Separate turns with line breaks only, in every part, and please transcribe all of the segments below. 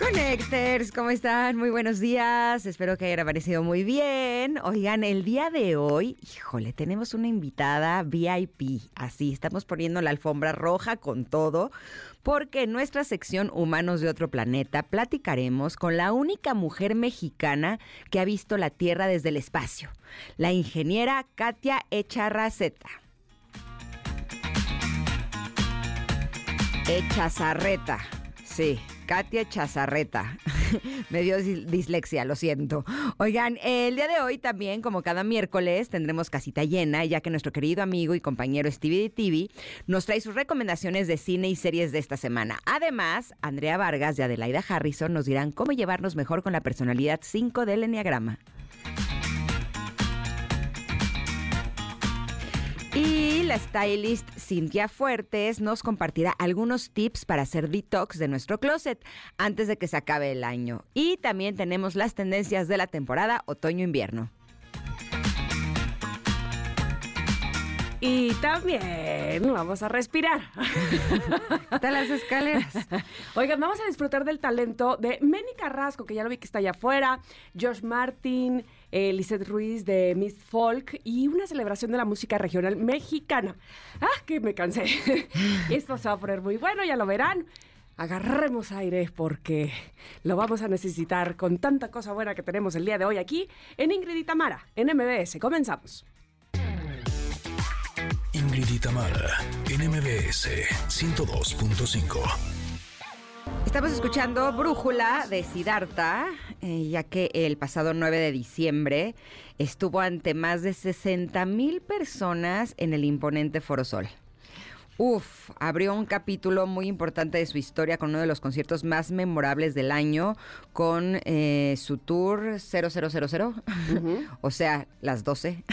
Connectors, ¿cómo están? Muy buenos días. Espero que hayan aparecido muy bien. Oigan, el día de hoy, híjole, tenemos una invitada VIP. Así, estamos poniendo la alfombra roja con todo, porque en nuestra sección Humanos de otro planeta platicaremos con la única mujer mexicana que ha visto la Tierra desde el espacio, la ingeniera Katia Echarraceta. Echazarreta, sí. Katia Chazarreta. Me dio dislexia, lo siento. Oigan, el día de hoy también, como cada miércoles, tendremos casita llena, ya que nuestro querido amigo y compañero Stevie TV nos trae sus recomendaciones de cine y series de esta semana. Además, Andrea Vargas y Adelaida Harrison nos dirán cómo llevarnos mejor con la personalidad 5 del Enneagrama. Y la stylist Cintia Fuertes nos compartirá algunos tips para hacer detox de nuestro closet antes de que se acabe el año. Y también tenemos las tendencias de la temporada otoño-invierno.
Y también vamos a respirar.
Hasta las escaleras.
Oigan, vamos a disfrutar del talento de Meni Carrasco, que ya lo vi que está allá afuera, Josh Martin, eh, Ruiz de Miss Folk y una celebración de la música regional mexicana. ¡Ah, que me cansé! Esto se va a poner muy bueno, ya lo verán. Agarremos aire porque lo vamos a necesitar con tanta cosa buena que tenemos el día de hoy aquí en Ingrid y Tamara, en MBS. Comenzamos.
Ingrid y Tamara, en MBS 102.5.
Estamos escuchando Brújula de Siddhartha, eh, ya que el pasado 9 de diciembre estuvo ante más de 60 mil personas en el imponente Foro Sol. Uf, abrió un capítulo muy importante de su historia con uno de los conciertos más memorables del año, con eh, su tour 0000, o sea, las 12.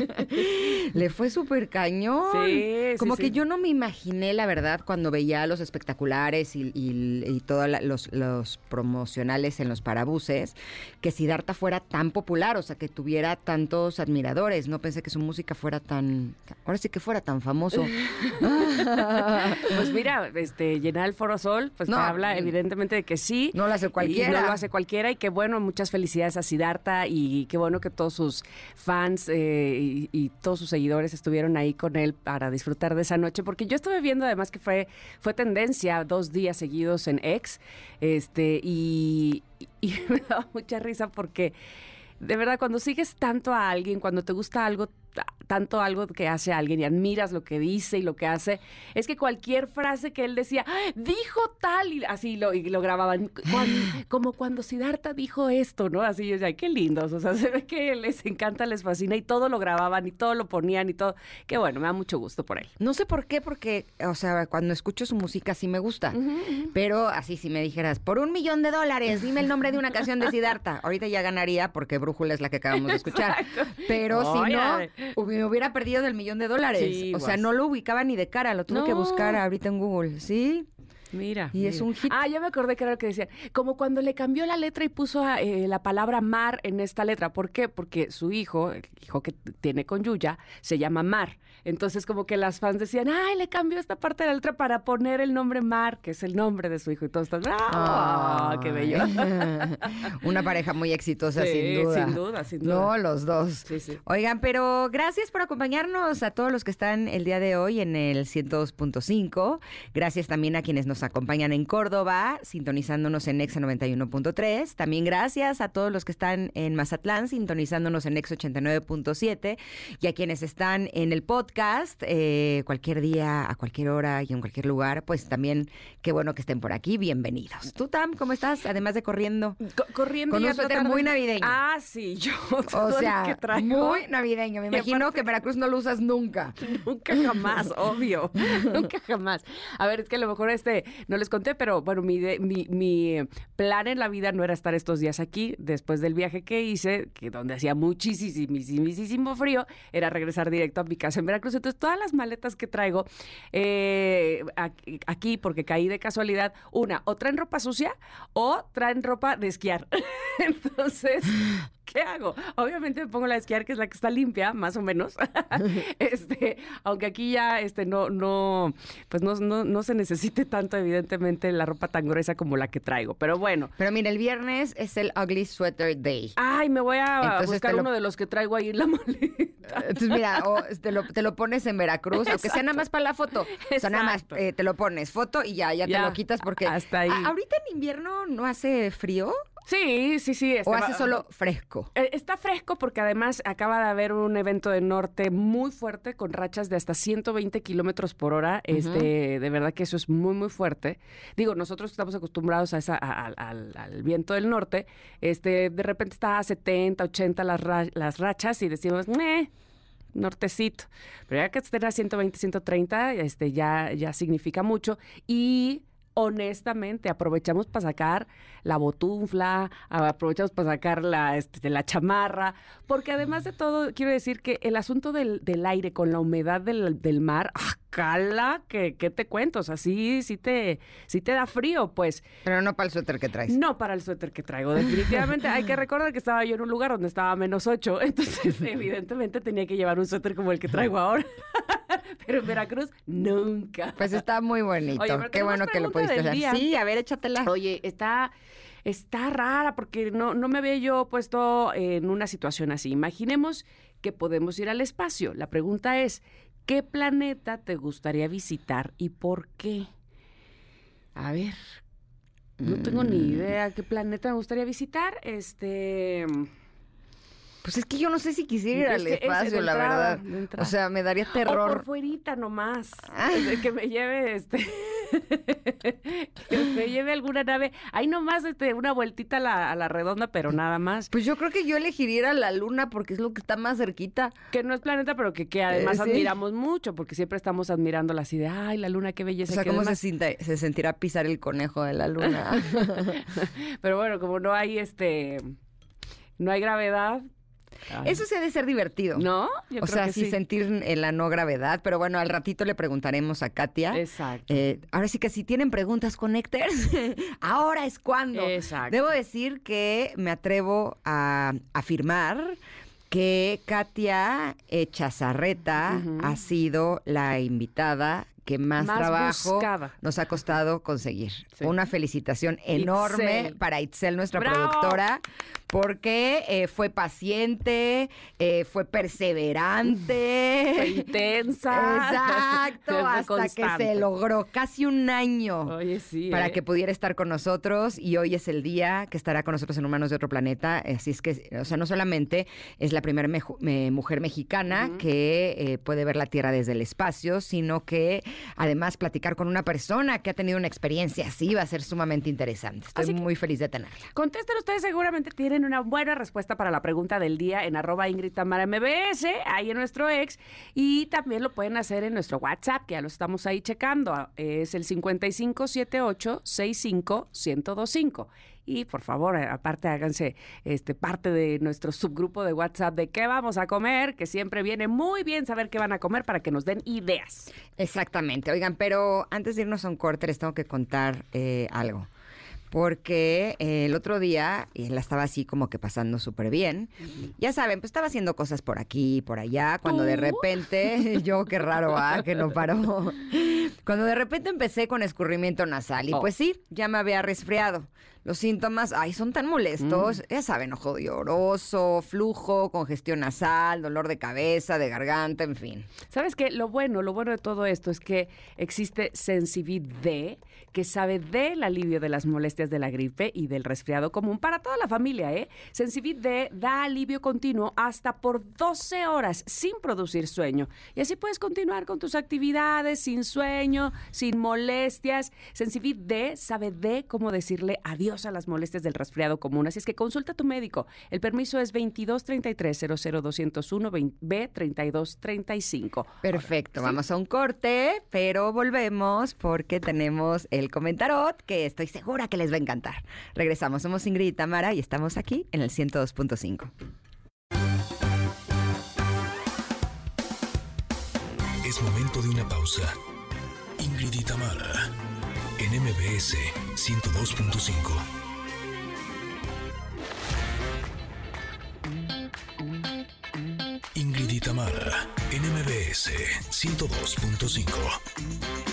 Le fue súper cañón.
Sí,
Como
sí,
que
sí.
yo no me imaginé, la verdad, cuando veía los espectaculares y, y- y todos los, los promocionales en los parabuses, que Siddhartha fuera tan popular, o sea, que tuviera tantos admiradores. No pensé que su música fuera tan... Ahora sí que fuera tan famoso.
Pues mira, este, llenar el Foro Sol, pues
No,
te habla evidentemente de que sí.
No lo hace
Y
cualquiera.
no lo hace cualquiera y qué bueno, muchas felicidades a Siddhartha y qué bueno que todos sus fans eh, y, y todos sus seguidores estuvieron ahí con él para disfrutar de esa noche, porque yo estuve viendo además que fue, fue tendencia dos días seguidos en X, este, y, y me daba mucha risa porque de verdad cuando sigues tanto a alguien, cuando te gusta algo tanto algo que hace alguien y admiras lo que dice y lo que hace, es que cualquier frase que él decía, "Ah, dijo tal, y así lo, y lo grababan, como cuando Siddhartha dijo esto, ¿no? Así, yo decía, qué lindos, o sea, se ve que les encanta, les fascina y todo lo grababan y todo lo ponían y todo. Qué bueno, me da mucho gusto por él.
No sé por qué, porque, o sea, cuando escucho su música sí me gusta. Pero así, si me dijeras, por un millón de dólares, dime el nombre de una canción de Siddhartha. Ahorita ya ganaría porque Brújula es la que acabamos de escuchar. Pero si no, me hubiera perdido del millón de dólares.
Sí,
o sea, no lo ubicaba ni de cara, lo tuve que buscar ahorita en Google. Sí.
Mira.
Y es un hit.
Ah, ya me acordé que era lo que decían. Como cuando le cambió la letra y puso eh, la palabra mar en esta letra. ¿Por qué? Porque su hijo, el hijo que tiene con Yuya, se llama Mar. Entonces, como que las fans decían, ay, le cambió esta parte de la letra para poner el nombre Mar, que es el nombre de su hijo. Y todos están, ¡ah! ¡Qué bello!
Una pareja muy exitosa,
Sí,
sin duda.
sin duda, sin duda.
No, los dos.
Sí, sí.
Oigan, pero gracias por acompañarnos a todos los que están el día de hoy en el 102.5. Gracias también a quienes nos acompañan en Córdoba, sintonizándonos en Exa 91.3. También gracias a todos los que están en Mazatlán, sintonizándonos en Exa 89.7. Y a quienes están en el podcast, eh, cualquier día, a cualquier hora y en cualquier lugar, pues también qué bueno que estén por aquí. Bienvenidos. ¿Tú, Tam, cómo estás? Además de corriendo.
Co- corriendo
Con un suéter muy navideño.
Ah, sí, yo.
O sea,
que traigo.
muy navideño. Me
Y
imagino
aparte-
que Veracruz no lo usas nunca.
Nunca jamás, obvio. Nunca jamás. A ver, es que a lo mejor este no les conté, pero bueno, mi, mi, mi plan en la vida no era estar estos días aquí después del viaje que hice, que donde hacía muchísimo frío, era regresar directo a mi casa en Veracruz. Entonces, todas las maletas que traigo eh, aquí, aquí, porque caí de casualidad, una, o traen ropa sucia o traen ropa de esquiar. Entonces, ¿qué hago? Obviamente me pongo la de esquiar, que es la que está limpia, más o menos. este, aunque aquí ya este, no, no, pues no, no, no se necesite tanto, evidentemente, la ropa tan gruesa como la que traigo. Pero bueno.
Pero mira, el viernes es el Ugly Sweater Day.
Ay, me voy a
Entonces
buscar
lo-
uno de los que traigo ahí en la maleta.
Entonces, mira, o te, lo, te lo pones en Veracruz, aunque sea nada más para la foto. O sea, nada más
Exacto.
eh, te lo pones foto y ya, ya, te lo quitas porque.
hasta ahí.
A- ahorita en invierno no hace frío
Sí, sí, sí. este,
o hace solo fresco.
Eh, Está fresco porque además acaba de haber un evento de norte muy fuerte con rachas de hasta 120 kilómetros por hora. Este, de verdad que eso es muy, muy fuerte. Digo, nosotros estamos acostumbrados a esa, a- a- al, al viento del norte, este, de repente está a 70, 80 las, ra- las rachas y decimos, "Meh, nortecito. Pero ya que estén a 120, 130, este, ya, ya significa mucho. Y honestamente, aprovechamos para sacar la botunfla, aprovechamos para sacar la, este, la chamarra, porque además de todo, quiero decir que el asunto del, del aire con la humedad del, del mar, ¡ah, cala! que ¿Qué te cuento? O sea, sí, sí te, sí te da frío, pues.
Pero no para el suéter que traes.
No para el suéter que traigo, definitivamente. Hay que recordar que estaba yo en un lugar donde estaba menos 8, entonces evidentemente tenía que llevar un suéter como el que traigo ahora. Pero en Veracruz, nunca.
Pues está muy bonito.
Oye,
Qué bueno que lo pudiste hacer. Sí, a ver, échatela.
Oye, está, está rara porque no, no me había yo puesto en una situación así. Imaginemos que podemos ir al espacio. La pregunta es, ¿qué planeta te gustaría visitar y por qué? A ver, no tengo ni
Mm.
idea qué planeta me gustaría visitar. Este,
Pues es que yo no sé si quisiera ir al
que es
espacio, la
entrada,
verdad. O sea, me daría
o por
terror.
fuerita nomás, de que me lleve este, que me lleve alguna nave, ahí nomás este, una vueltita a la, a la redonda, pero nada más.
Pues yo creo que yo elegiría ir a la luna porque es lo que está más cerquita.
Que no es planeta, pero que, que además
Eh, sí.
admiramos mucho, porque siempre estamos admirándola así de, ay, la luna, qué
O
belleza.
sea,
qué
¿cómo se,
demás".
sienta- se sentirá pisar el conejo de la luna?
Pero bueno, como no hay este, no hay gravedad. Ay,
Eso sí ha de ser divertido.
¿No? Yo
o
creo
sea,
que
sí, sentir en la no gravedad. Pero bueno, al ratito le preguntaremos a Katia.
Exacto.
Eh, ahora sí que si tienen preguntas, connectors, ahora es cuando.
Exacto.
Debo decir que me atrevo a afirmar que Katia Echazarreta ha sido la invitada que más,
Más
trabajo
buscada.
nos ha costado conseguir.
Sí.
Una felicitación enorme
Itzel.
para Itzel, nuestra
¡Bravo!
productora, porque eh, fue paciente, eh, fue perseverante.
Fue intensa.
Exacto, hasta que se logró casi un año
Oye, sí.
para
¿eh?
que pudiera estar con nosotros y hoy es el día que estará con nosotros en Humanos de otro planeta. Así es que, o sea, no solamente es la primera meju- mujer mexicana que puede ver la Tierra desde el espacio, sino que además platicar con una persona que ha tenido una experiencia así va a ser sumamente interesante. Estoy
Así
muy feliz de tenerla.
Contesten ustedes, seguramente tienen una buena respuesta para la pregunta del día en arroba Ingrid MBS, ahí en nuestro ex, y también lo pueden hacer en nuestro WhatsApp, que ya lo estamos ahí checando, es el 5578-65-1025. Y por favor, aparte háganse este, parte de nuestro subgrupo de WhatsApp de qué vamos a comer, que siempre viene muy bien saber qué van a comer para que nos den ideas.
Exactamente. Oigan, pero antes de irnos a un corte les tengo que contar eh, algo. Porque eh, el otro día la estaba así como que pasando súper bien. Ya saben, pues estaba haciendo cosas por aquí y por allá. Cuando de repente, yo qué raro, ah, que no paró. Cuando de repente empecé con escurrimiento nasal. Y
Oh.
pues sí, ya me había resfriado. Los síntomas, ay, son tan molestos. Ya saben, ojo lloroso, flujo, congestión nasal, dolor de cabeza, de garganta, en fin.
¿Sabes qué? Lo bueno, lo bueno de todo esto es que existe Sensivid D, que sabe del alivio de las molestias de la gripe y del resfriado común para toda la familia, ¿eh? Sensivid D da alivio continuo hasta por 12 horas sin producir sueño. Y así puedes continuar con tus actividades sin sueño, sin molestias. Sensivid D sabe de cómo decirle adiós adiós a las molestias del resfriado común. Así es que consulta a tu médico. El permiso es 2233 00201 B3235.
Perfecto, vamos a un corte, pero volvemos porque tenemos el comentarot que estoy segura que les va a encantar. Regresamos, somos Ingrid y Tamara y estamos aquí en el 102.5.
Es momento de una pausa. Ingrid y Tamara, en MBS 102.5. Ingrid y Tamara, en MBS 102.5.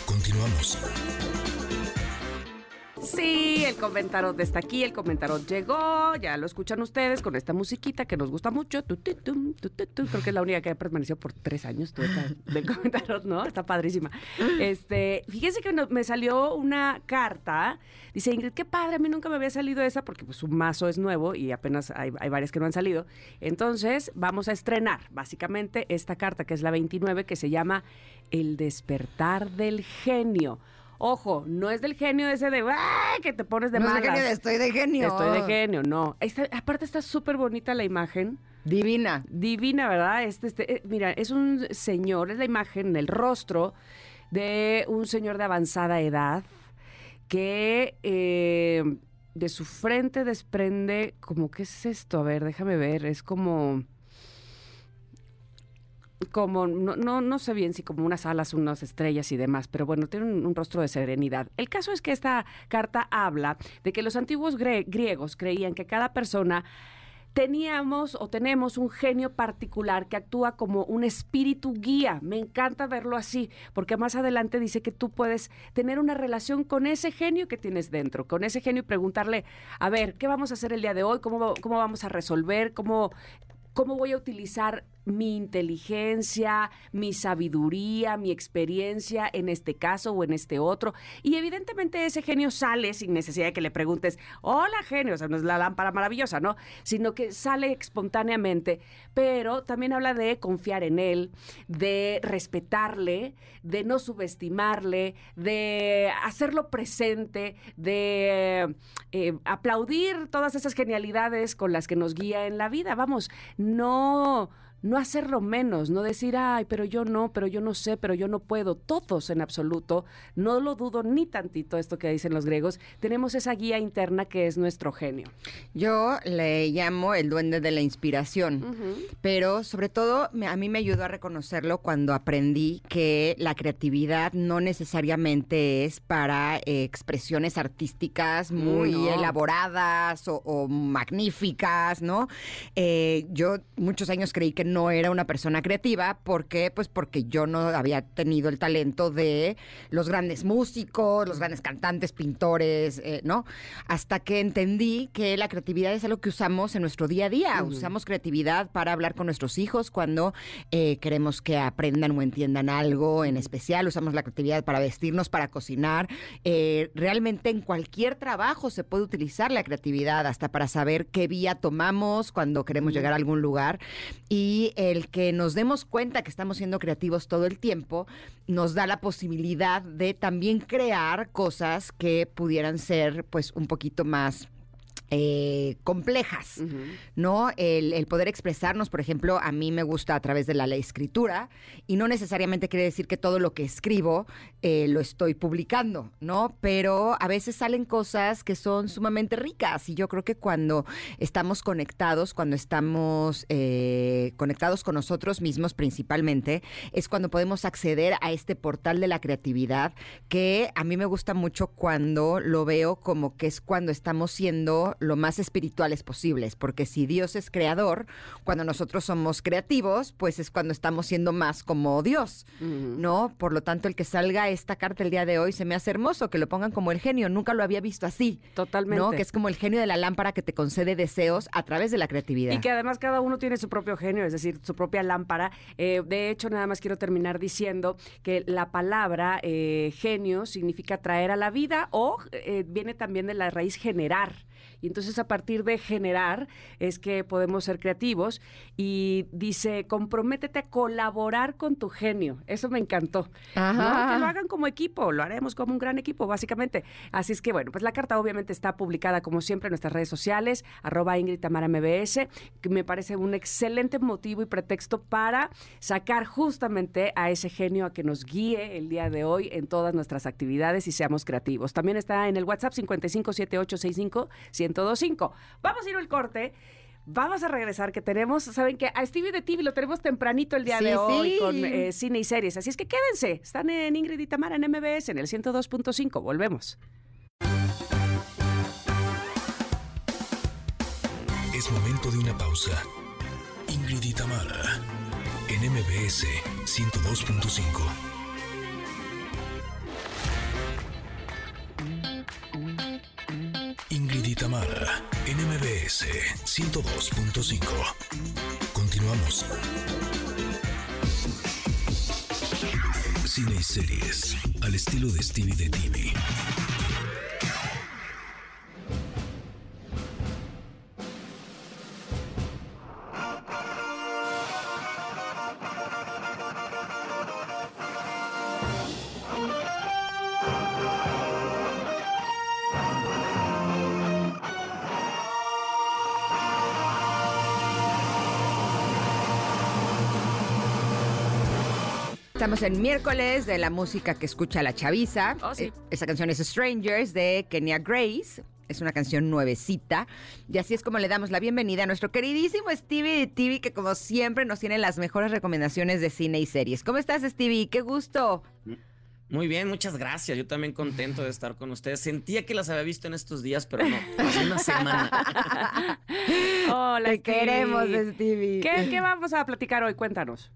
Continuamos.
Sí, el comentarot está aquí, el comentarot llegó, ya lo escuchan ustedes con esta musiquita que nos gusta mucho. Tu, tu, tu, tu, tu. Creo que es la única que ha permanecido por tres años toda esta del comentarot, ¿no? Está padrísima. Este, fíjense que no- me salió una carta, dice Ingrid, qué padre, a mí nunca me había salido esa porque pues su mazo es nuevo y apenas hay, hay varias que no han salido. Entonces, vamos a estrenar básicamente esta carta que es la 29 que se llama El despertar del genio. Ojo, no es del genio ese de ¡ay! que te pones de
No
malas.
qué de estoy de genio.
Estoy de genio, no. Aparte está súper bonita la imagen.
Divina.
Divina, ¿verdad? Este, este, eh, mira, es un señor, es la imagen, el rostro de un señor de avanzada edad que eh, de su frente desprende como, ¿qué es esto? A ver, déjame ver, es como... Como, no, no, no sé bien si como unas alas, unas estrellas y demás, pero bueno, tiene un, rostro de serenidad. El caso es que esta carta habla de que los antiguos griegos creían que cada persona teníamos o tenemos un genio particular que actúa como un espíritu guía. Me encanta verlo así, porque más adelante dice que tú puedes tener una relación con ese genio que tienes dentro, con ese genio y preguntarle, a ver, ¿qué vamos a hacer el día de hoy? ¿Cómo, cómo vamos a resolver? ¿Cómo, ¿Cómo voy a utilizar mi inteligencia, mi sabiduría, mi experiencia en este caso o en este otro? Y evidentemente ese genio sale sin necesidad de que le preguntes, hola genio, o sea, no es la lámpara maravillosa, ¿no? Sino que sale espontáneamente, pero también habla de confiar en él, de respetarle, de no subestimarle, de hacerlo presente, de eh, aplaudir todas esas genialidades con las que nos guía en la vida. Vamos, no no hacerlo menos, no decir, ay, pero yo no, pero yo no sé, pero yo no puedo. Todos en absoluto, no lo dudo ni tantito esto que dicen los griegos, tenemos esa guía interna que es nuestro genio.
Yo le llamo el duende de la inspiración, pero sobre todo a mí me ayudó a reconocerlo cuando aprendí que la creatividad no necesariamente es para eh, expresiones artísticas muy
no.
elaboradas o, o magníficas, ¿no? Eh, yo muchos años creí que no era una persona creativa, ¿por qué? Pues porque yo no había tenido el talento de los grandes músicos, los grandes cantantes, pintores, eh, ¿no? Hasta que entendí que la creatividad es algo que usamos en nuestro día a día. Usamos creatividad para hablar con nuestros hijos cuando eh, queremos que aprendan o entiendan algo en especial. Usamos la creatividad para vestirnos, para cocinar. Eh, realmente en cualquier trabajo se puede utilizar la creatividad, hasta para saber qué vía tomamos cuando queremos llegar a algún lugar. Y el que nos demos cuenta que estamos siendo creativos todo el tiempo nos da la posibilidad de también crear cosas que pudieran ser pues un poquito más eh, complejas, ¿no? El, el poder expresarnos, por ejemplo, a mí me gusta a través de la, la escritura y no necesariamente quiere decir que todo lo que escribo eh, lo estoy publicando, ¿no? Pero a veces salen cosas que son sumamente ricas y yo creo que cuando estamos conectados, cuando estamos eh, conectados con nosotros mismos principalmente, es cuando podemos acceder a este portal de la creatividad que a mí me gusta mucho cuando lo veo como que es cuando estamos siendo lo más espirituales posibles, porque si Dios es creador, cuando nosotros somos creativos, pues es cuando estamos siendo más como Dios, ¿no? Por lo tanto, el que salga esta carta el día de hoy se me hace hermoso, que lo pongan como el genio, nunca lo había visto así.
Totalmente.
¿No? Que es como el genio de la lámpara que te concede deseos a través de la creatividad.
Y que además cada uno tiene su propio genio, es decir, su propia lámpara. Eh, de hecho, nada más quiero terminar diciendo que la palabra eh, genio significa traer a la vida o eh, viene también de la raíz generar. Y entonces a partir de generar es que podemos ser creativos. Y dice, comprométete a colaborar con tu genio. Eso me encantó. ¿no? Que lo hagan como equipo, lo haremos como un gran equipo, básicamente. Así es que bueno, pues la carta obviamente está publicada como siempre en nuestras redes sociales, arroba Ingrid Tamara MBS, que me parece un excelente motivo y pretexto para sacar justamente a ese genio a que nos guíe el día de hoy en todas nuestras actividades y seamos creativos. También está en el WhatsApp 5578651025. Vamos a ir al corte. Vamos a regresar, que tenemos, saben que a Stevie de TV lo tenemos tempranito el día de hoy con eh, cine y series. Así es que quédense, están en Ingrid y Tamara en MBS en el 102.5. Volvemos.
Es momento de una pausa. Ingrid y Tamara en MBS 102.5. Tamara en MBS 102.5. Continuamos. Cine y series al estilo de Stevie de TV.
Estamos en miércoles de la música que escucha la chaviza.
Oh, sí.
Eh, Esa canción es Strangers de Kenya Grace. Es una canción nuevecita. Y así es como le damos la bienvenida a nuestro queridísimo Stevie de TV, que como siempre nos tiene las mejores recomendaciones de cine y series. ¿Cómo estás, Stevie? ¡Qué gusto!
Muy bien, muchas gracias. Yo también contento de estar con ustedes. Sentía que las había visto en estos días, pero no, hace una semana.
Hola,
Te
Stevie.
queremos, Stevie.
¿Qué, qué vamos a platicar hoy? Cuéntanos.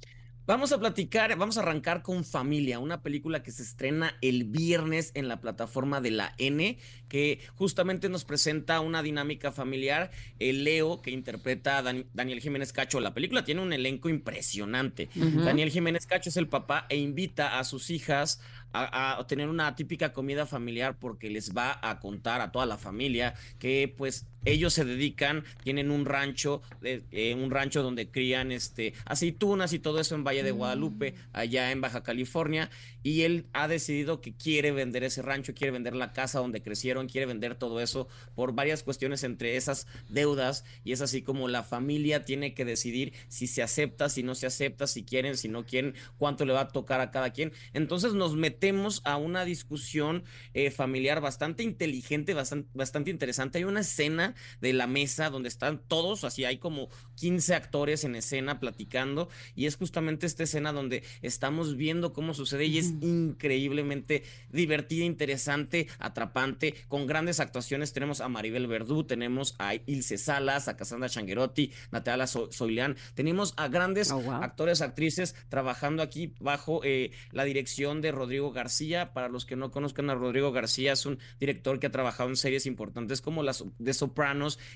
Vamos a platicar, vamos a arrancar con Familia, una película que se estrena el viernes en la plataforma de la N, que justamente nos presenta una dinámica familiar. El Leo, que interpreta a Dan- Daniel Jiménez Cacho, la película tiene un elenco impresionante. Daniel Jiménez Cacho es el papá e invita a sus hijas a, a tener una típica comida familiar porque les va a contar a toda la familia que pues ellos se dedican, tienen un rancho, eh, eh, un rancho donde crían este aceitunas y todo eso en Valle de Guadalupe, allá en Baja California, y él ha decidido que quiere vender ese rancho, quiere vender la casa donde crecieron, quiere vender todo eso por varias cuestiones entre esas deudas, y es así como la familia tiene que decidir si se acepta, si no se acepta, si quieren, si no quieren, cuánto le va a tocar a cada quien. Entonces nos metemos a una discusión eh, familiar bastante inteligente, bastante, bastante interesante. Hay una escena de la mesa donde están todos, así hay como 15 actores en escena platicando y es justamente esta escena donde estamos viendo cómo sucede y es increíblemente divertida, interesante, atrapante, con grandes actuaciones. Tenemos a Maribel Verdú, tenemos a Ilse Salas, a Cassandra Changuerotti, Natalia So- Soilian, tenemos a grandes
Oh, wow.
actores, actrices trabajando aquí bajo eh, la dirección de Rodrigo García. Para los que no conozcan a Rodrigo García, es un director que ha trabajado en series importantes como las de Sopranos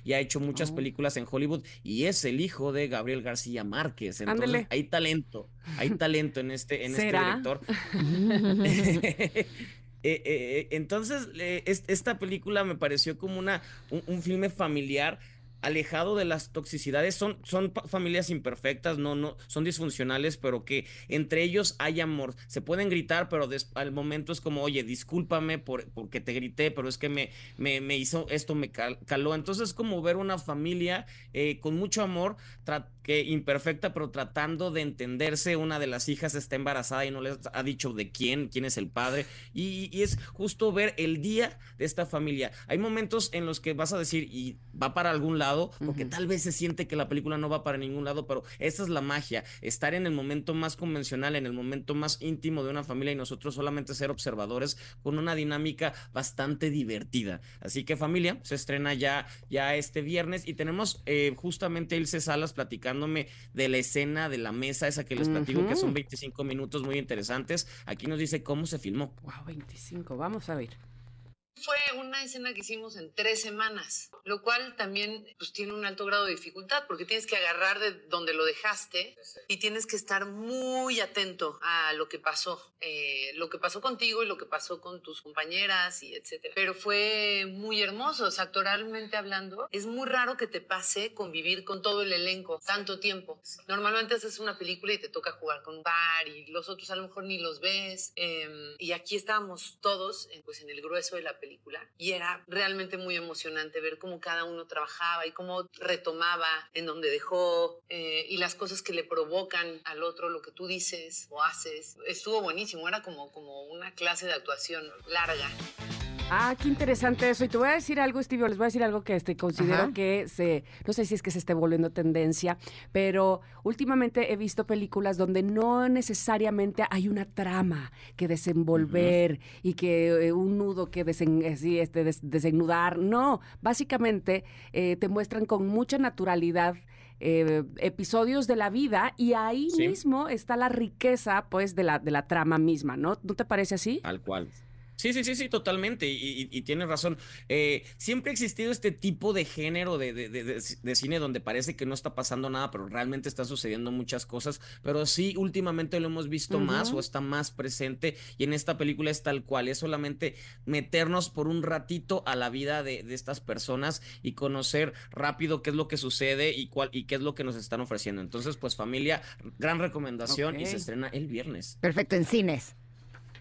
y ha hecho muchas
Oh.
películas en Hollywood y es el hijo de Gabriel García Márquez. Entonces, hay talento, hay talento en este, en este director. Eh, eh, eh, entonces, eh, es- esta película me pareció como una, un, un filme familiar alejado de las toxicidades. Son, son familias imperfectas, no, no, son disfuncionales, pero que entre ellos hay amor. Se pueden gritar, pero al momento es como, oye, discúlpame por, porque te grité, pero es que me, me, me hizo esto, me cal- caló. Entonces es como ver una familia eh, con mucho amor, que imperfecta, pero tratando de entenderse. Una de las hijas está embarazada y no les ha dicho de quién, quién es el padre. Y, y es justo ver el día de esta familia. Hay momentos en los que vas a decir, y va para algún lado, porque tal vez se siente que la película no va para ningún lado, pero esa es la magia, estar en el momento más convencional, en el momento más íntimo de una familia y nosotros solamente ser observadores con una dinámica bastante divertida. Así que familia, se estrena ya, ya este viernes y tenemos eh, justamente Ilse Salas platicándome de la escena de la mesa, esa que les platico, que son
Ujú.
25 minutos muy interesantes. Aquí nos dice cómo se filmó.
Wow, 25. Vamos a ver.
Fue una escena que hicimos en tres semanas, lo cual también pues, tiene un alto grado de dificultad porque tienes que agarrar de donde lo dejaste y tienes que estar muy atento a lo que pasó, eh, lo que pasó contigo y lo que pasó con tus compañeras y etcétera. Pero fue muy hermoso, o sea, actoralmente hablando, es muy raro que te pase convivir con todo el elenco tanto tiempo. Normalmente haces una película y te toca jugar con un bar y los otros a lo mejor ni los ves. em, y aquí estábamos todos eh, pues, en el grueso de la película y era realmente muy emocionante ver cómo cada uno trabajaba y cómo retomaba en donde dejó eh, y las cosas que le provocan al otro lo que tú dices o haces. Estuvo buenísimo, era como, como una clase de actuación larga.
Ah, qué interesante eso. Y te voy a decir algo, Stevie, les voy a decir algo que este, considero
Ajá.
que se, no sé si es que se esté volviendo tendencia, pero últimamente he visto películas donde no necesariamente hay una trama que desenvolver y que eh, un nudo que desen- eh, sí, este, des- desenudar. No, básicamente eh, te muestran con mucha naturalidad. eh, episodios de la vida y ahí
Sí.
mismo está la riqueza pues de la, de la trama misma, ¿no? ¿No te parece así?
Tal cual. Sí, sí, sí, sí, totalmente. Y, y- y tienes razón. Eh, siempre ha existido este tipo de género de, de- de- de ci- de cine donde parece que no está pasando nada, pero realmente están sucediendo muchas cosas. Pero sí, últimamente lo hemos visto más o está más presente. Y en esta película es tal cual. Es solamente meternos por un ratito a la vida de, de estas personas y conocer rápido qué es lo que sucede y, cuál, y qué es lo que nos están ofreciendo. Entonces, pues familia, gran recomendación y se estrena el viernes.
Perfecto, en cines.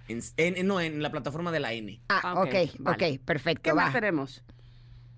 En, en- no, en la plataforma de la N.
Ah,
Ah,
ok,
ok,
ok,
vale.
perfecto.
¿Qué
va.
más tenemos?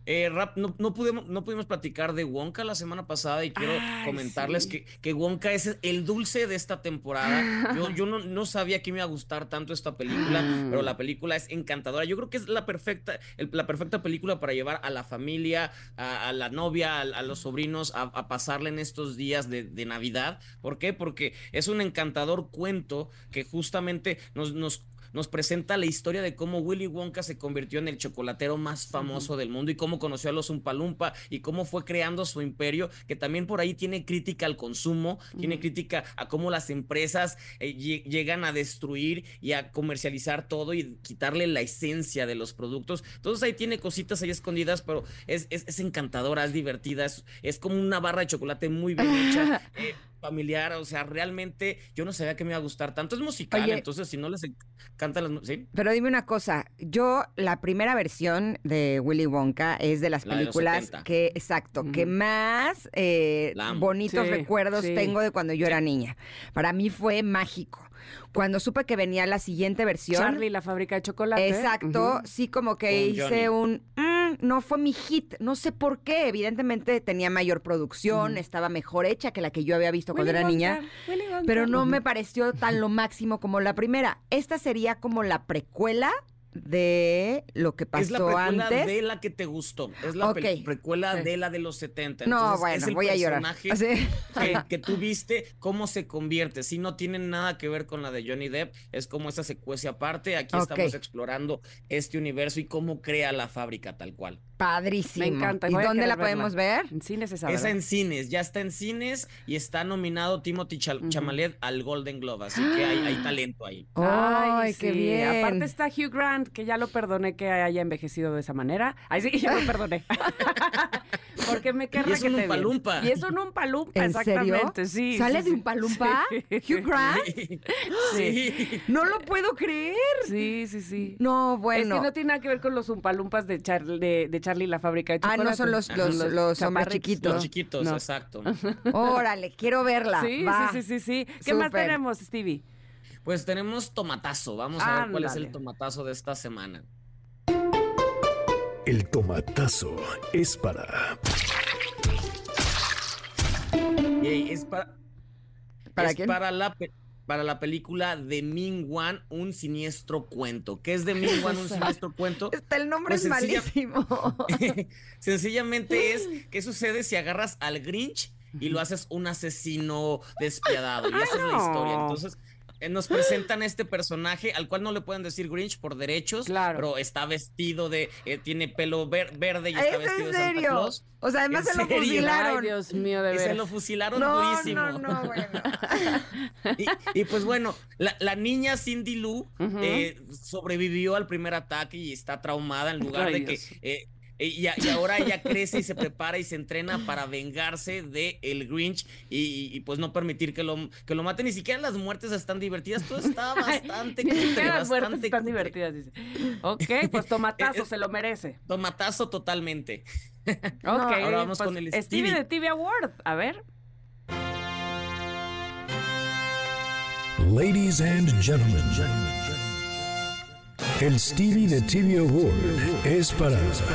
Eh, rap, no, no pudimos, no pudimos platicar de Wonka la semana pasada y quiero
Ay,
comentarles
sí.
que, que Wonka es el dulce de esta temporada. Yo, yo no, no sabía que me iba a gustar tanto esta película, pero la película es encantadora. Yo creo que es la perfecta, el- la perfecta película para llevar a la familia, a, a la novia, a, a los sobrinos, a, a pasarla en estos días de, de Navidad. ¿Por qué? Porque es un encantador cuento que justamente nos, nos nos presenta la historia de cómo Willy Wonka se convirtió en el chocolatero más famoso del mundo y cómo conoció a los Umpalumpa y cómo fue creando su imperio, que también por ahí tiene crítica al consumo, tiene crítica a cómo las empresas eh, lle- llegan a destruir y a comercializar todo y quitarle la esencia de los productos. Entonces ahí tiene cositas ahí escondidas, pero es, es, es encantadora, es divertida, es, es como una barra de chocolate muy bien hecha. eh, familiar, o sea, realmente yo no sabía que me iba a gustar tanto. Es musical,
Oye.
entonces si no les encantan las... ¿Sí?
Pero dime una cosa, yo la primera versión de Willy Wonka es de las
La
películas
70.
que, exacto, que más eh, bonitos
Sí,
recuerdos
sí.
tengo de cuando yo era niña. Para mí fue mágico. Cuando supe que venía la siguiente versión,
Charlie, la fábrica de chocolate.
exacto, sí como que
Con
hice
Johnny.
un, "Mm, no fue mi hit, no sé por qué, evidentemente tenía mayor producción, estaba mejor hecha que la que yo había visto cuando era niña. Pero no me pareció tan lo máximo como la primera. Esta sería como la precuela de lo que pasó
es la precuela
antes.
de la que te gustó. Es la precuela
Sí.
de la de los 70.
No,
Entonces,
bueno,
es el
voy a llorar.
que, que tú viste, cómo se convierte. Si no tiene nada que ver con la de Johnny Depp, es como esa secuencia aparte. Aquí estamos explorando este universo y cómo crea la fábrica tal cual.
Padrísimo.
Me encanta,
¿Y
voy
dónde la podemos
verla.
ver?
En cines esa,
Esa
¿verdad?
en cines, ya está en cines y está nominado Timothy Chal- Chalamet al Golden Globe, así que hay, hay talento ahí.
Ay, qué
sí.
bien.
Aparte está Hugh Grant, que ya lo perdoné que haya envejecido de esa manera. Ay, sí, ya lo perdoné. Porque me querrá
Y es
que
un. Umpalumpa.
Y es un umpalumpa,
¿En serio?
exactamente, sí.
¿Sale
sí,
de un palumpa? ¿Hugh Grant?
Sí.
No lo puedo creer.
Sí, sí, sí.
No, bueno.
Es que no tiene nada que ver con los umpalumpas de, Char- de, de Charlie la fábrica de
Ah,
chocolate.
no son los, los,
Los
los hombres chiquitos.
Los chiquitos,
No.
exacto.
Órale, quiero verla.
Sí,
Va.
sí, sí, sí, sí. ¿Qué más tenemos, Stevie?
Pues tenemos tomatazo. Vamos a ver cuál es el tomatazo de esta semana.
El tomatazo es para
Y es para,
¿Para
es
quién?
para la pe- para la película de Ming Wan, un siniestro cuento. ¿Qué es de Ming Wan, un siniestro cuento?
Está el nombre
Pues
es
sencilla-
malísimo.
Sencillamente es qué sucede si agarras al Grinch y lo haces un asesino despiadado. Y esa es la historia. Entonces, nos presentan este personaje al cual no le pueden decir Grinch por derechos,
Claro.
pero está vestido de, eh, tiene pelo ver- verde y
¿Es
está
en
vestido de Santa
serio?
Claus.
O sea, además
¿En
se lo
serio?
fusilaron.
Ay, Dios mío, de
Y se
veras.
lo fusilaron
No,
durísimo.
no, no, bueno.
Y, y pues bueno, la, la niña Cindy Lou eh, sobrevivió al primer ataque y está traumada en lugar
Ay,
de que...
Dios.
eh, eh, y, ahora ella crece y se prepara y se entrena para vengarse de el Grinch y, y- y, pues no permitir que lo, que lo maten. Ni siquiera las muertes están divertidas. Todo está bastante
Ni
cutre,
siquiera las muertes están
cutre.
divertidas, dice. Ok, pues tomatazo,
Es-
se lo merece.
Tomatazo totalmente.
Ok,
ahora vamos
pues,
con el
Stevie
Stevie.
de TV Award. A ver.
Ladies and gentlemen, el Stevie de TV Award es para
Es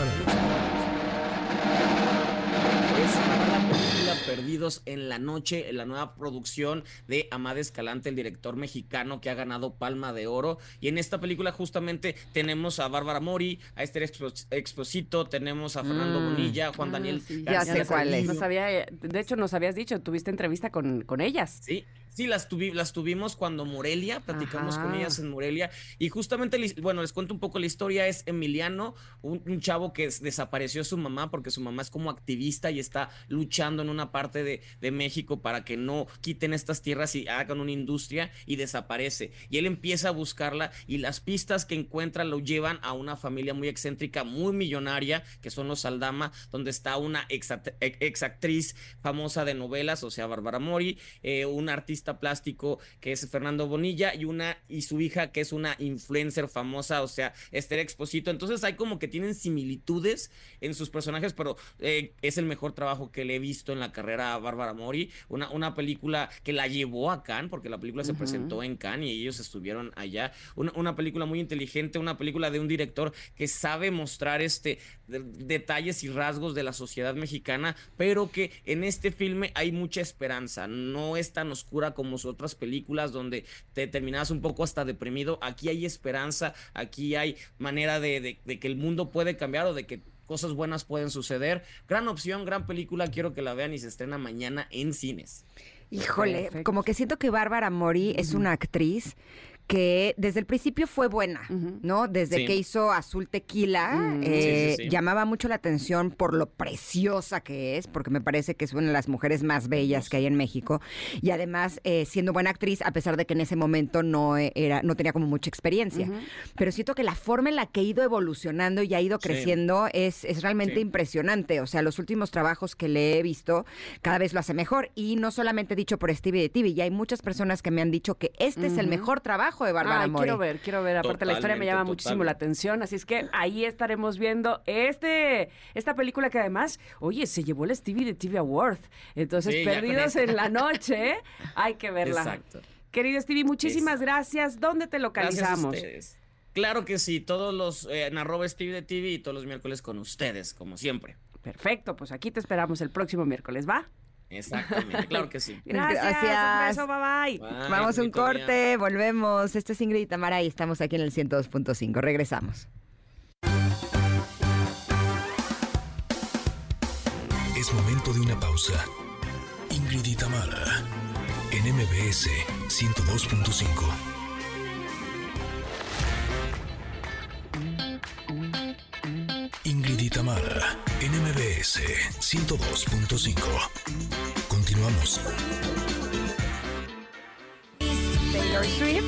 para la película Perdidos en la Noche, la nueva producción de Amad Escalante, el director mexicano que ha ganado Palma de Oro. Y en esta película justamente tenemos a Bárbara Mori, a Esther Expo- Exposito, tenemos a Fernando
Mm.
Bonilla, Juan
Ah,
Daniel
sí.
Ya sé cuál es.
No sabía, de hecho, nos habías dicho, tuviste entrevista con, con ellas.
Sí, sí, las, tuvi- las tuvimos cuando Morelia, platicamos con ellas en Morelia. Y justamente, bueno, les cuento un poco la historia. Es Emiliano, un, un chavo que es- desapareció su mamá porque su mamá es como activista y está luchando en una parte de, de México para que no quiten estas tierras y hagan una industria y desaparece. Y él empieza a buscarla y las pistas que encuentra lo llevan a una familia muy excéntrica, muy millonaria, que son los Aldama, donde está una ex actriz famosa de novelas, o sea, Bárbara Mori, eh, un artista plástico que es Fernando Bonilla y una y su hija que es una influencer famosa, o sea, Esther Exposito. Entonces hay como que tienen similitudes en sus personajes, pero eh, es el mejor trabajo que le he visto en la carrera a Bárbara Mori. Una, una película que la llevó a Cannes, porque la película se presentó en Cannes y ellos estuvieron allá. Una, una película muy inteligente, una película de un director que sabe mostrar este de- detalles y rasgos de la sociedad mexicana, pero que en este filme hay mucha esperanza. No es tan oscura como sus otras películas donde te terminas un poco hasta deprimido. Aquí hay esperanza, aquí hay manera de, de- de que el mundo puede cambiar o de que cosas buenas pueden suceder. Gran opción, gran película, quiero que la vean y se estrena mañana en cines.
Híjole,
Perfecto.
como que siento que Bárbara Mori es una actriz que desde el principio fue buena. ¿no? Desde
Sí.
que hizo Azul Tequila,
Mm.
eh,
Sí, sí, sí.
llamaba mucho la atención por lo preciosa que es, porque me parece que es una de las mujeres más bellas que hay en México. Y además, eh, siendo buena actriz, a pesar de que en ese momento no, eh, era, no tenía como mucha experiencia. Pero siento que la forma en la que ha ido evolucionando y ha ido
Sí.
creciendo es, es realmente
Sí.
impresionante. O sea, los últimos trabajos que le he visto, cada vez lo hace mejor. Y no solamente dicho por Stevie de TV, ya hay muchas personas que me han dicho que este es el mejor trabajo de Bárbara Mori.
quiero ver, quiero ver. Aparte, la historia me llama
Totalmente,
muchísimo la atención. Así es que ahí estaremos viendo este, esta película que además, oye, se llevó el Stevie de TV Award. Entonces,
Sí,
perdidos en la noche, hay que verla.
Exacto.
Querido Stevie, muchísimas gracias. ¿Dónde te
Gracias a
localizamos?
ustedes. Claro que sí, todos los eh, en arroba Steve de TV y todos los miércoles con ustedes, como siempre.
Perfecto, pues aquí te esperamos el próximo miércoles, ¿va?
Exactamente, claro que sí.
Gracias.
Gracias.
Un beso, bye bye.
Bye,
Vamos a un corte, volvemos. Esto es Ingrid y Tamara y estamos aquí en el 102.5. Regresamos.
Es momento de una pausa. Ingrid y Tamara, en MBS 102.5. Tamara, en MBS 102.5. Continuamos.
Taylor Swift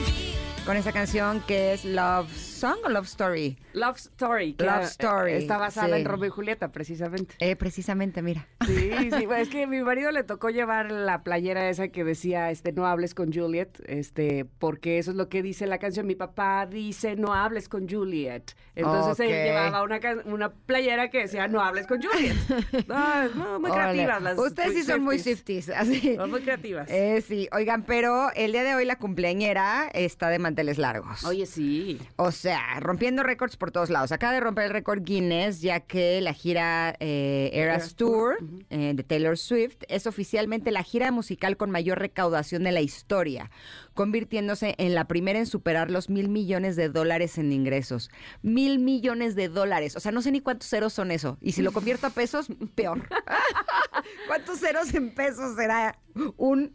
con esa canción que es Love Song o Love Story.
Love Story. que,
Love
eh,
Story,
Está basada
sí.
en Romeo y Julieta, precisamente.
Eh, precisamente, mira.
Sí, sí, es que a mi marido le tocó llevar la playera esa que decía, este, no hables con Juliet, este, porque eso es lo que dice la canción. Mi papá dice, no hables con Juliet. Entonces él llevaba una, una playera que decía, no hables con Juliet. No, no, muy
Órale.
creativas las
Ustedes sí son muy
Swifties.
Swifties, así.
Son muy creativas.
Eh, sí, oigan, pero el día de hoy la cumpleañera está de manteles largos.
Oye, sí.
O sea, rompiendo récords por todos lados. Acaba de romper el récord Guinness, ya que la gira eh, Eras Tour eh, de Taylor Swift es oficialmente la gira musical con mayor recaudación de la historia, convirtiéndose en la primera en superar los mil millones de dólares en ingresos. Mil millones de dólares. O sea, no sé ni cuántos ceros son eso. Y si lo convierto a pesos, peor. ¿Cuántos ceros en pesos será un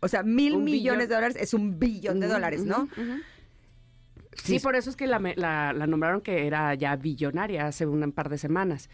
O sea, mil millones
billón.
de dólares es un billón de dólares, ¿no? Sí.
Sí, por eso es que la, la- la nombraron que era ya billonaria hace un par de semanas.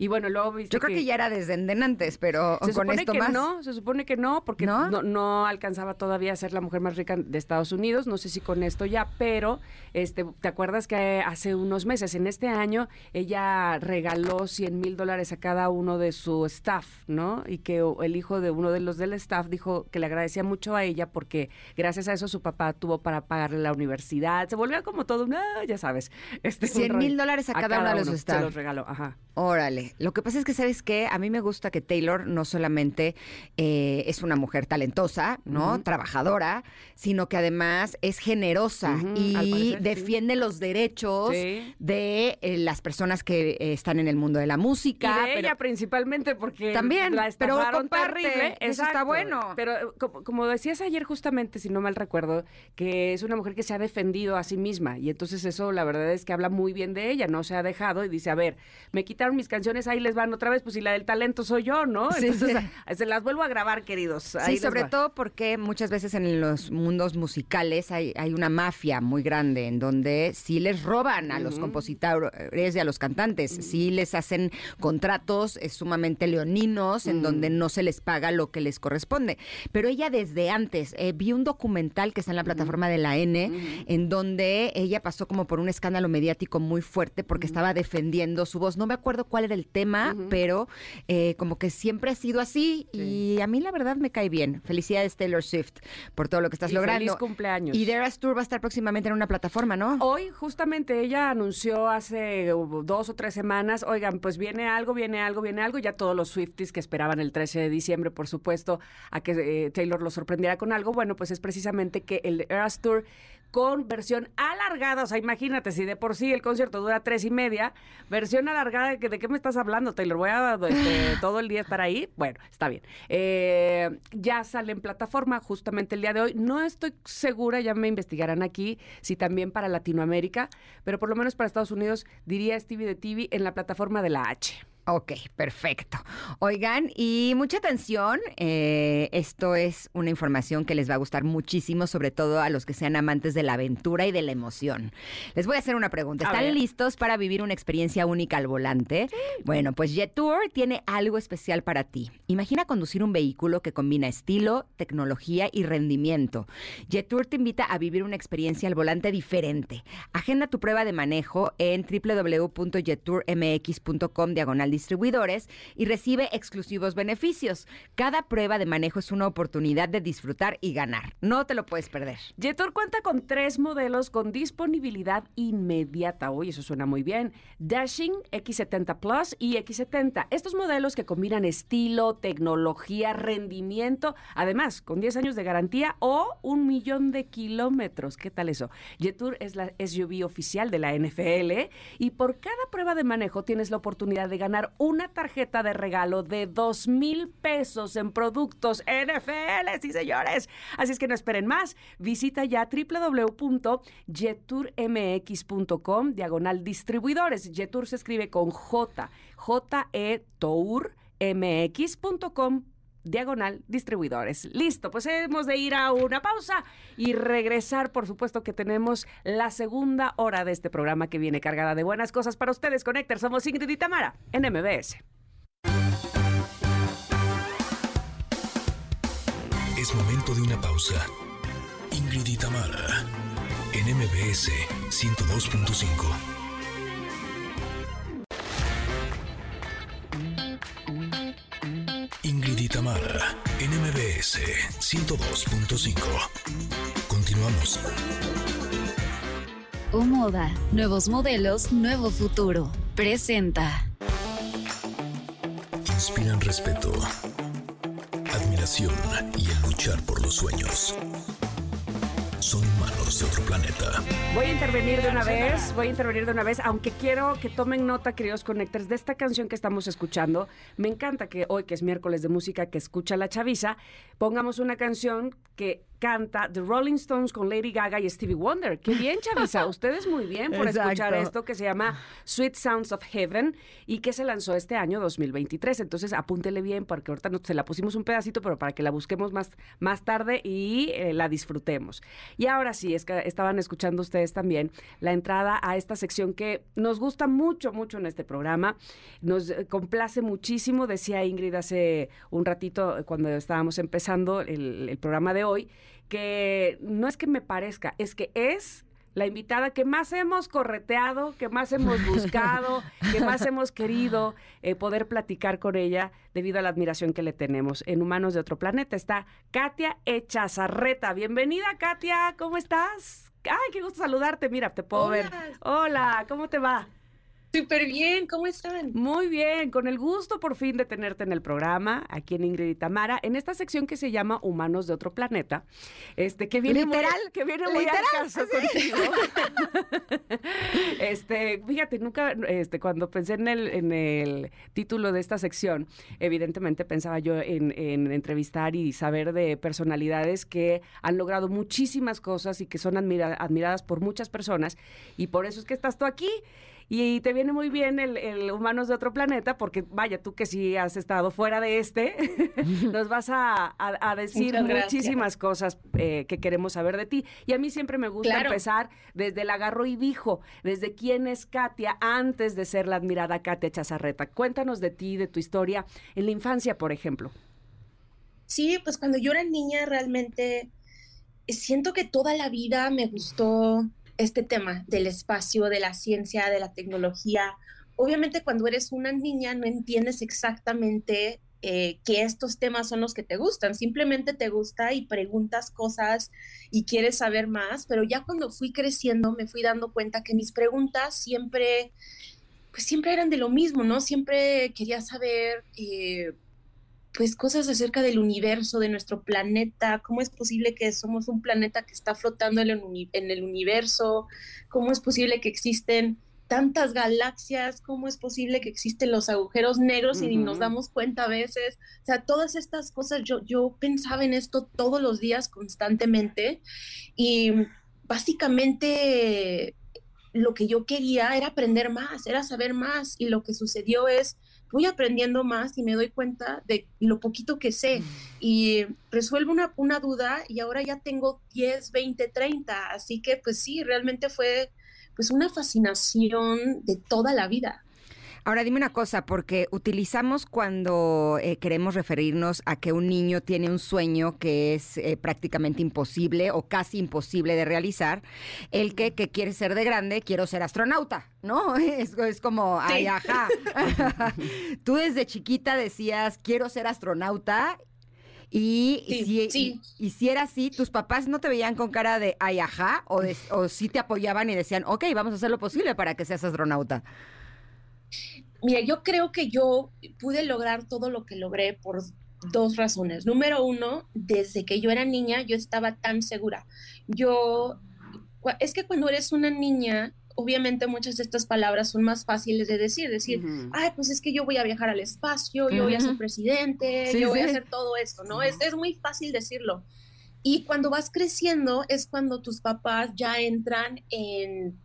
Y bueno, luego viste
Yo creo que ya era desde antes, pero
se
con
supone
esto
que
más.
no, se supone que no, porque
¿No?
¿No? no alcanzaba todavía a ser la mujer más rica de Estados Unidos. No sé si con esto ya, pero este, ¿te acuerdas que hace unos meses, en este año, ella regaló 100 mil dólares a cada uno de su staff, ¿no? Y que el hijo de uno de los del staff dijo que le agradecía mucho a ella porque gracias a eso su papá tuvo para pagarle la universidad. Se volvió como todo, un, ah, ya sabes. Este, un
100 mil dólares a cada uno de los
Se
staff.
los regaló, ajá.
Órale. Lo que pasa es que, ¿sabes qué? A mí me gusta que Taylor no solamente eh, es una mujer talentosa, ¿no? Trabajadora, sino que además es generosa
Ujú, al
y
parecer, sí.
defiende los derechos
Sí.
de eh, las personas que eh, están en el mundo de la música.
y de
pero-
ella principalmente porque
También,
la
pero comparte,
terrible.
eso está bueno.
Pero eh, como, como decías ayer justamente, si no mal recuerdo, que es una mujer que se ha defendido a sí misma y entonces eso la verdad es que habla muy bien de ella, no se ha dejado y dice, a ver, me quitaron mis canciones, ahí les van otra vez, pues si la del talento soy yo, ¿no?
Sí,
Entonces
sí.
se las vuelvo a grabar, queridos. Ahí
Sí, sobre
va.
todo porque muchas veces en los mundos musicales hay, hay una mafia muy grande en donde sí les roban a los compositores y a los cantantes, sí les hacen contratos eh, sumamente leoninos en donde no se les paga lo que les corresponde. Pero ella desde antes, eh, vi un documental que está en la plataforma de la N, en donde ella pasó como por un escándalo mediático muy fuerte porque estaba defendiendo su voz. No me acuerdo cuál era el tema, pero eh, como que siempre ha sido así y a mí la verdad me cae bien. Felicidades Taylor Swift por todo lo que estás
Y
logrando.
feliz cumpleaños.
Y The Eras Tour va a estar próximamente en una plataforma, ¿no?
Hoy justamente ella anunció hace dos o tres semanas, oigan, pues viene algo, viene algo, viene algo, ya todos los Swifties que esperaban el 13 de diciembre, por supuesto, a que eh, Taylor los sorprendiera con algo, bueno, pues es precisamente que el Eras Tour con versión alargada, o sea, imagínate, si de por sí el concierto dura tres y media, versión alargada, ¿de, de qué me estás hablando, Taylor? ¿Voy a este, todo el día estar ahí? Bueno, está bien. Eh, ya sale en plataforma justamente el día de hoy. No estoy segura, ya me investigarán aquí, si también para Latinoamérica, pero por lo menos para Estados Unidos diría Stevie de TV en la plataforma de la H.
Ok, perfecto. Oigan, y mucha atención, eh, esto es una información que les va a gustar muchísimo, sobre todo a los que sean amantes de la aventura y de la emoción. Les voy a hacer una pregunta. ¿Están listos para vivir una experiencia única al volante? Bueno, pues JetTour tiene algo especial para ti. Imagina conducir un vehículo que combina estilo, tecnología y rendimiento. JetTour te invita a vivir una experiencia al volante diferente. Agenda tu prueba de manejo en www.jettourmx.com diagonal distribuidores y recibe exclusivos beneficios. Cada prueba de manejo es una oportunidad de disfrutar y ganar. No te lo puedes perder.
Jetor cuenta con tres modelos con disponibilidad inmediata. Uy, eso suena muy bien. Dashing, X70 Plus y X70. Estos modelos que combinan estilo, tecnología, rendimiento, además con 10 años de garantía o un millón de kilómetros. ¿Qué tal eso? Jetour es la SUV oficial de la NFL y por cada prueba de manejo tienes la oportunidad de ganar una tarjeta de regalo de 2 mil pesos en productos NFL, sí señores. Así es que no esperen más. Visita ya www.jeturmx.com diagonal distribuidores. Jetur se escribe con J, J-E Tour mx.com diagonal distribuidores. Listo, pues hemos de ir a una pausa y regresar, por supuesto que tenemos la segunda hora de este programa que viene cargada de buenas cosas para ustedes. Connector, somos Ingrid y Tamara en MBS.
Es momento de una pausa. Ingrid y Tamara, en MBS 102.5. Ingrid y Tamara, en MBS 102.5. Continuamos.
O Moda, nuevos modelos, nuevo futuro. Presenta.
Inspiran respeto, admiración y el luchar por los sueños. Son de otro planeta.
Voy a intervenir de una vez, voy a intervenir de una vez, aunque quiero que tomen nota, queridos connectors, de esta canción que estamos escuchando. Me encanta que hoy, que es miércoles de música que escucha la chaviza, pongamos una canción que canta The Rolling Stones con Lady Gaga y Stevie Wonder. Qué bien, Chavisa. Ustedes muy bien por escuchar esto que se llama Sweet Sounds of Heaven y que se lanzó este año 2023. Entonces, apúntele bien porque ahorita no, se la pusimos un pedacito, pero para que la busquemos más, más tarde y eh, la disfrutemos. Y ahora sí, es que estaban escuchando ustedes también la entrada a esta sección que nos gusta mucho, mucho en este programa. Nos eh, complace muchísimo, decía Ingrid hace un ratito eh, cuando estábamos empezando el, el programa de hoy, que no es que me parezca, es que es la invitada que más hemos correteado, que más hemos buscado, que más hemos querido eh, poder platicar con ella debido a la admiración que le tenemos. En Humanos de Otro Planeta está Katia Echazarreta. Bienvenida, Katia, ¿cómo estás? Ay, qué gusto saludarte. Mira, te puedo ver.
Hola.
Hola, ¿cómo te va?
Súper bien, ¿cómo están?
Muy bien, con el gusto por fin de tenerte en el programa, aquí en Ingrid y Tamara, en esta sección que se llama Humanos de otro planeta, este, que viene muy-
Literal,
que viene muy al
literal,
contigo. este, fíjate, nunca, este, cuando pensé en el, en el título de esta sección, evidentemente pensaba yo en, en entrevistar y saber de personalidades que han logrado muchísimas cosas y que son admira- admiradas por muchas personas, y por eso es que estás tú aquí. Y te viene muy bien el, el Humanos de otro planeta, porque vaya, tú que sí has estado fuera de este, nos vas a, a- a decir muchísimas cosas eh, que queremos saber de ti. Y a mí siempre me gusta
Claro.
empezar desde el agarro y dijo, desde quién es Katia antes de ser la admirada Katia Chazarreta. Cuéntanos de ti, de tu historia en la infancia, por ejemplo.
Sí, pues cuando yo era niña realmente eh, siento que toda la vida me gustó este tema del espacio, de la ciencia, de la tecnología. Obviamente cuando eres una niña no entiendes exactamente eh, que estos temas son los que te gustan, simplemente te gusta y preguntas cosas y quieres saber más, pero ya cuando fui creciendo me fui dando cuenta que mis preguntas siempre, pues siempre eran de lo mismo, ¿no? Siempre quería saber... eh, pues cosas acerca del universo, de nuestro planeta, cómo es posible que somos un planeta que está flotando en el, uni- en el universo, cómo es posible que existen tantas galaxias, cómo es posible que existen los agujeros negros y ni nos damos cuenta a veces. O sea, todas estas cosas, yo, yo pensaba en esto todos los días constantemente y básicamente lo que yo quería era aprender más, era saber más y lo que sucedió es voy aprendiendo más y me doy cuenta de lo poquito que sé. Y resuelvo una, una duda y ahora ya tengo 10, 20, 30, así que pues sí, realmente fue pues una fascinación de toda la vida.
Ahora dime una cosa, porque utilizamos cuando eh, queremos referirnos a que un niño tiene un sueño que es eh, prácticamente imposible o casi imposible de realizar, el que, que quiere ser de grande, quiero ser astronauta, ¿no? Es, es como, ay,
Sí.
ajá. Tú desde chiquita decías, quiero ser astronauta. Y,
Sí,
si,
sí.
y- y si era así, ¿tus papás no te veían con cara de ay, ajá? ¿O, de- o sí te apoyaban y decían, ok, vamos a hacer lo posible para que seas astronauta?
Mira, yo creo que yo pude lograr todo lo que logré por dos razones. Número uno, desde que yo era niña, yo estaba tan segura. Yo, es que cuando eres una niña, obviamente muchas de estas palabras son más fáciles de decir, decir,
Ujú.
ay, pues es que yo voy a viajar al espacio, yo voy a ser presidente,
Sí,
yo voy a hacer todo esto, ¿no? Es, es muy fácil decirlo. Y cuando vas creciendo es cuando tus papás ya entran en,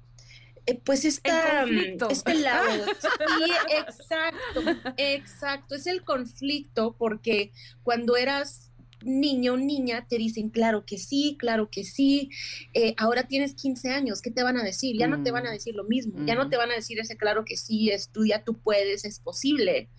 eh, pues, esta,
conflicto.
este lado. Sí, exacto, exacto. Es el conflicto porque cuando eras niño o niña te dicen, claro que sí, claro que sí, eh, ahora tienes 15 años, ¿qué te van a decir? Ya no te van a
Mm.
decir lo mismo, ya no
Mm.
te van a decir ese claro que sí, estudia, tú puedes, es posible.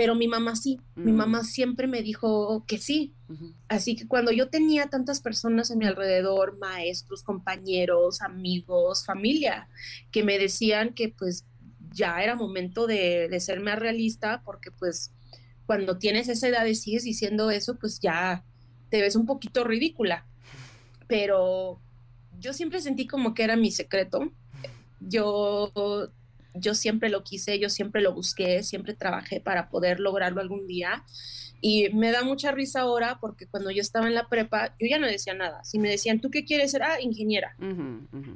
Pero mi mamá sí, mi
Mm.
mamá siempre me dijo que sí.
Ujú.
Así que cuando yo tenía tantas personas a mi alrededor, maestros, compañeros, amigos, familia, que me decían que pues ya era momento de, de ser más realista, porque pues cuando tienes esa edad y sigues diciendo eso, pues ya te ves un poquito ridícula. Pero yo siempre sentí como que era mi secreto. Yo, yo siempre lo quise, yo siempre lo busqué, siempre trabajé para poder lograrlo algún día. Y me da mucha risa ahora porque cuando yo estaba en la prepa, yo ya no decía nada. Si me decían, ¿tú qué quieres ser? Ah, ingeniera.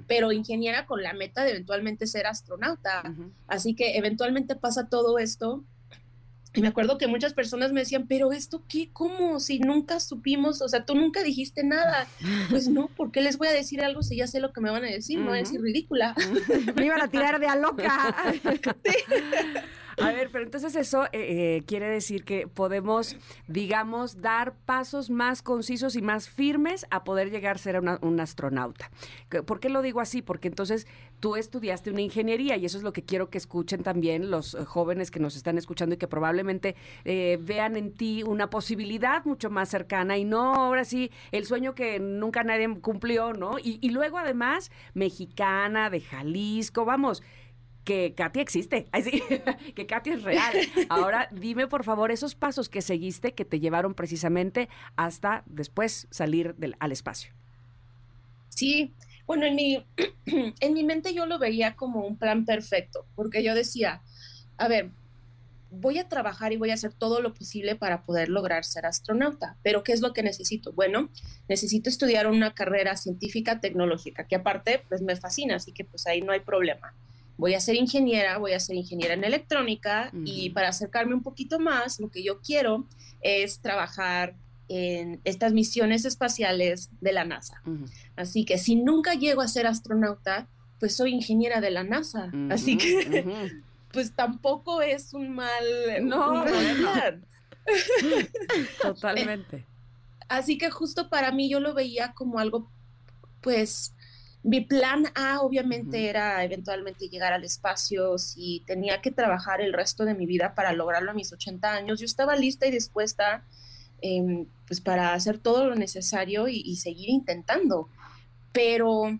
Pero ingeniera con la meta de eventualmente ser astronauta. Así que eventualmente pasa todo esto y me acuerdo que muchas personas me decían, pero esto qué, cómo, si nunca supimos, o sea, tú nunca dijiste nada. Pues no, ¿por qué les voy a decir algo si ya sé lo que me van a decir? Me van a decir ridícula.
Me iban a tirar de a loca.
A ver, pero entonces eso eh, eh, quiere decir que podemos, digamos, dar pasos más concisos y más firmes a poder llegar a ser una- un astronauta. ¿Por qué lo digo así? Porque entonces tú estudiaste una ingeniería y eso es lo que quiero que escuchen también los eh, jóvenes que nos están escuchando y que probablemente eh, vean en ti una posibilidad mucho más cercana y no ahora sí el sueño que nunca nadie cumplió, ¿no? Y, y luego además mexicana, de Jalisco, vamos que Katy existe, Ay, sí, que Katy es real. Ahora dime por favor esos pasos que seguiste que te llevaron precisamente hasta después salir del, al espacio.
Sí, bueno, en mi, en mi mente yo lo veía como un plan perfecto, porque yo decía, a ver, voy a trabajar y voy a hacer todo lo posible para poder lograr ser astronauta, pero ¿qué es lo que necesito? Bueno, necesito estudiar una carrera científica tecnológica, que aparte, pues me fascina, así que pues ahí no hay problema. Voy a ser ingeniera, voy a ser ingeniera en electrónica y para acercarme un poquito más, lo que yo quiero es trabajar en estas misiones espaciales de la NASA. Así que si nunca llego a ser astronauta, pues soy ingeniera de la NASA. Así que pues tampoco es un mal,
No,
un mal.
Totalmente.
Así que justo para mí yo lo veía como algo, pues mi plan A obviamente era eventualmente llegar al espacio, si tenía que trabajar el resto de mi vida para lograrlo a mis 80 años, yo estaba lista y dispuesta em, pues para hacer todo lo necesario y, y seguir intentando. Pero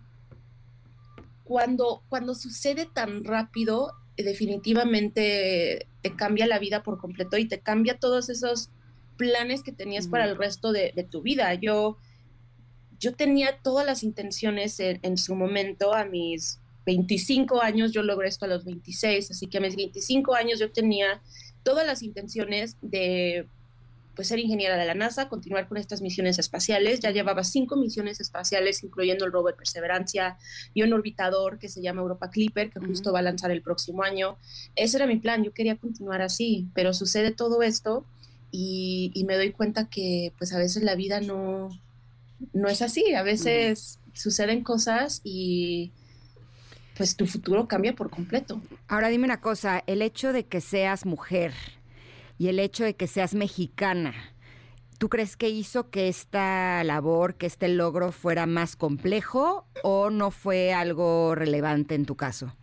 cuando, cuando sucede tan rápido, eh, definitivamente te cambia la vida por completo y te cambia todos esos planes que tenías para el resto de, de tu vida. Yo, yo tenía todas las intenciones en, en su momento, a mis 25 años, yo logré esto a los 26, así que a mis 25 años yo tenía todas las intenciones de pues ser ingeniera de la NASA, continuar con estas misiones espaciales. Ya llevaba cinco misiones espaciales, incluyendo el rover Perseverancia y un orbitador que se llama Europa Clipper, que justo va a lanzar el próximo año. Ese era mi plan, yo quería continuar así, pero sucede todo esto y, y me doy cuenta que pues a veces la vida no, no es así, a veces suceden cosas y pues tu futuro cambia por completo.
Ahora dime una cosa, el hecho de que seas mujer y el hecho de que seas mexicana, ¿tú crees que hizo que esta labor, que este logro fuera más complejo o no fue algo relevante en tu caso?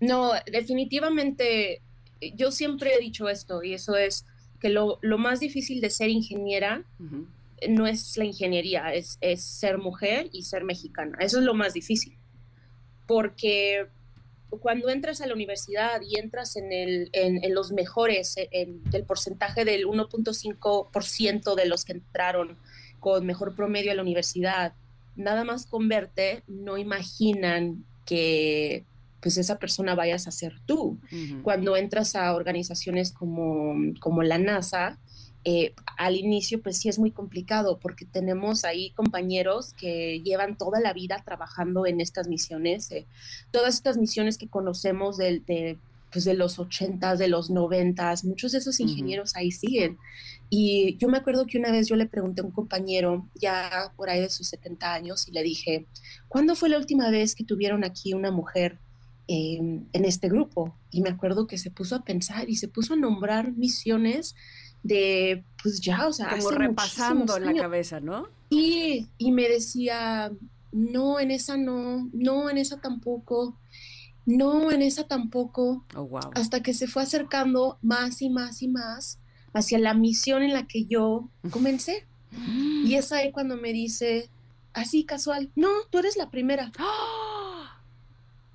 No, definitivamente, yo siempre he dicho esto y eso es que lo, lo más difícil de ser ingeniera. No es la ingeniería, es, es ser mujer y ser mexicana. Eso es lo más difícil. Porque cuando entras a la universidad y entras en, el, en, en los mejores, en, del porcentaje del 1.5% de los que entraron con mejor promedio a la universidad, nada más con verte, no imaginan que pues esa persona vayas a ser tú cuando entras a organizaciones como, como la NASA, eh, al inicio pues sí es muy complicado porque tenemos ahí compañeros que llevan toda la vida trabajando en estas misiones, eh, todas estas misiones que conocemos del- de, pues de los 80s, de los 90s, muchos de esos ingenieros ahí siguen. Y yo me acuerdo que una vez yo le pregunté a un compañero, ya por ahí de sus 70 años, y le dije, ¿cuándo fue la última vez que tuvieron aquí una mujer eh, en este grupo? Y me acuerdo que se puso a pensar y se puso a nombrar misiones de, pues ya, o sea,
Como
hace
repasando la
años.
cabeza, ¿no?
Y, y me decía, no, en esa no, no, en esa tampoco, no, en esa tampoco,
Oh, wow.
hasta que se fue acercando más y más y más hacia la misión en la que yo comencé. Y es ahí cuando me dice, así casual, no, tú eres la primera.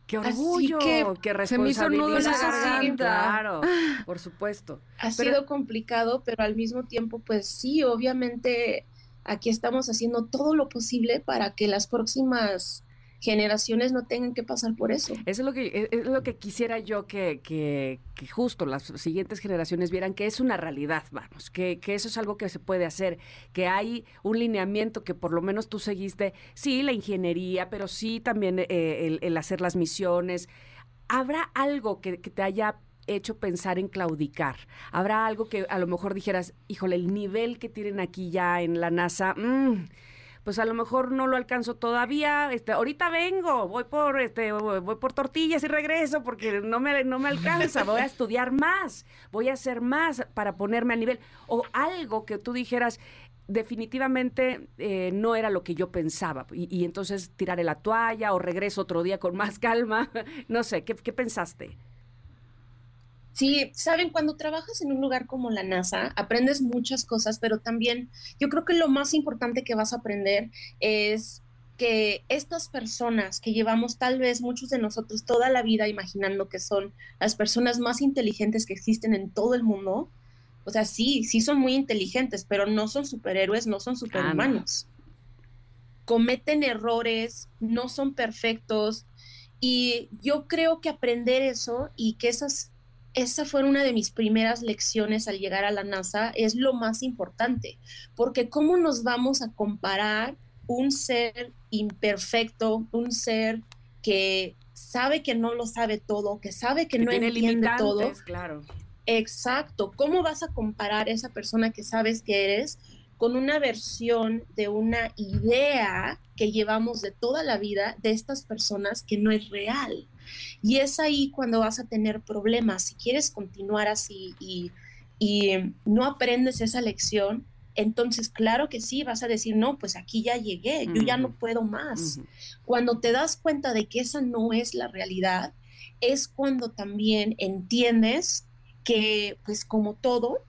¡Qué
Así
orgullo!
que
¡Qué
se me hizo nudo
responsabilidad! Claro, por supuesto.
Ha
Pero-
sido complicado, pero al mismo tiempo, pues sí, obviamente aquí estamos haciendo todo lo posible para que las próximas generaciones no tengan que pasar por eso.
Eso es lo que, es- es lo que quisiera yo que, que, que justo las siguientes generaciones vieran que es una realidad, vamos, que, que eso es algo que se puede hacer, que hay un lineamiento que por lo menos tú seguiste, sí, la ingeniería, pero sí también eh, el, hacer las misiones. ¿Habrá algo que, que te haya hecho pensar en claudicar? ¿Habrá algo que a lo mejor dijeras, híjole, el nivel que tienen aquí ya en la NASA, mm, pues a lo mejor no lo alcanzo todavía, este, ahorita vengo, voy por, este, voy por tortillas y regreso porque no me, no me alcanza, voy a estudiar más, voy a hacer más para ponerme a nivel, o algo que tú dijeras, definitivamente eh, no era lo que yo pensaba. Y, entonces tiraré la toalla o regreso otro día con más calma. no sé, ¿qué, ¿qué, pensaste?
Sí, saben, cuando trabajas en un lugar como la NASA, aprendes muchas cosas, pero también yo creo que lo más importante que vas a aprender es que estas personas que llevamos tal vez muchos de nosotros toda la vida imaginando que son las personas más inteligentes que existen en todo el mundo, o sea, sí, sí son muy inteligentes, pero no son superhéroes, no son superhumanos. Cometen errores, no son perfectos. Y yo creo que aprender eso y que esas, esa fue una de mis primeras lecciones al llegar a la NASA es lo más importante, porque ¿cómo nos vamos a comparar un ser imperfecto, un ser que sabe que no lo sabe todo, que sabe que, no entiende todo?
Claro.
Exacto. ¿Cómo vas a comparar esa persona que sabes que eres con una versión de una idea que llevamos de toda la vida de estas personas que no es real? Y es ahí cuando vas a tener problemas. Si quieres continuar así y, no aprendes esa lección, entonces claro que sí, vas a decir, no, pues aquí ya llegué, yo ya no puedo más. Cuando te das cuenta de que esa no es la realidad, es cuando también entiendes que pues como todo,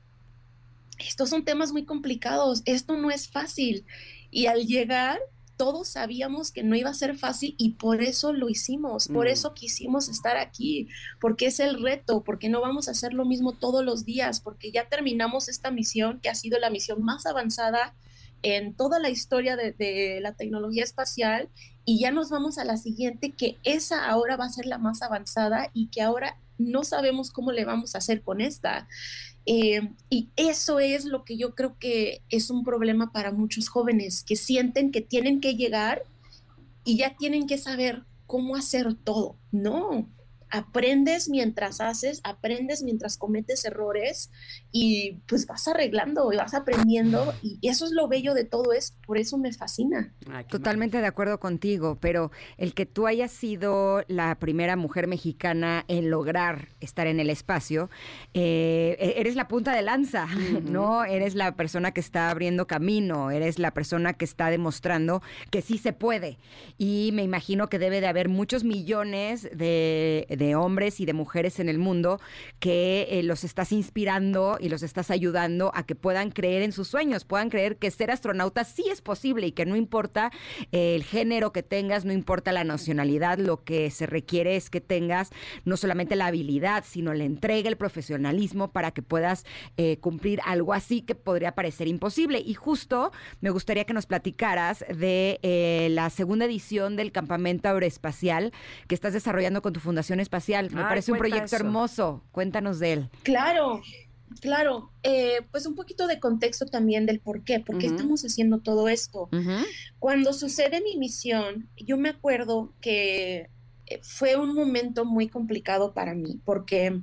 estos son temas muy complicados, esto no es fácil. Y al llegar, todos sabíamos que no iba a ser fácil y por eso lo hicimos, por mm. eso quisimos estar aquí, porque es el reto, porque no vamos a hacer lo mismo todos los días, porque ya terminamos esta misión que ha sido la misión más avanzada en toda la historia de, de, la tecnología espacial y ya nos vamos a la siguiente, que esa ahora va a ser la más avanzada y que ahora no sabemos cómo le vamos a hacer con esta. Eh, y eso es lo que yo creo que es un problema para muchos jóvenes, que sienten que tienen que llegar y ya tienen que saber cómo hacer todo. No, aprendes mientras haces, aprendes mientras cometes errores y pues vas arreglando y vas aprendiendo y eso es lo bello de todo es, por eso me fascina.
Totalmente de acuerdo contigo, pero el que tú hayas sido la primera mujer mexicana en lograr estar en el espacio, eh, e-, eres la punta de lanza, ¿no? Eres la persona que está abriendo camino, eres la persona que está demostrando que sí se puede. Y me imagino que debe de haber muchos millones de de hombres y de mujeres en el mundo que eh, los estás inspirando y los estás ayudando a que puedan creer en sus sueños, puedan creer que ser astronauta sí es posible y que no importa eh, el género que tengas, no importa la nacionalidad, lo que se requiere es que tengas no solamente la habilidad, sino la entrega, el profesionalismo para que puedas eh, cumplir algo así que podría parecer imposible. Y justo me gustaría que nos platicaras de la segunda edición del campamento aeroespacial que estás desarrollando con tu Fundación Espacial. Me parece un proyecto hermoso. Cuéntanos de él.
Claro, claro. Eh, pues un poquito de contexto también del por qué, por qué estamos haciendo todo esto. Cuando sucede mi misión, yo me acuerdo que eh, fue un momento muy complicado para mí, porque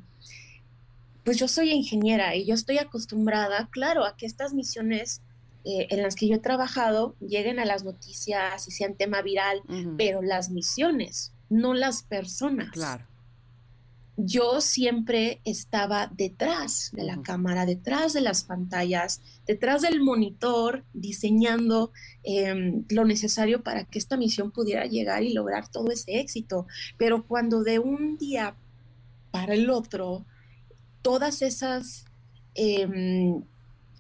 pues yo soy ingeniera y yo estoy acostumbrada, claro, a que estas misiones eh, en las que yo he trabajado lleguen a las noticias y sean tema viral, pero las misiones, no las personas.
Claro
yo siempre estaba detrás de la cámara, detrás de las pantallas, detrás del monitor, diseñando em, lo necesario para que esta misión pudiera llegar y lograr todo ese éxito. Pero cuando de un día para el otro, todas esas em,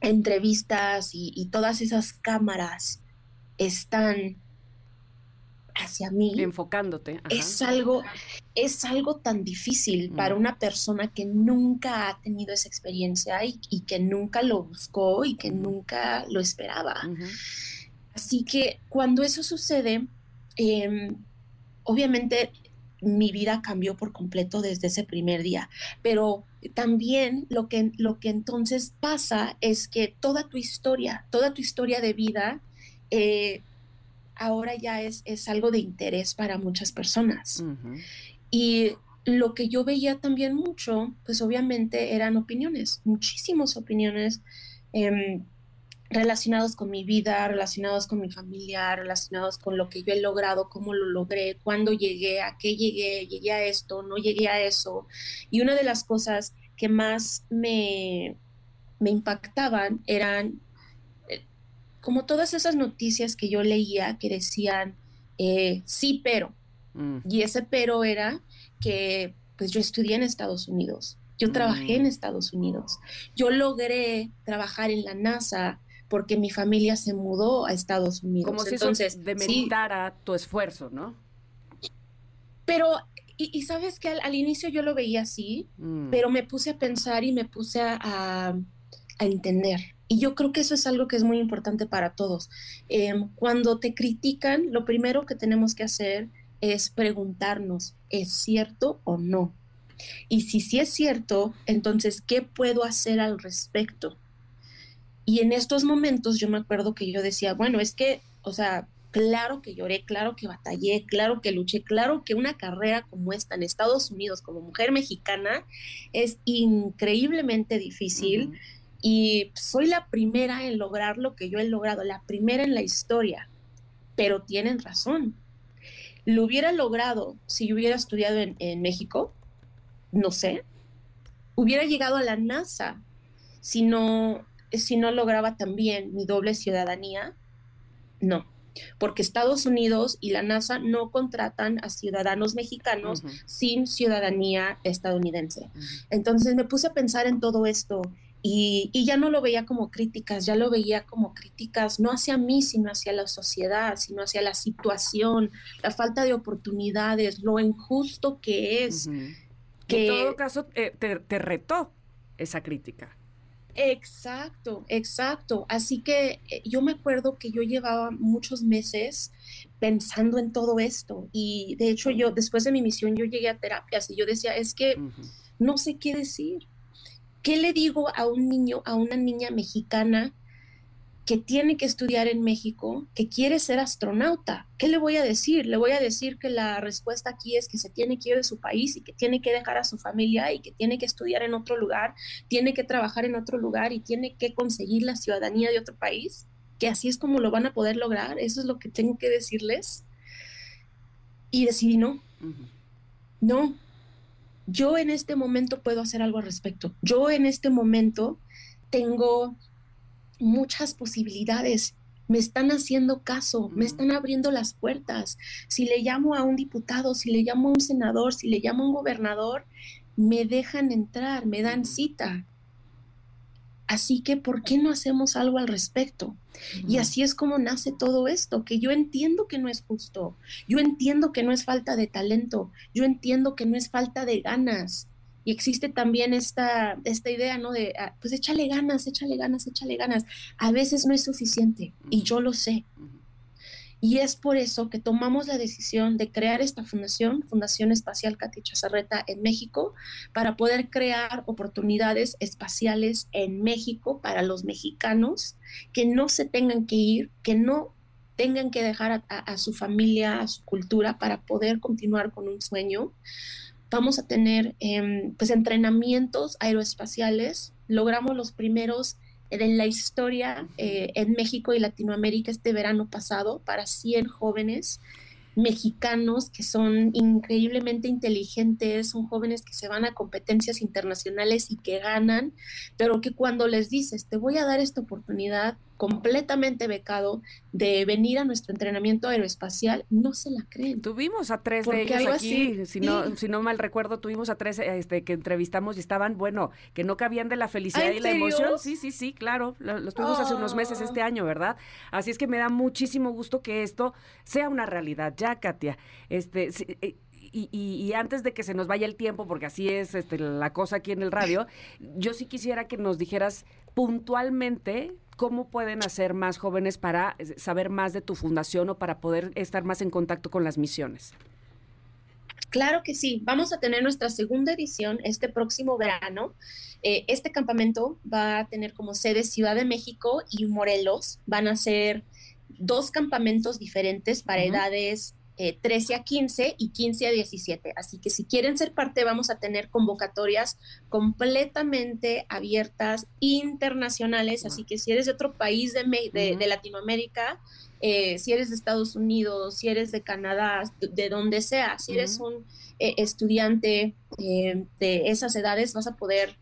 entrevistas y todas esas cámaras están hacia mí.
Enfocándote.
Es algo, es algo tan difícil para mm. una persona que nunca ha tenido esa experiencia y, que nunca lo buscó y que nunca lo esperaba. Así que cuando eso sucede, em, obviamente mi vida cambió por completo desde ese primer día, pero también lo que, lo que entonces pasa es que toda tu historia, toda tu historia de vida, eh, ahora ya es, es algo de interés para muchas personas. Y lo que yo veía también mucho, pues obviamente eran opiniones, muchísimas opiniones em, relacionados con mi vida, relacionados con mi familia, relacionados con lo que yo he logrado, cómo lo logré, cuándo llegué, a qué llegué, llegué a esto, no llegué a eso. Y una de las cosas que más me, me impactaban eran eh, como todas esas noticias que yo leía que decían, eh, sí, pero. Mm. Y ese pero era que pues yo estudié en Estados Unidos, yo trabajé en mm. Estados Unidos, yo logré trabajar en la NASA porque mi familia se mudó a Estados Unidos.
Como si Entonces, eso demeritara tu esfuerzo, ¿no?
Pero, y, sabes que al, inicio yo lo veía así, mm. pero me puse a pensar y me puse a, a, entender. Y yo creo que eso es algo que es muy importante para todos. Em, cuando te critican, lo primero que tenemos que hacer es preguntarnos, ¿es cierto o no? Y si sí es cierto, entonces, ¿qué puedo hacer al respecto? Y en estos momentos yo me acuerdo que yo decía, bueno, es que, o sea, claro que lloré, claro que batallé, claro que luché, claro que una carrera como esta en Estados Unidos como mujer mexicana es increíblemente difícil. Y soy la primera en lograr lo que yo he logrado, la primera en la historia. Pero tienen razón, lo hubiera logrado si yo hubiera estudiado en, México, no sé, hubiera llegado a la NASA si no, si no lograba también mi doble ciudadanía, no, porque Estados Unidos y la NASA no contratan a ciudadanos mexicanos sin ciudadanía estadounidense. Entonces me puse a pensar en todo esto y, ya no lo veía como críticas, ya lo veía como críticas no hacia mí, sino hacia la sociedad, sino hacia la situación, la falta de oportunidades, lo injusto que es.
que... En todo caso, eh, te, retó esa crítica.
Exacto, exacto. Así que eh, yo me acuerdo que yo llevaba muchos meses pensando en todo esto y de hecho yo después de mi misión yo llegué a terapias y yo decía, es que no sé qué decir, ¿Qué le digo a un niño, a una niña mexicana que tiene que estudiar en México, que quiere ser astronauta? ¿Qué le voy a decir? Le voy a decir que la respuesta aquí es que se tiene que ir de su país y que tiene que dejar a su familia y que tiene que estudiar en otro lugar, tiene que trabajar en otro lugar y tiene que conseguir la ciudadanía de otro país, que así es como lo van a poder lograr. Eso es lo que tengo que decirles. Y decidí no. No, yo en este momento puedo hacer algo al respecto. Yo en este momento tengo muchas posibilidades. Me están haciendo caso, me están abriendo las puertas. Si le llamo a un diputado, si le llamo a un senador, si le llamo a un gobernador, me dejan entrar, me dan cita. Así que, ¿por qué no hacemos algo al respecto? Y así es como nace todo esto, que yo entiendo que no es justo, yo entiendo que no es falta de talento, yo entiendo que no es falta de ganas. Y existe también esta, esta idea, ¿no? De, ah, pues échale ganas, échale ganas, échale ganas. A veces no es suficiente y yo lo sé. Y es por eso que tomamos la decisión de crear esta fundación, Fundación Espacial Katy Chazarreta en México, para poder crear oportunidades espaciales en México para los mexicanos que no se tengan que ir, que no tengan que dejar a, su familia, a su cultura para poder continuar con un sueño. Vamos a tener em, pues entrenamientos aeroespaciales. Logramos los primeros en la historia eh, en México y Latinoamérica este verano pasado para 100 jóvenes mexicanos que son increíblemente inteligentes, son jóvenes que se van a competencias internacionales y que ganan, pero que cuando les dices, te voy a dar esta oportunidad, completamente becado de venir a nuestro entrenamiento aeroespacial, no se la creen.
Tuvimos a tres de ellos aquí, si, no, si no mal recuerdo, tuvimos a tres este, que entrevistamos y estaban, bueno, que no cabían de la felicidad y la emoción. Sí, sí, sí, claro, los tuvimos hace unos meses este año, ¿verdad? Así es que me da muchísimo gusto que esto sea una realidad ya, Katia. Este, eh, y, y, antes de que se nos vaya el tiempo, porque así es este, la cosa aquí en el radio, yo sí quisiera que nos dijeras puntualmente ¿Cómo pueden hacer más jóvenes para eh, saber más de tu fundación o para poder estar más en contacto con las misiones?
Claro que sí, vamos a tener nuestra segunda edición este próximo verano. Eh, este campamento va a tener como sede Ciudad de México y Morelos. Van a ser dos campamentos diferentes para edades 13 a 15 y 15 a 17. Así que si quieren ser parte, vamos a tener convocatorias completamente abiertas, internacionales. Así que si eres de otro país de, de, Latinoamérica, eh, si eres de Estados Unidos, si eres de Canadá, de donde sea, si eres un eh, estudiante eh, de esas edades, vas a poder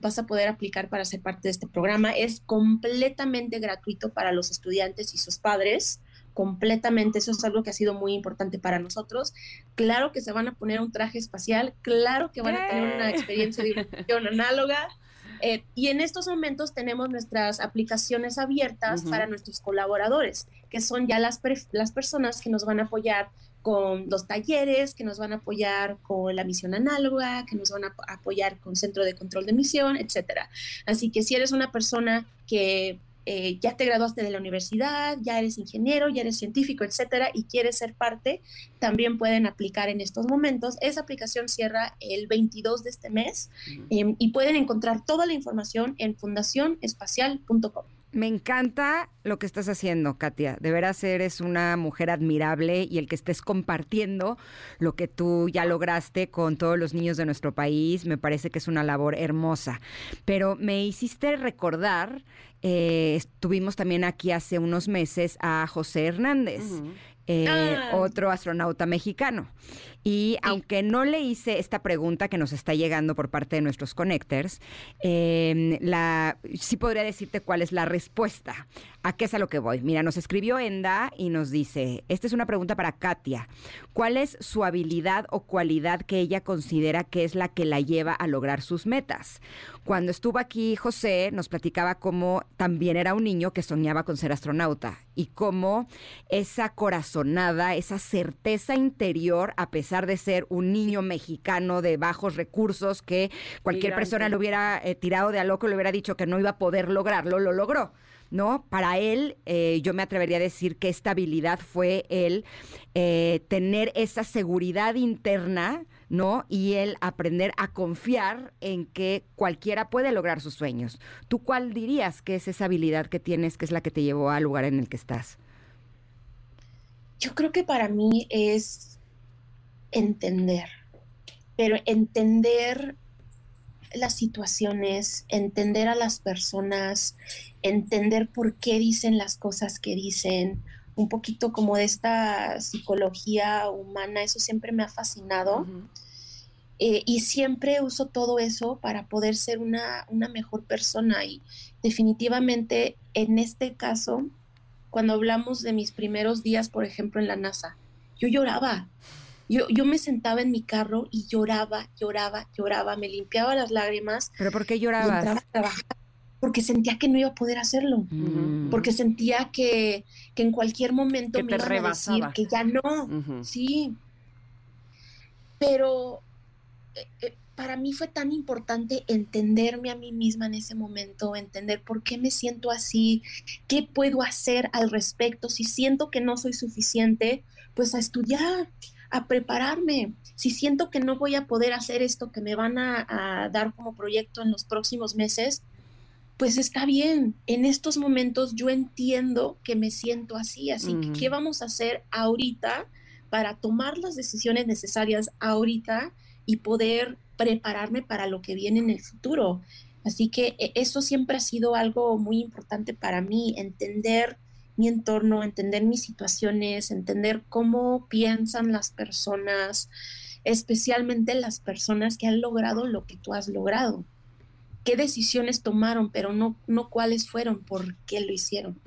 vas a poder aplicar para ser parte de este programa. Es completamente gratuito para los estudiantes y sus padres completamente. Eso es algo que ha sido muy importante para nosotros. Claro que se van a poner un traje espacial, claro que van a tener una experiencia de diversión análoga. Eh, y en estos momentos tenemos nuestras aplicaciones abiertas para nuestros colaboradores, que son ya las, las personas que nos van a apoyar con los talleres, que nos van a apoyar con la misión análoga, que nos van a apoyar con centro de control de misión, etcétera. Así que si eres una persona que eh, ya te graduaste de la universidad, ya eres ingeniero, ya eres científico, etcétera, y quieres ser parte, también pueden aplicar en estos momentos. Esa aplicación cierra el 22 de este mes em, y pueden encontrar toda la información en fundacionespacial.com.
Me encanta lo que estás haciendo, Katia. De veras eres una mujer admirable y el que estés compartiendo lo que tú ya lograste con todos los niños de nuestro país, me parece que es una labor hermosa. Pero me hiciste recordar, eh, estuvimos también aquí hace unos meses a José Hernández. Eh, ah. otro astronauta mexicano. Y aunque no le hice esta pregunta que nos está llegando por parte de nuestros connectors, em, la, sí podría decirte cuál es la respuesta. ¿A qué es a lo que voy? Mira, nos escribió Enda y nos dice, esta es una pregunta para Katia. ¿Cuál es su habilidad o cualidad que ella considera que es la que la lleva a lograr sus metas? Cuando estuvo aquí José, nos platicaba cómo también era un niño que soñaba con ser astronauta y cómo esa corazonada, esa certeza interior, a pesar de ser un niño mexicano de bajos recursos, que cualquier persona lo hubiera eh, tirado de a loco, le hubiera dicho que no iba a poder lograrlo, lo logró. ¿no? Para él, eh, yo me atrevería a decir que esta habilidad fue el eh, tener esa seguridad interna, ¿no? Y el aprender a confiar en que cualquiera puede lograr sus sueños. ¿Tú cuál dirías que es esa habilidad que tienes, que es la que te llevó al lugar en el que estás?
Yo creo que para mí es entender, pero entender las situaciones, entender a las personas, entender por qué dicen las cosas que dicen, un poquito como de esta psicología humana, eso siempre me ha fascinado. Eh, y siempre uso todo eso para poder ser una, una mejor persona. Y definitivamente en este caso, cuando hablamos de mis primeros días, por ejemplo, en la NASA, yo lloraba yo, yo me sentaba en mi carro y lloraba, lloraba, lloraba, me limpiaba las lágrimas.
¿Pero por qué llorabas?
porque sentía que no iba a poder hacerlo, mm. porque sentía que, en cualquier momento me iban a decir que ya no, sí. Pero eh, eh, para mí fue tan importante entenderme a mí misma en ese momento, entender por qué me siento así, qué puedo hacer al respecto, si siento que no soy suficiente, pues a estudiar, a prepararme. Si siento que no voy a poder hacer esto que me van a, dar como proyecto en los próximos meses, pues está bien. En estos momentos yo entiendo que me siento así, así que ¿qué vamos a hacer ahorita para tomar las decisiones necesarias ahorita y poder prepararme para lo que viene en el futuro? Así que e, eso siempre ha sido algo muy importante para mí, entender mi entorno, entender mis situaciones, entender cómo piensan las personas, especialmente las personas que han logrado lo que tú has logrado. ¿Qué decisiones tomaron, pero no, no cuáles fueron, por qué lo hicieron?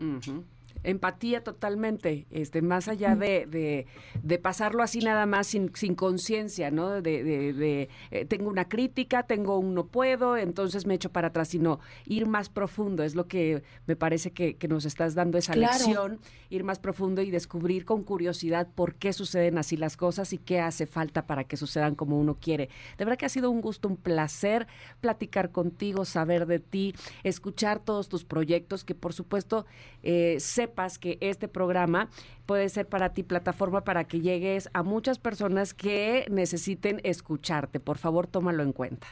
Empatía totalmente, este, más allá de, de, pasarlo así nada más sin, sin conciencia, ¿no? De, de eh, tengo una crítica, tengo un no puedo, entonces me echo para atrás, sino ir más profundo, es lo que me parece que, que nos estás dando esa lección, ir más profundo y descubrir con curiosidad por qué suceden así las cosas y qué hace falta para que sucedan como uno quiere. De verdad que ha sido un gusto, un placer platicar contigo, saber de ti, escuchar todos tus proyectos, que por supuesto eh, que este programa puede ser para ti plataforma para que llegues a muchas personas que necesiten escucharte. Por favor, tómalo en cuenta.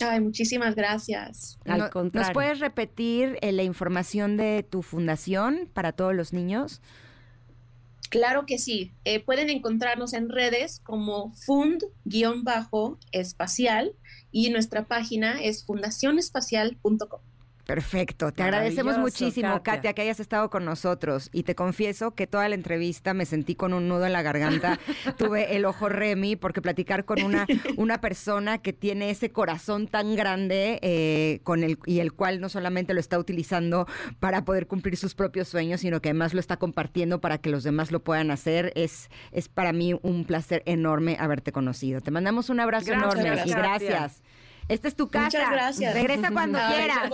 Ay, muchísimas gracias.
Al contrario. ¿Nos puedes repetir eh, la información de tu fundación para todos los niños?
Claro que sí. Eh, pueden encontrarnos en redes como fund-espacial y nuestra página es fundacionespacial.com.
Perfecto, te agradecemos muchísimo, Katia. que hayas estado con nosotros. Y te confieso que toda la entrevista me sentí con un nudo en la garganta. Tuve el ojo Remy, porque platicar con una, una persona que tiene ese corazón tan grande eh, con el, y el cual no solamente lo está utilizando para poder cumplir sus propios sueños, sino que además lo está compartiendo para que los demás lo puedan hacer, es, es para mí un placer enorme haberte conocido. Te mandamos un abrazo enorme y gracias. Esta es tu casa.
Muchas gracias.
Regresa cuando quieras.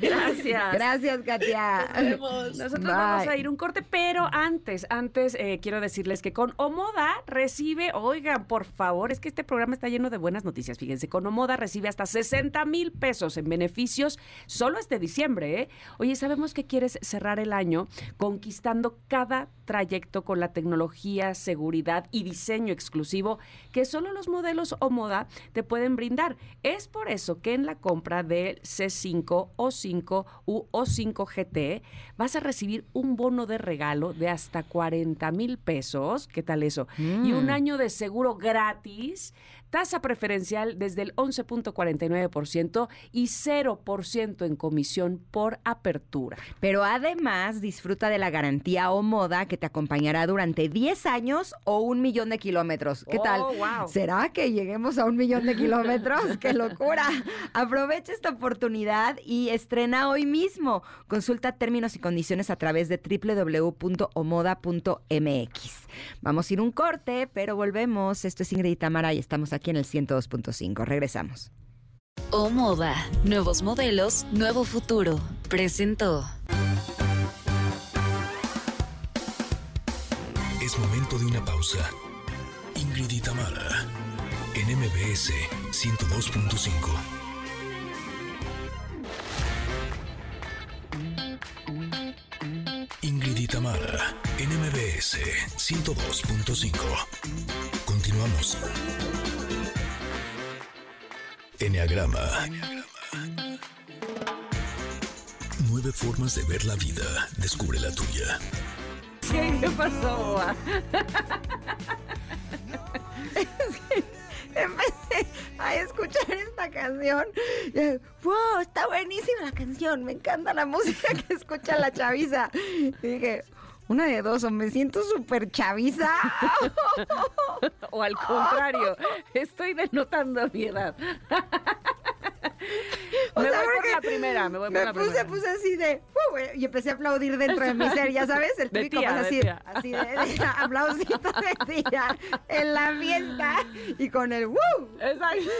Gracias.
Gracias, Katia.
Nosotros vamos a ir un corte, pero antes, antes eh, quiero decirles que con Omoda recibe, oigan, por favor, es que este programa está lleno de buenas noticias. Fíjense, con Omoda recibe hasta 60 mil pesos en beneficios solo este diciembre. ¿eh? Oye, sabemos que quieres cerrar el año conquistando cada trayecto con la tecnología, seguridad y diseño exclusivo que solo los modelos Omoda te pueden brindar. Es por eso que en la compra del C5 o 5 u O5 GT vas a recibir un bono de regalo de hasta 40 mil pesos. ¿Qué tal eso? Y un mm. año de seguro gratis tasa preferencial desde el 11.49% y 0% en comisión por apertura.
Pero además disfruta de la garantía o moda que te acompañará durante 10 años o un millón de kilómetros. ¿Qué tal?
Oh,
¿Será que lleguemos a un millón de kilómetros? ¡Qué locura! Aprovecha esta oportunidad y estrena hoy mismo. Consulta términos y condiciones a través de www.omoda.mx. Vamos a ir un corte, pero volvemos. Esto es Ingrid Tamara y estamos aquí aquí en el 102.5. Regresamos.
O Moda, nuevos modelos, nuevo futuro. Presentó.
Es momento de una pausa. Ingrid y Tamara, en MBS 102.5. Ingrid y Tamara, en MBS 102.5. Continuamos. Enneagrama. Nueve formas de ver la vida. Descubre la tuya.
¿Qué, pasó?
empecé a escuchar esta canción. ¡Wow! Está buenísima la canción. Me encanta la música que escucha la chaviza. dije, una de dos, o me siento súper chaviza.
o al contrario, estoy denotando mi edad. me voy por la primera, me voy por la
puse,
primera.
puse así de, uh, y empecé a aplaudir dentro de mi ser, ya sabes, el típico
tía,
así,
de
así de, de aplausito de tía en la fiesta y con el ¡Woo!
Exacto.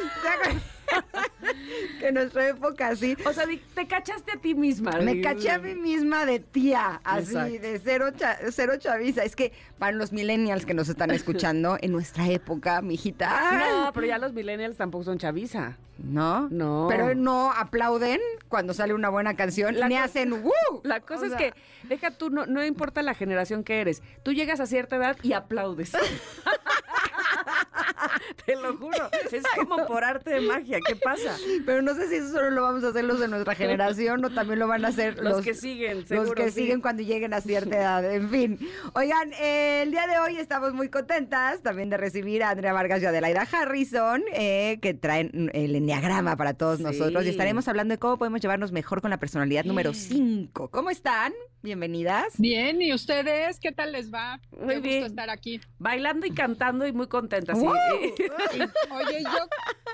que nuestra época así.
O sea, te cachaste a ti misma.
Me caché a mí misma de tía, así, de cero, cero chaviza. Es que para los millennials que nos están escuchando, en nuestra época, mijita.
No, pero ya los millennials tampoco son chaviza.
¿No?
No.
Pero no aplauden cuando sale una buena canción, la ni hacen ¡Woo!
La cosa es que, deja tú, no, no importa la generación que eres, tú llegas a cierta edad y aplaudes. Te lo juro, es como por arte de magia, ¿qué pasa?
Pero no sé si eso solo lo vamos a hacer los de nuestra generación o también lo van a hacer
los, que siguen, seguro,
Los que siguen cuando lleguen a cierta edad, en fin. Oigan, eh, el día de hoy estamos muy contentas también de recibir a Andrea Vargas y Adelaida Harrison, eh, que traen el enneagrama para todos nosotros y estaremos hablando de cómo podemos llevarnos mejor con la personalidad número 5. ¿Cómo están? Bienvenidas.
Bien, ¿y ustedes qué tal les va?
Muy
Qué
bien.
gusto estar aquí.
Bailando y cantando y muy contentas. sí.
Oye, yo,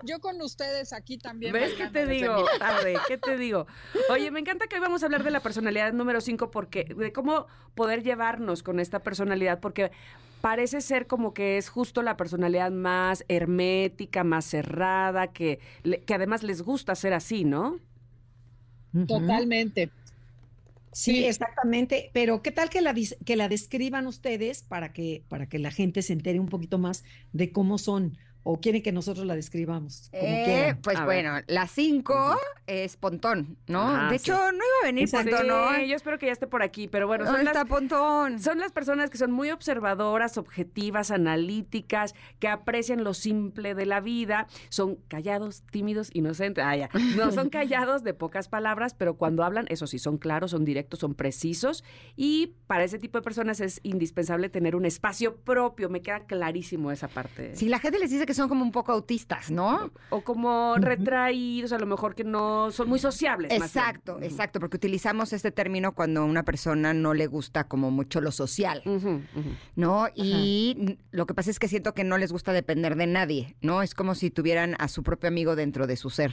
yo con ustedes aquí también.
¿Ves qué te digo? Tarde, ¿qué te digo? Oye, me encanta que hoy vamos a hablar de la personalidad número 5 porque de cómo poder llevarnos con esta personalidad porque parece ser como que es justo la personalidad más hermética, más cerrada, que, que además les gusta ser así, ¿no?
Totalmente.
Sí, exactamente. Pero ¿qué tal que la, que la describan ustedes para que, para que la gente se entere un poquito más de cómo son? ¿O quieren que nosotros la describamos? Como
Eh, pues
A ver.
bueno, la 5 es Pontón, ¿no? De
sí.
hecho, no iba a venir. Pontón, ¿no?
Sí, yo espero que ya esté por aquí, pero bueno,
¿Dónde
son las,
está Pontón?
Son las personas que son muy observadoras, objetivas, analíticas, que aprecian lo simple de la vida, son callados, tímidos, inocentes. Ah, ya. No, son callados de pocas palabras, pero cuando hablan, eso sí, son claros, son directos, son precisos. Y para ese tipo de personas es indispensable tener un espacio propio. Me queda clarísimo esa parte.
Si la gente les dice que son como un poco autistas, ¿no?
O como retraídos, a lo mejor que no son muy sociables. más bien.
Exacto, exacto, porque utilizamos este término cuando a una persona no le gusta como mucho lo social. ¿no? Y lo que pasa es que siento que no les gusta depender de nadie, ¿no? Es como si tuvieran a su propio amigo dentro de su ser.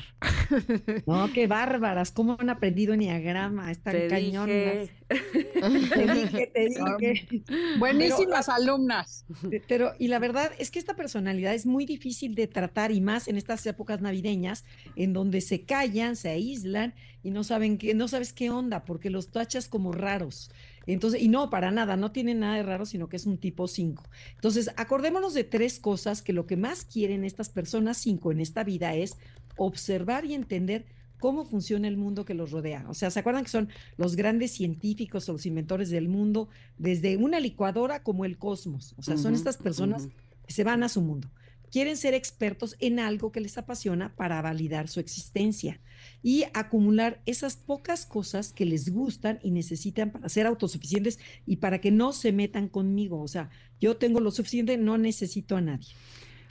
No, qué bárbaras, cómo han aprendido Enneagrama, están
Te
cañonas.
dije.
Te dije, te dije.
Buenísimas alumnas.
Pero, y la verdad es que esta personalidad es muy difícil de tratar y más en estas épocas navideñas, en donde se callan, se aíslan y no saben qué, no sabes qué onda, porque los tachas como raros. Entonces, y no, para nada, no tiene nada de raro, sino que es un tipo 5. Entonces, acordémonos de tres cosas que lo que más quieren estas personas 5 en esta vida es observar y entender cómo funciona el mundo que los rodea. O sea, ¿se acuerdan que son los grandes científicos o los inventores del mundo, desde una licuadora como el cosmos? O sea, son estas personas que se van a su mundo. Quieren ser expertos en algo que les apasiona para validar su existencia y acumular esas pocas cosas que les gustan y necesitan para ser autosuficientes y para que no se metan conmigo. O sea, yo tengo lo suficiente, no necesito a nadie.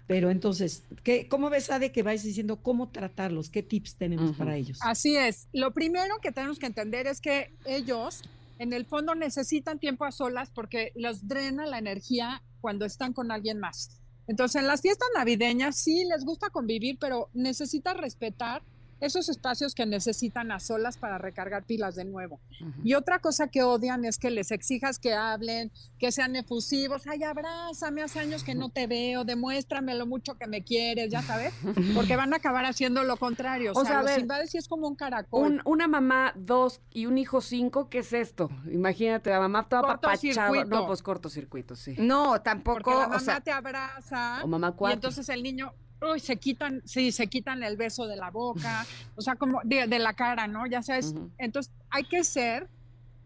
Pero entonces, ¿qué, ¿cómo ves, Ade, que vais diciendo cómo tratarlos? ¿Qué tips tenemos para ellos?
Así es. Lo primero que tenemos que entender es que ellos, en el fondo, necesitan tiempo a solas porque los drena la energía cuando están con alguien más. Entonces, en las fiestas navideñas sí les gusta convivir, pero necesita respetar esos espacios que necesitan a solas para recargar pilas de nuevo. Y otra cosa que odian es que les exijas que hablen, que sean efusivos. Ay, abrázame, hace años que no te veo, demuéstrame lo mucho que me quieres, ya sabes, porque van a acabar haciendo lo contrario. O,
O
sea,
sea, a
los
ver,
y es como un caracol.
Un- una mamá, dos y un hijo, cinco, ¿qué es esto? Imagínate, la mamá toda papachada. No, pues cortocircuito, sí.
No,
porque
tampoco,
la mamá
o sea,
te abraza
O mamá
y
cuatro.
entonces el niño, uy, se quitan, sí, se quitan el beso de la boca, o sea, como de, de la cara, ¿no? Ya sabes.
Ujú.
Entonces hay que ser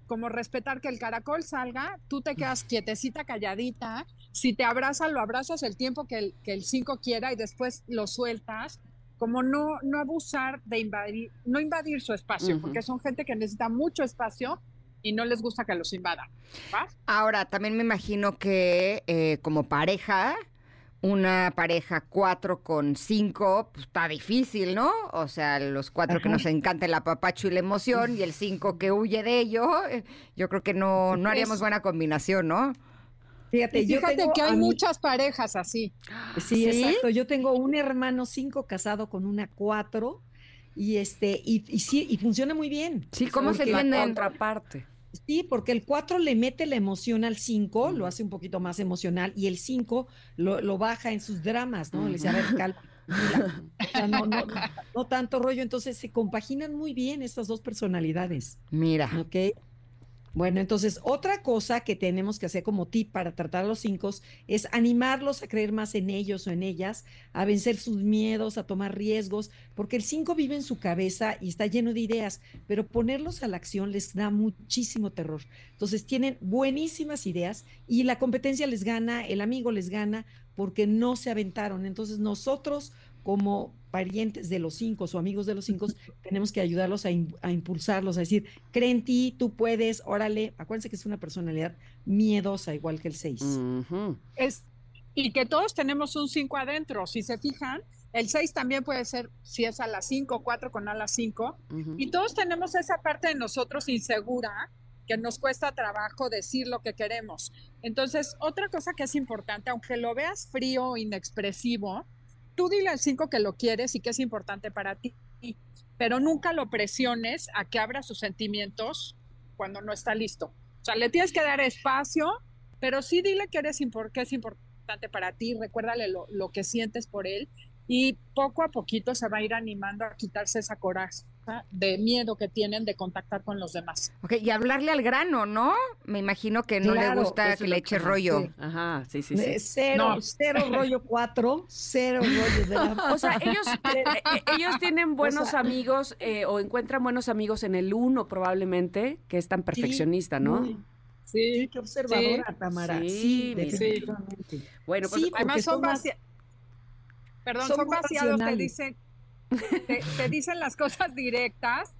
como respetar que el caracol salga, tú te quedas quietecita, calladita. Si te abraza, lo abrazas el tiempo que el, que el cinco quiera y después lo sueltas. Como no, no abusar de invadir, no invadir su espacio,
Ujú.
porque son gente que necesita mucho espacio y no les gusta que los invadan. ¿va?
ahora también me imagino que eh, como pareja, una pareja cuatro con cinco, pues está difícil, ¿no? O sea, los cuatro que nos encanta el apapacho y la emoción y el cinco que huye de ello, eh, yo creo que no, no haríamos buena combinación, ¿no?
Fíjate,
Y
yo
fíjate
tengo
que hay
mí-
muchas parejas así.
Sí,
¿Sí?
exacto. Yo tengo un hermano cinco casado con una cuatro y este y, y sí y funciona muy bien.
Sí, ¿cómo se
Porque la?
Contraparte.
Sí, porque el 4 le mete la emoción al 5, lo hace un poquito más emocional, y el 5 lo, lo baja en sus dramas, ¿no? Le dice, a ver, calma. mira". O sea, no, no, no, no tanto rollo, entonces se compaginan muy bien estas dos personalidades,
Mira,
¿ok? Bueno, entonces otra cosa que tenemos que hacer como tip para tratar a los cinco es animarlos a creer más en ellos o en ellas, a vencer sus miedos, a tomar riesgos, porque el 5 vive en su cabeza y está lleno de ideas, pero ponerlos a la acción les da muchísimo terror. Entonces tienen buenísimas ideas y la competencia les gana, el amigo les gana porque no se aventaron. Entonces nosotros como parientes de los cinco o amigos de los cinco, tenemos que ayudarlos a, im- a impulsarlos, a decir, cree en ti, tú puedes, órale. Acuérdense que es una personalidad miedosa, igual que el 6.
Ujú.
Es, y que todos tenemos un 5 adentro. Si se fijan, el 6 también puede ser, si es a las 5, 4 con a las 5.
Ujú.
Y todos tenemos esa parte de nosotros insegura que nos cuesta trabajo decir lo que queremos. Entonces, otra cosa que es importante, aunque lo veas frío inexpresivo, tú dile al 5 que lo quieres y que es importante para ti, pero nunca lo presiones a que abra sus sentimientos cuando no está listo. O sea, le tienes que dar espacio, pero sí dile que, eres que es importante para ti, recuérdale lo, lo que sientes por él y poco a poquito se va a ir animando a quitarse esa coraje, de miedo que tienen de contactar con los demás.
Ok, y hablarle al grano, ¿no? Me imagino que no le gusta que le eche
que-
rollo.
sí.
Ajá, sí, sí, sí.
Cero,
No.
cero rollo cuatro, cero rollo de la...
O sea, ellos, eh, eh, ellos tienen buenos amigos eh, o encuentran buenos amigos en el uno probablemente, que es tan perfeccionista, ¿no?
Muy-
Sí,
Qué observadora, Tamara.
Sí,
definitivamente.
Bueno, pues
Sí,
Además
porque
son, vacia- Perdón,
son
son, vaciados, te dicen, te, te dicen las cosas directas,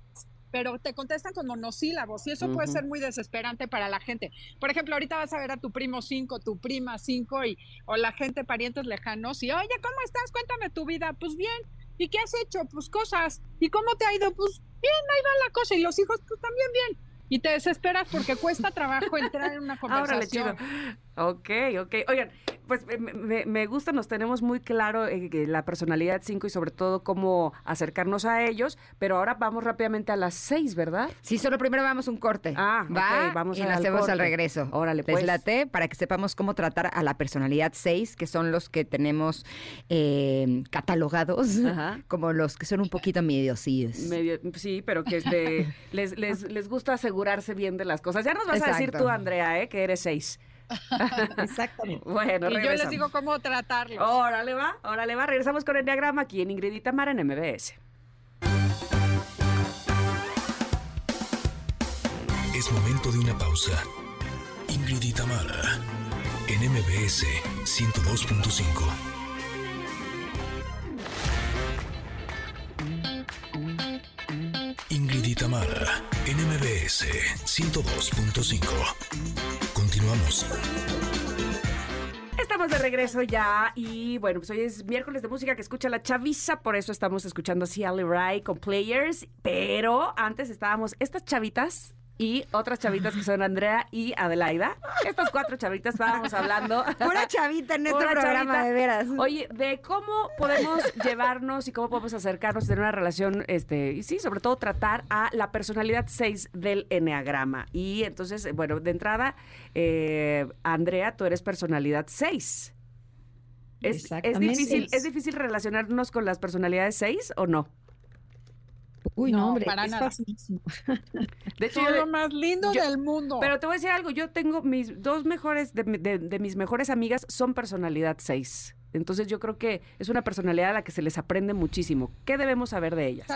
pero te contestan con monosílabos y eso puede ser muy desesperante para la gente. Por ejemplo, ahorita vas a ver a tu primo 5, tu prima 5 y o la gente, parientes lejanos y, oye, ¿cómo estás? Cuéntame tu vida. Pues bien. ¿Y qué has hecho? Pues cosas. ¿Y cómo te ha ido? Pues bien, ahí va la cosa. Y los hijos, pues también bien. Y te desesperas porque cuesta trabajo entrar en una
chido. Ok, ok. Oigan, pues me, me- me gusta, nos tenemos muy claro eh, la personalidad 5 y sobre todo cómo acercarnos a ellos, pero ahora vamos rápidamente a las 6, ¿verdad?
Sí, solo primero vamos un corte.
Ah,
Va
ok, vamos
y lo hacemos
corte.
al regreso.
Órale,
Les
pues.
late para que sepamos cómo tratar a la personalidad 6, que son los que tenemos eh, catalogados
Ajá.
como los que son un poquito mediocillos.
Medio, sí, pero que este, les, les, les gusta asegurarse bien de las cosas. Ya nos vas a decir tú, Andrea, ¿eh? que eres 6.
Exactamente.
Bueno,
Y yo les digo cómo tratarlos.
Órale va, órale va. Regresamos con el diagrama aquí en Ingrid y Tamara en MBS.
Es momento de una pausa. Ingrid y Tamara, en MBS 102.5. Ingrid y Tamara, en MBS 102.5.
Estamos de regreso ya y bueno, pues hoy es miércoles de música que escucha la chaviza, por eso estamos escuchando así Ali Rai con Players, pero antes estábamos estas chavitas y otras chavitas que son Andrea y Adelaida. Estas cuatro chavitas estábamos hablando.
Pura chavita en este programa,
chavita.
de veras.
Oye, de cómo podemos llevarnos y cómo podemos acercarnos y tener una relación, este, y sí, sobre todo tratar a la personalidad 6 del Enneagrama. Y entonces, bueno, de entrada, eh, Andrea, tú eres personalidad 6. ¿Es, es,
Exactamente.
difícil, ¿Es difícil relacionarnos con las personalidades 6 o no?
Uy, no,
No,
hombre,
para
es
nada.
facilísimo.
De hecho, yo-
lo más lindo
yo-
del mundo.
pero te voy a decir algo, yo tengo mis dos mejores, de, de- de mis mejores amigas son personalidad 6. Entonces yo creo que es una personalidad a la que se les aprende muchísimo. ¿Qué debemos saber de ellas?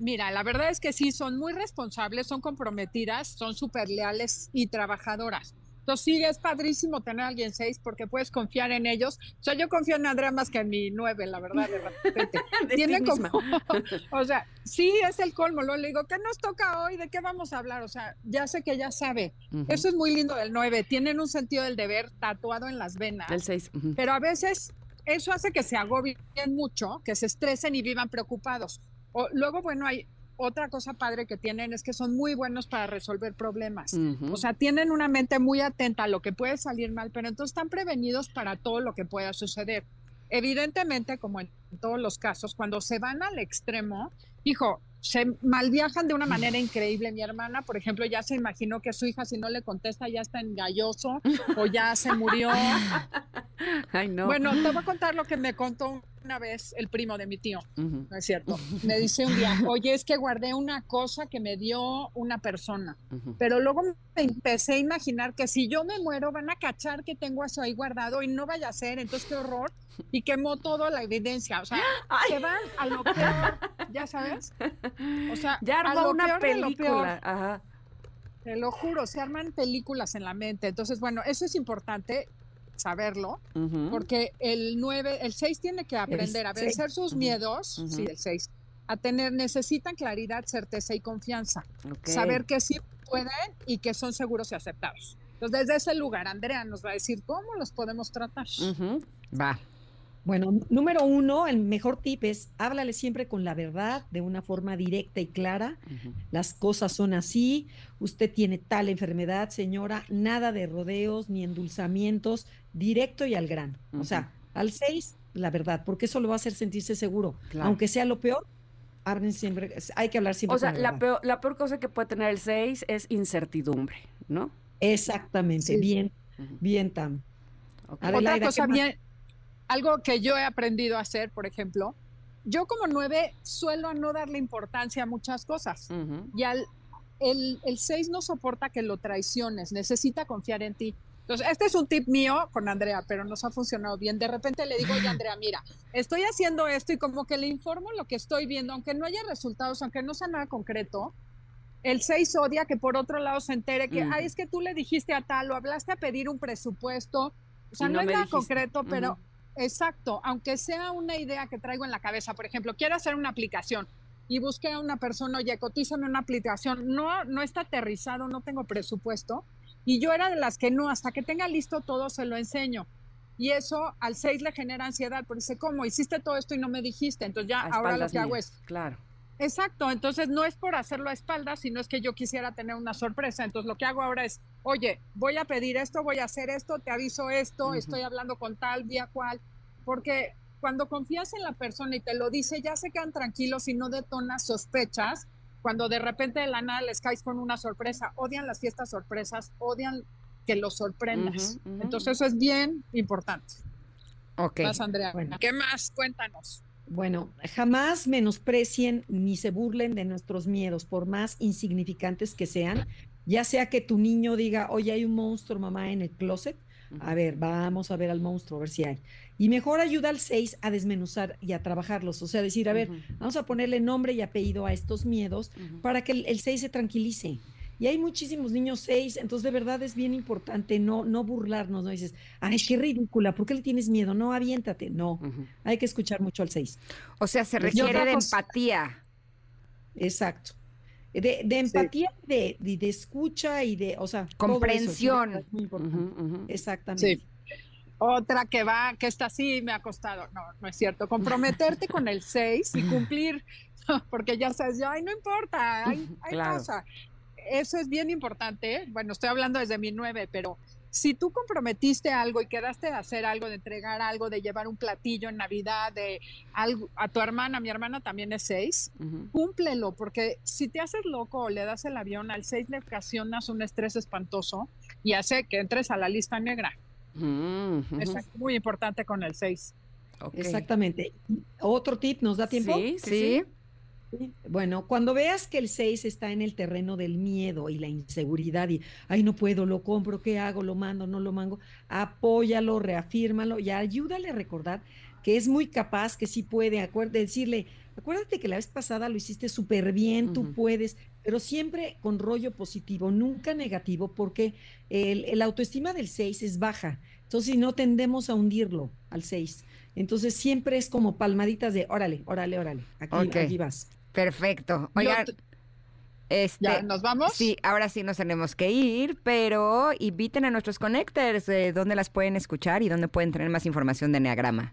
Mira, la verdad es que sí, son muy responsables, son comprometidas, son súper leales y trabajadoras. Entonces sí, es padrísimo tener a alguien seis porque puedes confiar en ellos. O sea, yo confío en Andrea más que en mi nueve, la verdad, de repente.
De ti
Tienen como, o sea, sí es el colmo. Luego le digo, ¿qué nos toca hoy? ¿De qué vamos a hablar? O sea, ya sé que ella sabe. Eso es muy lindo del nueve. Tienen un sentido del deber tatuado en las venas.
El 6.
Pero a veces eso hace que se agobien mucho, que se estresen y vivan preocupados. O, luego, bueno, hay otra cosa padre que tienen es que son muy buenos para resolver problemas. O sea, tienen una mente muy atenta a lo que puede salir mal, pero entonces están prevenidos para todo lo que pueda suceder. Evidentemente, como en todos los casos, cuando se van al extremo, hijo, se malviajan de una manera increíble. Mi hermana, por ejemplo, ya se imaginó que su hija si no le contesta ya está engalloso o ya se murió.
Ay, no.
Bueno, te voy a contar lo que me contó una vez el primo de mi tío. No es cierto. Me dice un día, oye, es que guardé una cosa que me dio una persona, pero luego me empecé a imaginar que si yo me muero van a cachar que tengo eso ahí guardado y no vaya a ser, entonces qué horror. Y quemó toda la evidencia, o sea, se van a lo peor, ya sabes. O sea,
Ya
a
armó
lo
una
peor de lo peor.
película. Ajá.
Te lo juro, se arman películas en la mente. Entonces, bueno, eso es importante saberlo. Porque el 9, el 6 tiene que aprender a vencer sus miedos,
ujú.
sí, el 6, a tener, necesitan claridad, certeza y confianza. Saber que sí pueden y que son seguros y aceptados. Entonces, desde ese lugar, Andrea nos va a decir cómo los podemos tratar.
Va.
Bueno, número uno, el mejor tip es háblale siempre con la verdad, de una forma directa y clara. Las cosas son así, usted tiene tal enfermedad, señora, nada de rodeos ni endulzamientos, directo y al grano. O sea, al seis, la verdad, porque eso lo va a hacer sentirse seguro.
Claro.
Aunque sea lo peor, hablen siempre, hay que hablar siempre
O sea,
con
la
verdad.
peor, la peor cosa que puede tener el 6 es incertidumbre, ¿no?
Exactamente,
Sí.
bien, bien, Tam.
Ok.
Adelaida,
Otra cosa bien, algo que yo he aprendido a hacer, por ejemplo, yo como nueve suelo no darle importancia a muchas cosas. Y al, el, el seis no soporta que lo traiciones, necesita confiar en ti. Entonces, este es un tip mío con Andrea, pero nos ha funcionado bien. De repente le digo, oye, Andrea, mira, estoy haciendo esto y como que le informo lo que estoy viendo, aunque no haya resultados, aunque no sea nada concreto. El 6 odia que por otro lado se entere que, ay, es que tú le dijiste a tal o hablaste a pedir un presupuesto. O sea, no, es nada concreto, pero exacto, aunque sea una idea que traigo en la cabeza, por ejemplo, quiero hacer una aplicación y busqué a una persona, oye, cotízame una aplicación, no, no está aterrizado, no tengo presupuesto y yo era de las que no, hasta que tenga listo todo se lo enseño. Y eso al 6 le genera ansiedad, porque dice, ¿cómo? Hiciste todo esto y no me dijiste. Entonces ya ahora lo que hago es...
Claro.
Exacto, entonces no es por hacerlo a espaldas, sino es que yo quisiera tener una sorpresa. Entonces lo que hago ahora es, oye, voy a pedir esto, voy a hacer esto, te aviso esto, estoy hablando con tal, día cual, porque cuando confías en la persona y te lo dice, ya se quedan tranquilos y no detonas sospechas cuando de repente de la nada les caes con una sorpresa, odian las fiestas sorpresas, odian que los sorprendas. Entonces eso es bien importante.
Ok.
Más, Andrea. ¿Qué más? Cuéntanos.
Bueno, jamás menosprecien ni se burlen de nuestros miedos, por más insignificantes que sean. Ya sea que tu niño diga, oye, hay un monstruo, mamá, en el closet. A ver, vamos a ver al monstruo, a ver si hay. Y mejor ayuda al 6 a desmenuzar y a trabajarlos. O sea, decir, a ver, vamos a ponerle nombre y apellido a estos miedos para que el 6 se tranquilice. Y hay muchísimos niños 6, entonces de verdad es bien importante no, no burlarnos, no dices, ay, qué ridícula, ¿por qué le tienes miedo? No, aviéntate. No, hay que escuchar mucho al 6.
O sea, se requiere de empatía.
Exacto. De, de empatía, de, de, escucha y de, o sea,
comprensión.
Exactamente.
Otra que va, que está así, me ha costado. No, no es cierto. Comprometerte con el 6 y cumplir, porque ya sabes, ay, no importa, hay, hay cosa. Eso es bien importante. Bueno, estoy hablando desde mi 9, pero si tú comprometiste algo y quedaste de hacer algo, de entregar algo, de llevar un platillo en Navidad, de algo a tu hermana, mi hermana también es seis, cúmplelo, porque si te haces loco o le das el avión, al seis le ocasionas un estrés espantoso y hace que entres a la lista negra. es muy importante con el seis.
Exactamente. Otro tip, ¿nos da tiempo?
sí. sí.
Bueno, cuando veas que el 6 está en el terreno del miedo y la inseguridad y, ay, no puedo, lo compro, ¿qué hago? ¿Lo mando? ¿No lo mando? Apóyalo, reafírmalo y ayúdale a recordar que es muy capaz, que sí puede, acuérdate, decirle, acuérdate que la vez pasada lo hiciste súper bien, tú puedes, pero siempre con rollo positivo, nunca negativo, porque el, autoestima del 6 es baja. Entonces, si no tendemos a hundirlo al 6. Entonces, siempre es como palmaditas de, órale, órale, órale, aquí, aquí vas.
Perfecto. Oigan, este,
¿Ya nos vamos?
Sí, ahora sí nos tenemos que ir, pero inviten a nuestros connectors, eh, dónde las pueden escuchar y dónde pueden tener más información de Enneagrama.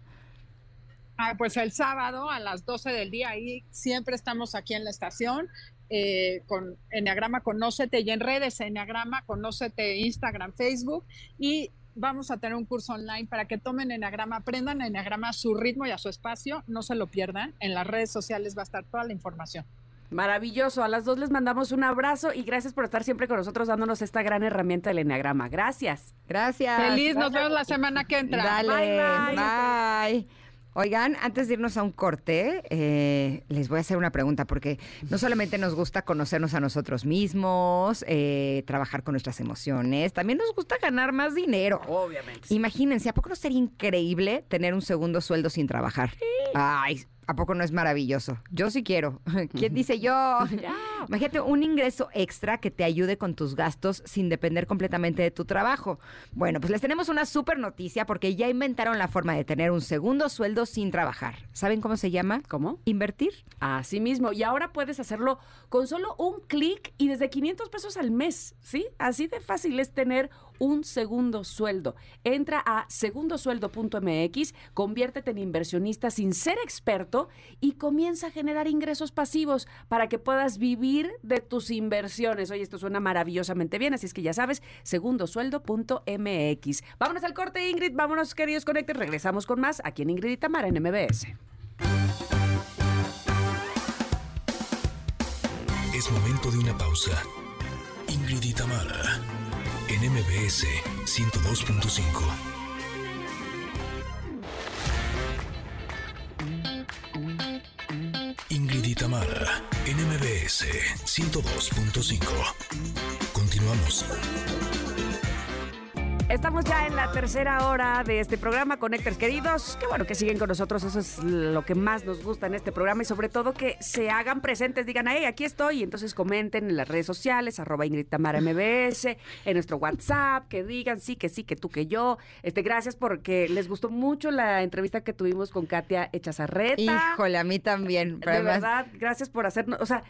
Ah, pues el sábado a las 12 del día, ahí siempre estamos aquí en la estación. Eh, con Enneagrama Conócete y en redes Enneagrama Conócete Instagram, Facebook y vamos a tener un curso online para que tomen Enneagrama, aprendan Enneagrama a su ritmo y a su espacio, no se lo pierdan. En las redes sociales va a estar toda la información.
Maravilloso. A las dos les mandamos un abrazo y gracias por estar siempre con nosotros dándonos esta gran herramienta del Enneagrama. Gracias.
Gracias.
Feliz, nos vemos la semana que entra.
Dale, bye. bye. Oigan, antes de irnos a un corte, eh, les voy a hacer una pregunta, porque no solamente nos gusta conocernos a nosotros mismos, eh, trabajar con nuestras emociones, también nos gusta ganar más dinero.
Obviamente.
Imagínense, ¿a poco no sería increíble tener un segundo sueldo sin trabajar? Ay, ¿A poco no es maravilloso? Yo sí quiero. ¿Quién dice yo? Imagínate un ingreso extra que te ayude con tus gastos sin depender completamente de tu trabajo. Bueno, pues les tenemos una súper noticia porque ya inventaron la forma de tener un segundo sueldo sin trabajar. ¿Saben cómo se llama?
¿Cómo?
Invertir.
Así mismo. Y ahora puedes hacerlo con solo un clic y desde 500 pesos al mes. ¿Sí? Así de fácil es tener un segundo sueldo. Entra a segundosueldo.mx, conviértete en inversionista sin ser experto y comienza a generar ingresos pasivos para que puedas vivir de tus inversiones. Oye, esto suena maravillosamente bien, así es que ya sabes, segundosueldo.mx. Vámonos al corte, Ingrid. Vámonos, queridos conectes. Regresamos con más aquí en Ingrid y Tamara en MBS.
Es momento de una pausa. Ingrid y en MBS 102.5. Ingrid y Tamara, en 102.5. Continuamos.
Estamos ya en la tercera hora de este programa, Conectores queridos. Qué bueno que siguen con nosotros, eso es lo que más nos gusta en este programa y sobre todo que se hagan presentes, digan, hey, aquí estoy, y entonces comenten en las redes sociales, arroba Ingrid Tamara MBS, en nuestro WhatsApp, que digan sí, que sí, que tú, que yo. Este, gracias porque les gustó mucho la entrevista que tuvimos con Katia Echazarreta.
Híjole, a mí también.
De verdad, gracias por hacernos, o sea,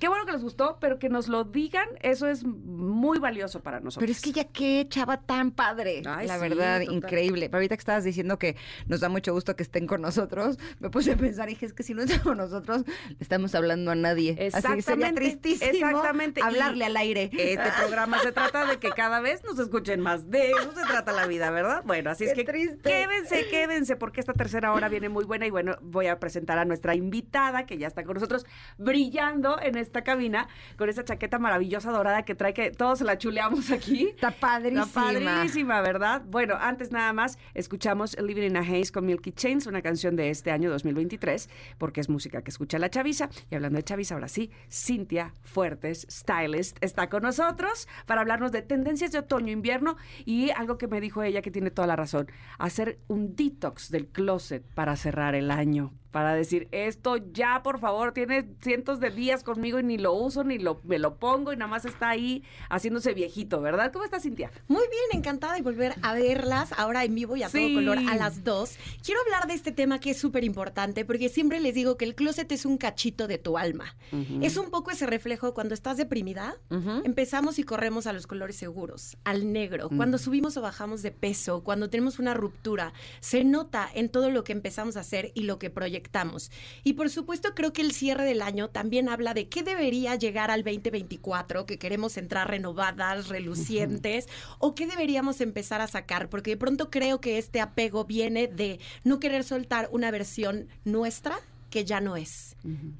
Qué bueno que les gustó, pero que nos lo digan, eso es muy valioso para nosotros.
Pero es que ya qué chava tan padre,
Ay,
la
sí,
verdad,
total.
increíble. Pero ahorita que estabas diciendo que nos da mucho gusto que estén con nosotros, me puse a pensar y dije, es que si no estamos nosotros, le estamos hablando a nadie. Así que sería tristísimo
exactamente.
hablarle
Y
al aire.
Este programa se trata de que cada vez nos escuchen más. De eso se trata la vida, ¿verdad? Bueno, así es que
triste.
quédense, quédense, porque esta tercera hora viene muy buena. Y bueno, voy a presentar a nuestra invitada que ya está con nosotros, brillando en esta cabina, con esa chaqueta maravillosa dorada que trae que todos la chuleamos aquí.
Está padrísima.
Está padrísima, ¿verdad? Bueno, antes nada más, escuchamos Living in a Haze con Milky Chains, una canción de este año 2023, porque es música que escucha la chaviza. Y hablando de chaviza, ahora sí, Cintia Fuertes, stylist, está con nosotros para hablarnos de tendencias de otoño-invierno y algo que me dijo ella que tiene toda la razón, hacer un detox del closet para cerrar el año. Para decir, esto ya, por favor, tiene cientos de días conmigo y ni lo uso, ni lo, me lo pongo y nada más está ahí haciéndose viejito, ¿verdad? ¿Cómo estás, Cintia?
Muy bien, encantada de volver a verlas ahora en vivo y a
Sí.
todo color a las dos. Quiero hablar de este tema que es súper importante porque siempre les digo que el closet es un cachito de tu alma. Es un poco ese reflejo cuando estás deprimida. Empezamos y corremos a los colores seguros, al negro. Cuando subimos o bajamos de peso, cuando tenemos una ruptura, se nota en todo lo que empezamos a hacer y lo que proyectamos. Y por supuesto creo que el cierre del año también habla de qué debería llegar al 2024, que queremos entrar renovadas, relucientes, o qué deberíamos empezar a sacar, porque de pronto creo que este apego viene de no querer soltar una versión nuestra que ya no es.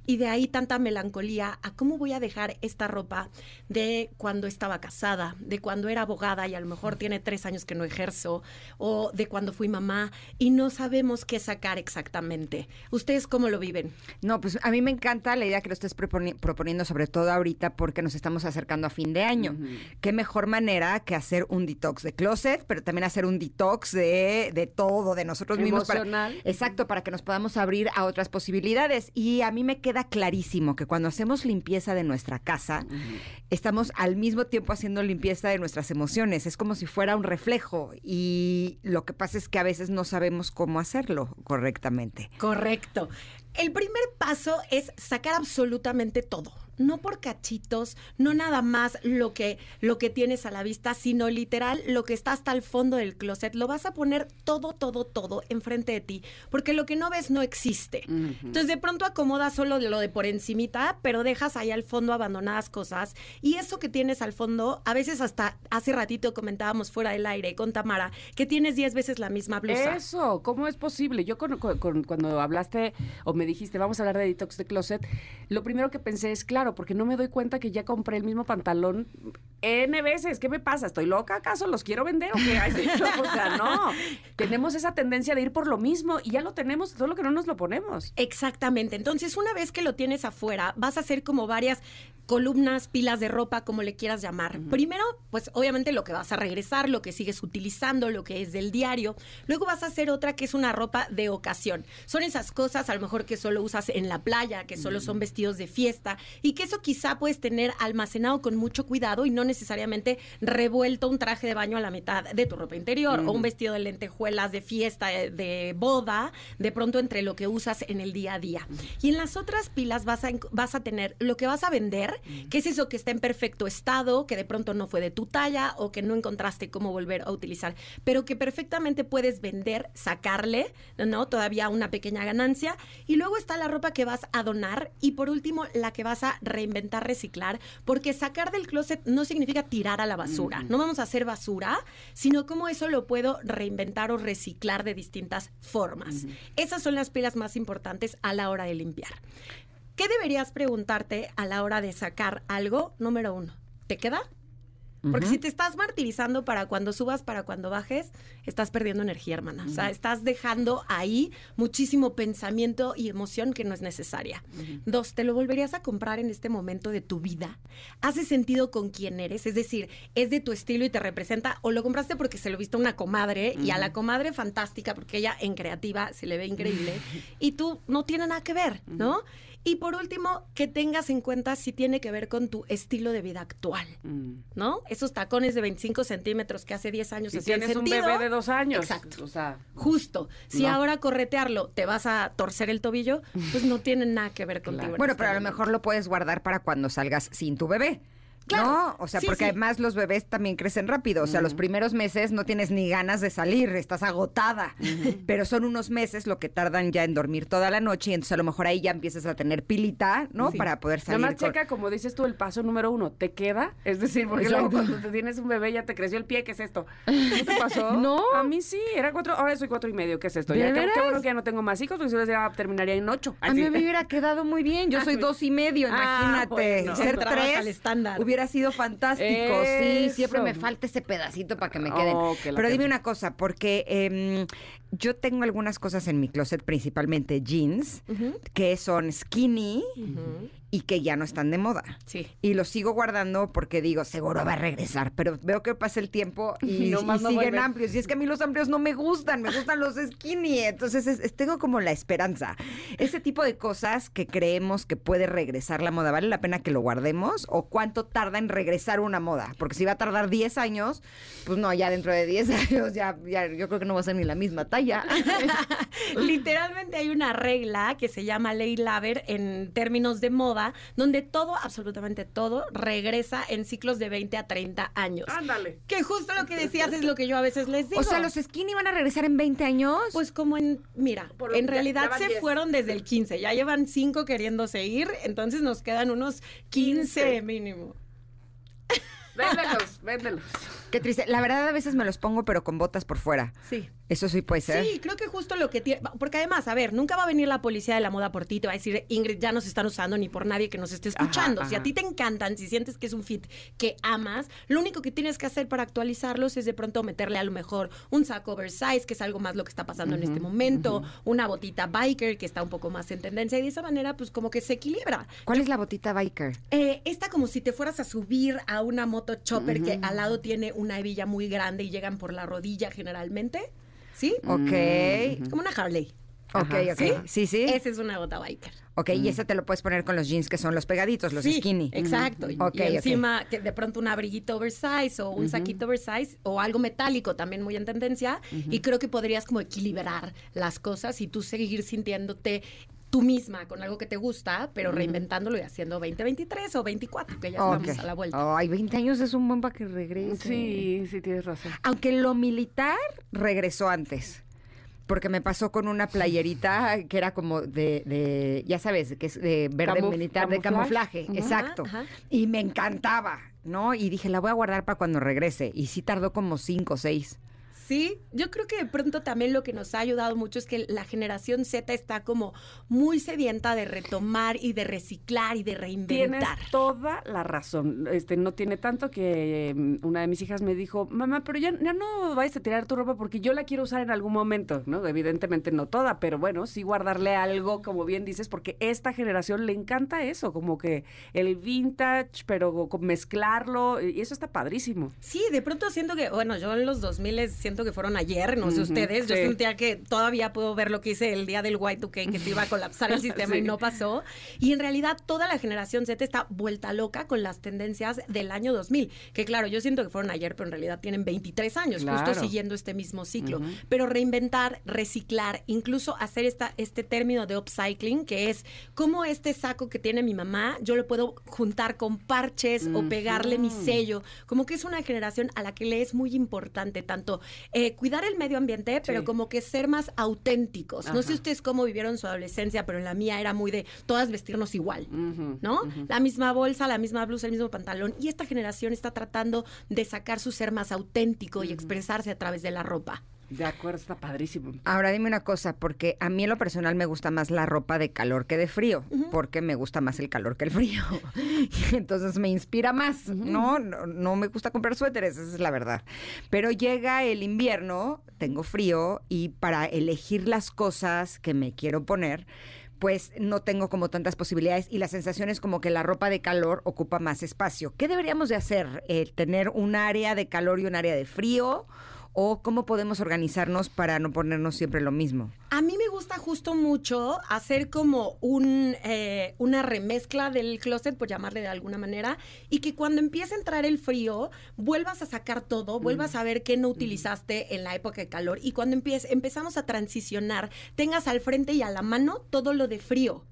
Y de ahí tanta melancolía a cómo voy a dejar esta ropa de cuando estaba casada, de cuando era abogada y a lo mejor tiene tres años que no ejerzo, o de cuando fui mamá y no sabemos qué sacar exactamente. ¿Ustedes cómo lo viven?
No, pues a mí me encanta la idea que lo estés proponi- proponiendo, sobre todo ahorita porque nos estamos acercando a fin de año. Qué mejor manera que hacer un detox de closet, pero también hacer un detox de, de todo, de nosotros mismos. para-
Emocional.
exacto, para que nos podamos abrir a otras posibilidades. Y a mí me queda clarísimo que cuando hacemos limpieza de nuestra casa, estamos al mismo tiempo haciendo limpieza de nuestras emociones. Es como si fuera un reflejo. Y lo que pasa es que a veces no sabemos cómo hacerlo correctamente.
Correcto. El primer paso es sacar absolutamente todo. No por cachitos, no nada más lo que, lo que tienes a la vista, sino literal lo que está hasta el fondo del closet. Lo vas a poner todo, todo, todo enfrente de ti, porque lo que no ves no existe. Entonces de pronto acomodas solo lo de por encimita, pero dejas ahí al fondo abandonadas cosas. Y eso que tienes al fondo, a veces hasta hace ratito comentábamos fuera del aire con Tamara, que tienes 10 veces la misma blusa.
Eso, ¿cómo es posible? Yo con- con- con- cuando hablaste o me dijiste, vamos a hablar de detox de closet, lo primero que pensé es, claro, porque no me doy cuenta que ya compré el mismo pantalón N veces. ¿Qué me pasa? ¿Estoy loca acaso? ¿Los quiero vender o qué? Ay, o sea, no. Tenemos esa tendencia de ir por lo mismo y ya lo tenemos, solo que no nos lo ponemos.
Exactamente. Entonces, una vez que lo tienes afuera, vas a hacer como varias columnas, pilas de ropa, como le quieras llamar. Primero, pues obviamente lo que vas a regresar, lo que sigues utilizando, lo que es del diario. Luego vas a hacer otra que es una ropa de ocasión. Son esas cosas a lo mejor que solo usas en la playa, que solo son vestidos de fiesta y que eso quizá puedes tener almacenado con mucho cuidado y no necesariamente revuelto un traje de baño a la mitad de tu ropa interior o un vestido de lentejuelas de fiesta, de, de boda, de pronto entre lo que usas en el día a día. Y en las otras pilas vas a, vas a tener lo que vas a vender, que es eso que está en perfecto estado, que de pronto no fue de tu talla o que no encontraste cómo volver a utilizar, pero que perfectamente puedes vender, sacarle, ¿no? Todavía una pequeña ganancia. Y luego está la ropa que vas a donar y por último la que vas a reinventar, reciclar, porque sacar del closet no significa tirar a la basura. No vamos a hacer basura, sino cómo eso lo puedo reinventar o reciclar de distintas formas. Esas son las pilas más importantes a la hora de limpiar. ¿Qué deberías preguntarte a la hora de sacar algo? Número uno, ¿te queda? Porque si te estás martirizando para cuando subas, para cuando bajes, estás perdiendo energía, hermana. O sea, estás dejando ahí muchísimo pensamiento y emoción que no es necesaria. Dos, ¿te lo volverías a comprar en este momento de tu vida? ¿Hace sentido con quién eres? Es decir, ¿es de tu estilo y te representa? ¿O lo compraste porque se lo viste a una comadre y a la comadre fantástica porque ella en creativa se le ve increíble y tú no tiene nada que ver, ¿no? Y por último, que tengas en cuenta si tiene que ver con tu estilo de vida actual,
Mm.
¿no? Esos tacones de 25 centímetros que hace 10 años
Si
hacían
tienes un
sentido.
bebé de dos años.
Exacto.
O sea,
Justo. Si
No.
ahora corretearlo te vas a torcer el tobillo, pues no tiene nada que ver contigo. en
Bueno,
este
pero a lo mejor lo puedes guardar para cuando salgas sin tu bebé.
Claro.
¿No? O sea,
Sí,
porque
sí.
además los bebés también crecen rápido. O sea, los primeros meses no tienes ni ganas de salir, estás agotada. Pero son unos meses lo que tardan ya en dormir toda la noche y entonces a lo mejor ahí ya empiezas a tener pilita, ¿no?
Sí.
Para poder salir.
Nada más
con-
checa, como dices tú, el paso número uno. ¿Te queda? Es decir, porque luego cuando te tienes un bebé ya te creció el pie. ¿Qué es esto? ¿No te pasó?
No.
A mí sí. Era cuatro, ahora soy cuatro y medio. ¿Qué es esto?
¿De
Ya, qué, qué bueno que ya no tengo más hijos, porque si no ya terminaría en ocho.
A mí me hubiera quedado muy bien. Yo soy dos y medio,
Ah,
imagínate. Ser
al
tres
estándar.
hubiera sido fantástico. Sí, siempre me falta ese pedacito para que me queden.
Oh, que
Pero dime
canción.
una cosa, porque em, yo tengo algunas cosas en mi closet, principalmente jeans,
Ujú,
que son skinny
ujú.
y que ya no están de moda.
Sí.
Y los sigo guardando porque digo, seguro va a regresar, pero veo que pasa el tiempo y,
nomás
y
no
siguen amplios. Y es que a mí los amplios no me gustan, me gustan los skinny. Entonces es- es- tengo como la esperanza. Ese tipo de cosas que creemos que puede regresar la moda, ¿vale la pena que lo guardemos? ¿O cuánto tarda en regresar una moda? Porque si va a tardar 10 años, pues no, ya dentro de 10 años ya, ya yo creo que no va a ser ni la misma talla.
Literalmente hay una regla que se llama ley Laver en términos de moda, donde todo, absolutamente todo, regresa en ciclos de 20 a 30 años.
Ándale.
Que justo lo que decías es lo que yo a veces les digo.
o sea, los skinny van a regresar en 20 años.
Pues como en, mira,
Por
en
ya-
realidad se
10.
fueron desde el 15, ya llevan 5 queriéndose ir, entonces nos quedan unos 15,
15.
mínimo.
Véndelos, véndelos.
Qué triste. La verdad a veces me los pongo pero con botas por fuera.
Sí.
Eso sí puede ser.
Sí, creo que justo lo que tiene, porque además, a ver, nunca va a venir la policía de la moda por ti, te va a decir, Ingrid, ya nos están usando ni por nadie que nos esté escuchando. Si a ti te encantan, si sientes que es un fit que amas, lo único que tienes que hacer para actualizarlos es de pronto meterle a lo mejor un saco oversize, que es algo más lo que está pasando en este momento, una botita biker, que está un poco más en tendencia, y de esa manera, pues como que se equilibra.
¿Cuál es la botita biker?
Eh, esta como si te fueras a subir a una moto chopper que al lado tiene una hebilla muy grande y llegan por la rodilla generalmente. ¿Sí?
Ok.
Es como una Harley.
Ok,
Ajá,
ok.
¿Sí?
Sí, sí.
Esa es una bota biker.
Ok, y ese te lo puedes poner con los jeans que son los pegaditos, los
Sí,
skinny.
Exacto. Y-
Ok,
y
ok.
encima que de pronto un abriguito oversize o un saquito oversize o algo metálico también muy en tendencia. Y creo que podrías como equilibrar las cosas y tú seguir sintiéndote tú misma con algo que te gusta, pero reinventándolo y haciendo 2023 o 24, que ya
Ok.
estamos a la vuelta.
Ay, 20 años es un buen para que regrese.
Sí, sí, tienes razón.
Aunque lo militar regresó antes. Porque me pasó con una playerita que era como de, de ya sabes, que es de verde
Camuf-
militar, de camuflaje. Exacto.
Ajá, ajá.
Y me encantaba, ¿no? Y dije, la voy a guardar para cuando regrese. Y sí tardó como cinco o seis.
Sí, yo creo que de pronto también lo que nos ha ayudado mucho es que la generación Z está como muy sedienta de retomar y de reciclar y de
Tienes
reinventar.
toda la razón. Este, no tiene tanto que eh, una de mis hijas me dijo, mamá, pero ya, ya no vayas a tirar tu ropa porque yo la quiero usar en algún momento, ¿no? Evidentemente no toda, pero bueno, sí guardarle algo, como bien dices, porque esta generación le encanta eso, como que el vintage, pero mezclarlo, y eso está padrísimo.
Sí, de pronto siento que, bueno, yo en los 2000 siento que fueron ayer, no sé ustedes, yo
sí.
sentía que todavía puedo ver lo que hice el día del Y2K, que se iba a colapsar el sistema y
Sí.
no pasó. Y en realidad toda la generación Z está vuelta loca con las tendencias del año 2000, que claro, yo siento que fueron ayer, pero en realidad tienen 23 años,
Claro.
justo siguiendo este mismo ciclo.
Ujú.
Pero reinventar, reciclar, incluso hacer esta, este término de upcycling, que es como este saco que tiene mi mamá, yo lo puedo juntar con parches o pegarle mi sello. Como que es una generación a la que le es muy importante tanto eh, cuidar el medio ambiente, pero como que ser más auténticos. No sé ustedes cómo vivieron su adolescencia, pero en la mía era muy de todas vestirnos igual. ¿no? La misma bolsa, la misma blusa, el mismo pantalón. Y esta generación está tratando de sacar su ser más auténtico y expresarse a través de la ropa.
De acuerdo, está padrísimo.
Ahora dime una cosa, porque a mí en lo personal me gusta más la ropa de calor que de frío, porque me gusta más el calor que el frío. Entonces me inspira más, ¿no? ¿no? No me gusta comprar suéteres, esa es la verdad. Pero llega el invierno, tengo frío y para elegir las cosas que me quiero poner, pues no tengo como tantas posibilidades y la sensación es como que la ropa de calor ocupa más espacio. ¿Qué deberíamos de hacer? Eh, ¿Tener un área de calor y un área de frío? ¿O cómo podemos organizarnos para no ponernos siempre lo mismo?
A mí me gusta justo mucho hacer como un, eh, una remezcla del closet, por llamarle de alguna manera, y que cuando empiece a entrar el frío, vuelvas a sacar todo, vuelvas a ver qué no utilizaste en la época de calor, y cuando empiece, empezamos a transicionar, tengas al frente y a la mano todo lo de frío.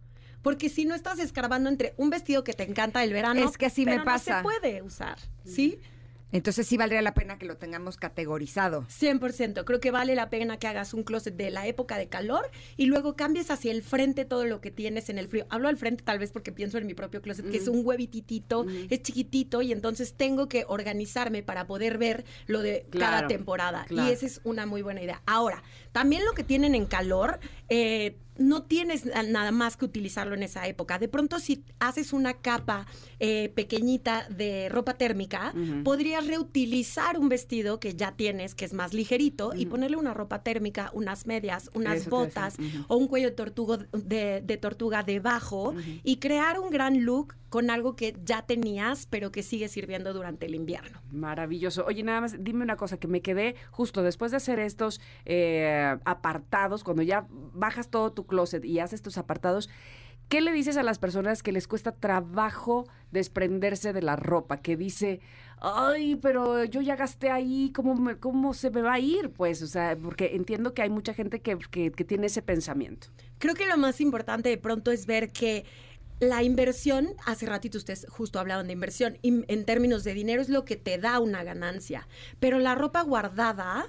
Porque si no estás escarbando entre un vestido que te encanta el verano,
Es que así me pasa.
No se puede usar, ¿sí?
Entonces sí valdría la pena que lo tengamos categorizado.
100%. Creo que vale la pena que hagas un closet de la época de calor y luego cambies hacia el frente todo lo que tienes en el frío. Hablo al frente tal vez porque pienso en mi propio closet, que es un huevititito, es chiquitito y entonces tengo que organizarme para poder ver lo de cada temporada.
claro.
Y esa es una muy buena idea. Ahora, también lo que tienen en calor, eh, no tienes na- nada más que utilizarlo en esa época. De pronto, si haces una capa eh, pequeñita de ropa térmica, podrías reutilizar un vestido que ya tienes, que es más ligerito, y ponerle una ropa térmica, unas medias, unas
Eso
botas o un cuello de, tortugo, de, de tortuga debajo y crear un gran look con algo que ya tenías, pero que sigue sirviendo durante el invierno.
Maravilloso. Oye, nada más, dime una cosa, que me quedé justo después de hacer estos eh, apartados, cuando ya bajas todo tu closet y haces tus apartados, ¿qué le dices a las personas que les cuesta trabajo desprenderse de la ropa? Que dice, ay, pero yo ya gasté ahí, ¿cómo, me- cómo se me va a ir? Pues, o sea, porque entiendo que hay mucha gente que, que- que tiene ese pensamiento.
Creo que lo más importante de pronto es ver que la inversión, hace ratito ustedes justo hablaban de inversión, en términos de dinero es lo que te da una ganancia, pero la ropa guardada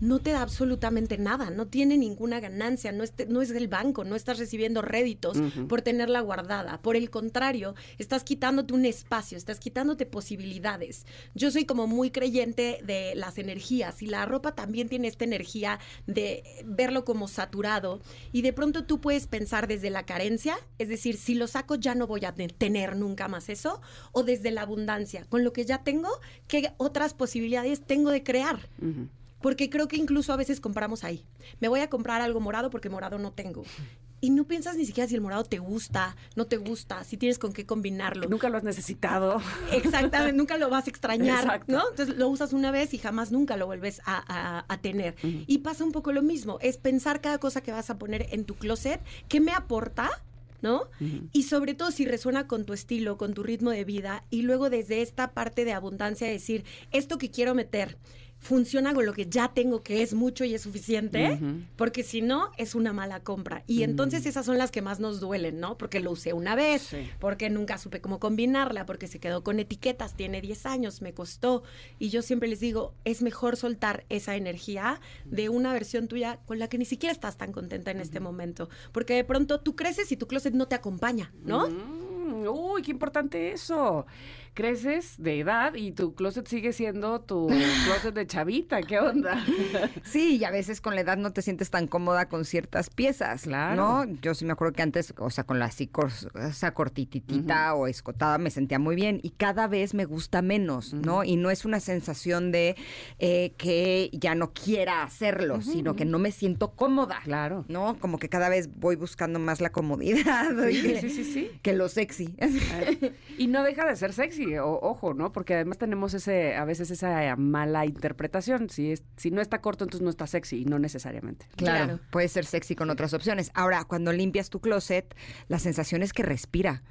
no te da absolutamente nada, no tiene ninguna ganancia, no es, no es del banco, no estás recibiendo réditos por tenerla guardada. Por el contrario, estás quitándote un espacio, estás quitándote posibilidades. Yo soy como muy creyente de las energías y la ropa también tiene esta energía de verlo como saturado y de pronto tú puedes pensar desde la carencia, es decir, si lo saco ya no voy a te- tener nunca más eso, o desde la abundancia, con lo que ya tengo, ¿qué otras posibilidades tengo de crear? Porque creo que incluso a veces compramos ahí. Me voy a comprar algo morado porque morado no tengo. Y no piensas ni siquiera si el morado te gusta, no te gusta, si tienes con qué combinarlo.
Nunca lo has necesitado.
Exactamente, nunca lo vas a extrañar,
Exacto.
¿no? Entonces lo usas una vez y jamás nunca lo vuelves a, a- a tener. Y pasa un poco lo mismo, es pensar cada cosa que vas a poner en tu closet, ¿qué me aporta? ¿No? Y sobre todo si resuena con tu estilo, con tu ritmo de vida, y luego desde esta parte de abundancia decir, esto que quiero meter, funciona con lo que ya tengo, que es mucho y es suficiente, porque si no, es una mala compra. Y entonces esas son las que más nos duelen, ¿no? Porque lo usé una vez,
Sí.
porque nunca supe cómo combinarla, porque se quedó con etiquetas, tiene 10 años, me costó. Y yo siempre les digo, es mejor soltar esa energía de una versión tuya con la que ni siquiera estás tan contenta en este momento. Porque de pronto tú creces y tu closet no te acompaña, ¿no?
Mm, uy, qué importante eso. Creces de edad y tu closet sigue siendo tu closet de chavita. ¿Qué onda?
Sí, y a veces con la edad no te sientes tan cómoda con ciertas piezas,
Claro.
¿no? Yo sí me acuerdo que antes, o sea, con la así cor- esa cortititita o escotada me sentía muy bien y cada vez me gusta menos, ¿no? Y no es una sensación de eh, que ya no quiera hacerlo, sino que no me siento cómoda.
Claro.
¿No? Como que cada vez voy buscando más la comodidad
Sí,
que,
sí, sí, sí.
que lo sexy.
Y no deja de ser sexy, o- ojo, ¿no? Porque además tenemos ese, a veces esa mala interpretación. Si, es, si no está corto, entonces no está sexy, y no necesariamente.
Claro,
Claro.
puede ser sexy con otras opciones. Ahora, cuando limpias tu closet, la sensación es que respira.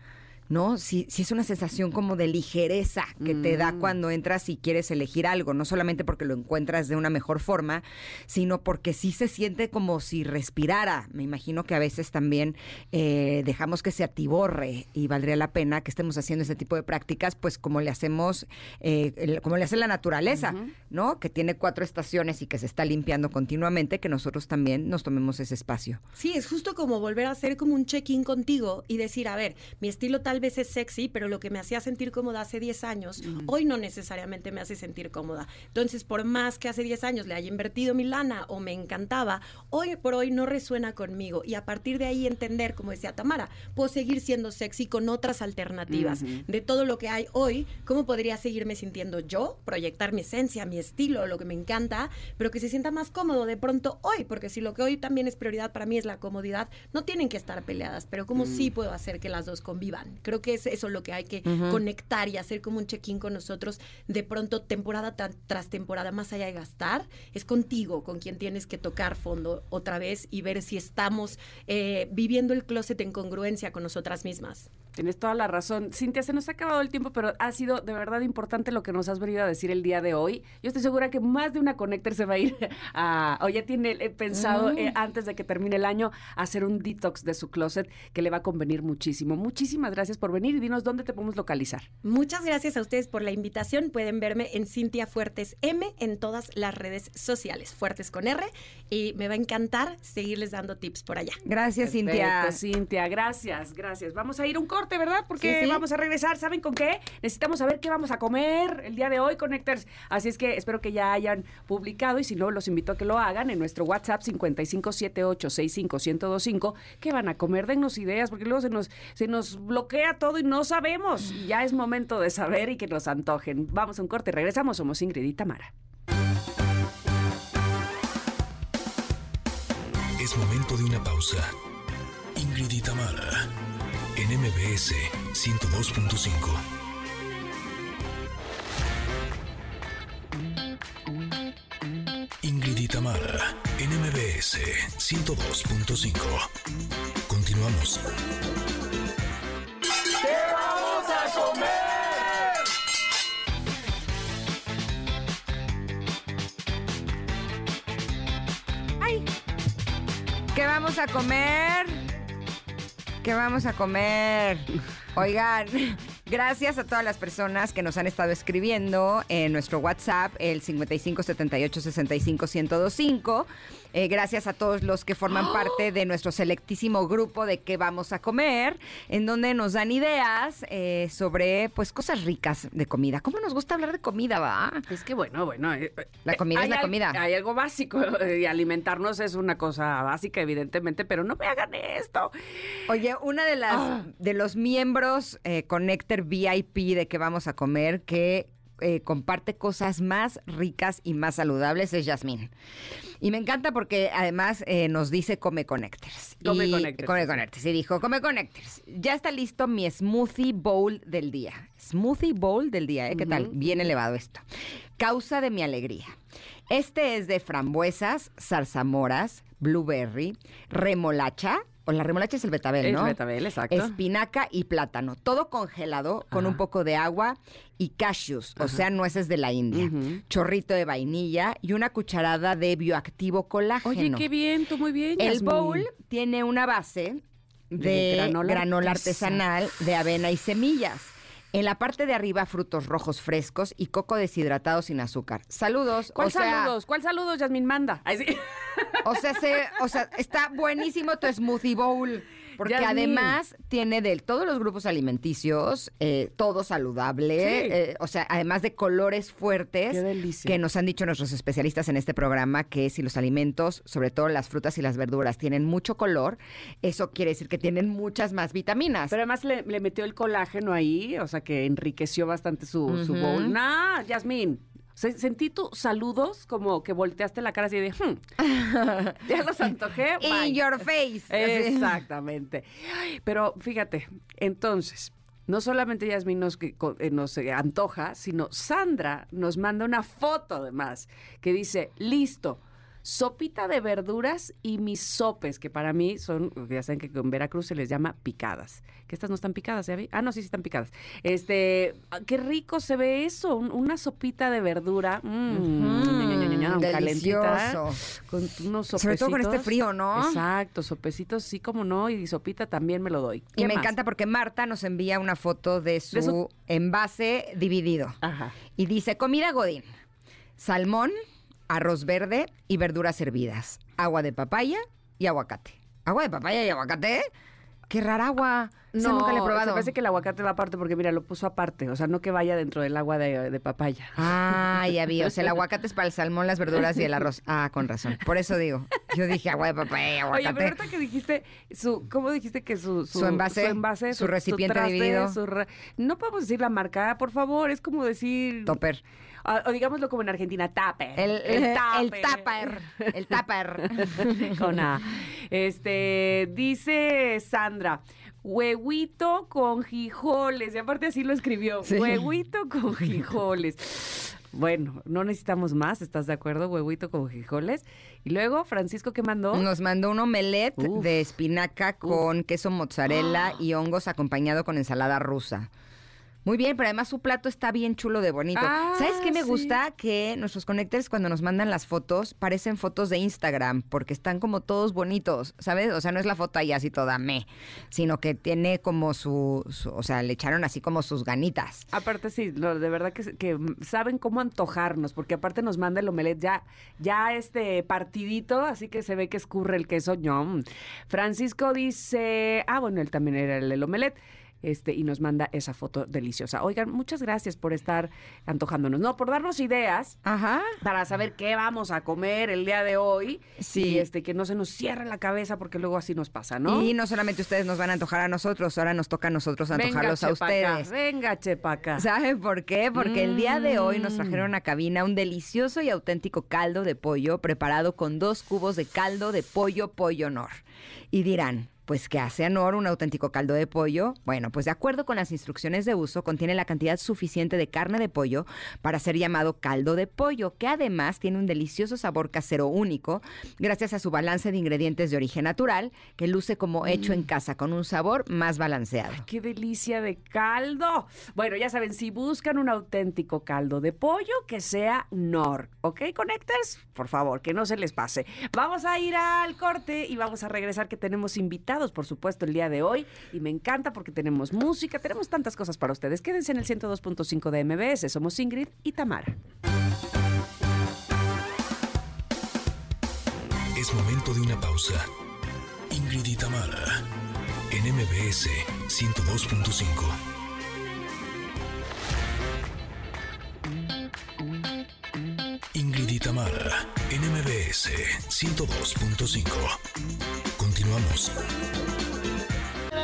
¿No? Si, si es una sensación como de ligereza que te da
Mm.
cuando entras y quieres elegir algo, no solamente porque lo encuentras de una mejor forma, sino porque sí se siente como si respirara. Me imagino que a veces también eh, dejamos que se atiborre y valdría la pena que estemos haciendo este tipo de prácticas, pues como le hacemos, eh, como le hace la naturaleza, ¿no? Que tiene cuatro estaciones y que se está limpiando continuamente, que nosotros también nos tomemos ese espacio.
Sí, es justo como volver a hacer como un check-in contigo y decir, a ver, mi estilo tal tal vez es sexy, pero lo que me hacía sentir cómoda hace 10 años, hoy no necesariamente me hace sentir cómoda. Entonces, por más que hace 10 años le haya invertido mi lana o me encantaba, hoy por hoy no resuena conmigo. Y a partir de ahí entender, como decía Tamara, puedo seguir siendo sexy con otras alternativas. De todo lo que hay hoy, ¿cómo podría seguirme sintiendo yo? Proyectar mi esencia, mi estilo, lo que me encanta, pero que se sienta más cómodo de pronto hoy, porque si lo que hoy también es prioridad para mí es la comodidad, no tienen que estar peleadas, pero ¿cómo sí puedo hacer que las dos convivan? Creo que es eso lo que hay que conectar y hacer como un check-in con nosotros de pronto temporada tras temporada, más allá de gastar, es contigo con quien tienes que tocar fondo otra vez y ver si estamos eh, viviendo el closet en congruencia con nosotras mismas.
Tienes toda la razón. Cintia, se nos ha acabado el tiempo, pero ha sido de verdad importante lo que nos has venido a decir el día de hoy. Yo estoy segura que más de una Connector se va a ir a, o ya tiene eh, pensado eh, antes de que termine el año hacer un detox de su closet que le va a convenir muchísimo. Muchísimas gracias por venir y dinos dónde te podemos localizar.
Muchas gracias a ustedes por la invitación. Pueden verme en Cintia Fuertes M en todas las redes sociales, Fuertes con R, y me va a encantar seguirles dando tips por allá.
Gracias, Cintia.
Perfecto, Cintia, gracias, gracias. Vamos a ir un corte, ¿verdad? Porque
Sí, sí.
vamos a regresar. ¿Saben con qué? Necesitamos saber qué vamos a comer el día de hoy, Connectors. Así es que espero que ya hayan publicado y si no, los invito a que lo hagan en nuestro WhatsApp 5578651025. ¿Qué van a comer? Dennos ideas, porque luego se nos, se nos bloquea todo y no sabemos. Y Ya es momento de saber y que nos antojen. Vamos a un corte, regresamos. Somos Ingrid y Tamara.
Es momento de una pausa. Ingrid y Tamara, en MBS 102.5. Ingrid y Tamara, en MBS 102.5. Continuamos.
¿Qué vamos a comer?
Ay, ¿qué vamos a comer? ¿Qué vamos a comer? Oigan, gracias a todas las personas que nos han estado escribiendo en nuestro WhatsApp, el 5578-65-1025. Eh, gracias a todos los que forman parte de nuestro selectísimo grupo de qué vamos a comer, en donde nos dan ideas eh, sobre pues cosas ricas de comida. ¿Cómo nos gusta hablar de comida, va?
Es que bueno, bueno. eh,
La comida es la
al-
comida.
Hay algo básico y alimentarnos es una cosa básica, evidentemente, pero no me hagan esto.
Oye, una de las
Ah.
de los miembros Connector VIP de que vamos a comer que eh, comparte cosas más ricas y más saludables es Yasmín. Y me encanta porque además eh, nos dice Come Connectors.
Come
Y-
Connectors,
Come. Connectors. Y dijo, Come Connectors. Ya está listo mi smoothie bowl del día. Smoothie bowl del día, ¿eh? ¿Qué tal? Bien elevado esto. Causa de mi alegría. Este es de frambuesas, zarzamoras, blueberry, remolacha. O la remolacha es el betabel,
Es
¿no?
betabel, exacto.
Espinaca y plátano. Todo congelado con un poco de agua y cashews, o sea, nueces de la India. Chorrito de vainilla y una cucharada de bioactivo colágeno.
Oye, qué bien, tú muy bien.
El bowl tiene una base de,
De
granola,
granola
artesanal de avena y semillas. En la parte de arriba, frutos rojos frescos y coco deshidratado sin azúcar. Saludos.
¿Cuál
o sea,
saludos? ¿Cuál saludos, Yasmín? Manda. Ay, sí.
O sea, se- o sea, está buenísimo tu smoothie bowl. Porque
Yasmín.
además tiene de todos los grupos alimenticios, eh, todo saludable,
Sí.
eh, o sea, además de colores fuertes, que nos han dicho nuestros especialistas en este programa que si los alimentos, sobre todo las frutas y las verduras, tienen mucho color, eso quiere decir que tienen muchas más vitaminas.
Pero además le, le metió el colágeno ahí, o sea que enriqueció bastante su, su bowl. Nah, Yasmín. Se- Sentí tus saludos como que volteaste la cara así de, "Hmm, ya los antojé.
In
bye".
your face.
Exactamente. Pero fíjate, entonces, no solamente Yasmín nos, eh, nos eh, antoja, sino Sandra nos manda una foto además que dice, listo. Sopita de verduras y mis sopes, que para mí son, ya saben que en Veracruz se les llama picadas. Que estas no están picadas, ¿ya vi? Ah, no, sí, sí están picadas. Este, ah, qué rico se ve eso, un- una sopita de verdura. Mm, ña, ña, calentita. Con unos sopecitos.
Sobre todo con este frío, ¿no?
Exacto, sopecitos, sí, como no, y sopita también me lo doy.
Y
¿Qué
me
más?
encanta porque Marta nos envía una foto de su,
De su-
envase dividido.
Ajá.
Y dice, comida godín, salmón, arroz verde y verduras hervidas, agua de papaya y aguacate. ¿Agua de papaya y aguacate? Qué rara agua.
No,
nunca la he
parece que el aguacate va aparte porque mira, lo puso aparte, o sea, no que vaya dentro del agua de, de papaya.
Ah, ya vi. O sea, el aguacate es para el salmón, las verduras y el arroz. Ah, con razón. Por eso digo. Yo dije agua de papaya,
Oye,
aguacate.
pero ahorita que dijiste, su, ¿cómo dijiste que su,
Su envase, su recipiente dividido.
su re- no podemos decir la marca, por favor, es como decir...
Topper.
O digámoslo como en Argentina, tape.
El, el, el tupper. El tupper.
con A. Este, dice Sandra, huehuito con jijoles. Y aparte así lo escribió,
Sí.
huehuito con jijoles. Bueno, no necesitamos más, ¿estás de acuerdo? Huehuito con jijoles. Y luego, Francisco, ¿qué mandó?
Nos mandó un omelette
Uf.
de espinaca con queso mozzarella
Ah.
y hongos acompañado con ensalada rusa. Muy bien, pero además su plato está bien chulo de bonito.
Ah,
¿Sabes qué me
sí.
gusta? Que nuestros connectors cuando nos mandan las fotos parecen fotos de Instagram porque están como todos bonitos, ¿sabes? O sea, no es la foto ahí así toda me, sino que tiene como su, su- o sea, le echaron así como sus ganitas.
Aparte sí, lo- de verdad que, que saben cómo antojarnos, porque aparte nos manda el omelette ya, ya este partidito, así que se ve que escurre el queso. ñom. Francisco dice, ah, bueno, él también era el del omelette. Este, y nos manda esa foto deliciosa. Oigan, muchas gracias por estar antojándonos, no, por darnos ideas
Ajá.
para saber qué vamos a comer el día de hoy.
Sí.
Y este, que no se nos cierre la cabeza, porque luego así nos pasa, ¿no?
Y no solamente ustedes nos van a antojar a nosotros, ahora nos toca a nosotros antojarlos a ustedes.
Venga, chepaca.
¿Saben por qué? Porque el día de hoy nos
Mm.
trajeron a cabina un delicioso y auténtico caldo de pollo preparado con dos cubos de caldo de pollo pollo honor. Y dirán, pues ¿qué hace honor un auténtico caldo de pollo? Bueno, pues de acuerdo con las instrucciones de uso, contiene la cantidad suficiente de carne de pollo para ser llamado caldo de pollo, que además tiene un delicioso sabor casero único, gracias a su balance de ingredientes de origen natural, que luce como hecho en casa, con un sabor más balanceado.
¡Qué delicia de caldo! Bueno, ya saben, si buscan un auténtico caldo de pollo, que sea Nor. ¿Ok, Connectors? Por favor, que no se les pase. Vamos a ir al corte y vamos a regresar que tenemos invitados, por supuesto, el día de hoy. Y me encanta porque tenemos música, tenemos tantas cosas para ustedes. Quédense en el 102.5 de MBS. Somos Ingrid y Tamara.
Es momento de una pausa. Ingrid y Tamara, en MBS 102.5. Ingrid y Tamara, en MBS 102.5. Continuamos.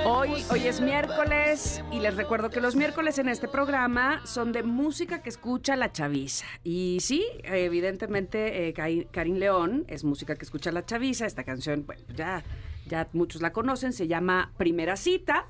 Hoy, hoy es miércoles y les recuerdo que los miércoles en este programa son de música que escucha la chaviza. Y sí, evidentemente eh, Karin León es música que escucha la chaviza. Esta canción, ya, ya muchos la conocen, se llama Primera Cita.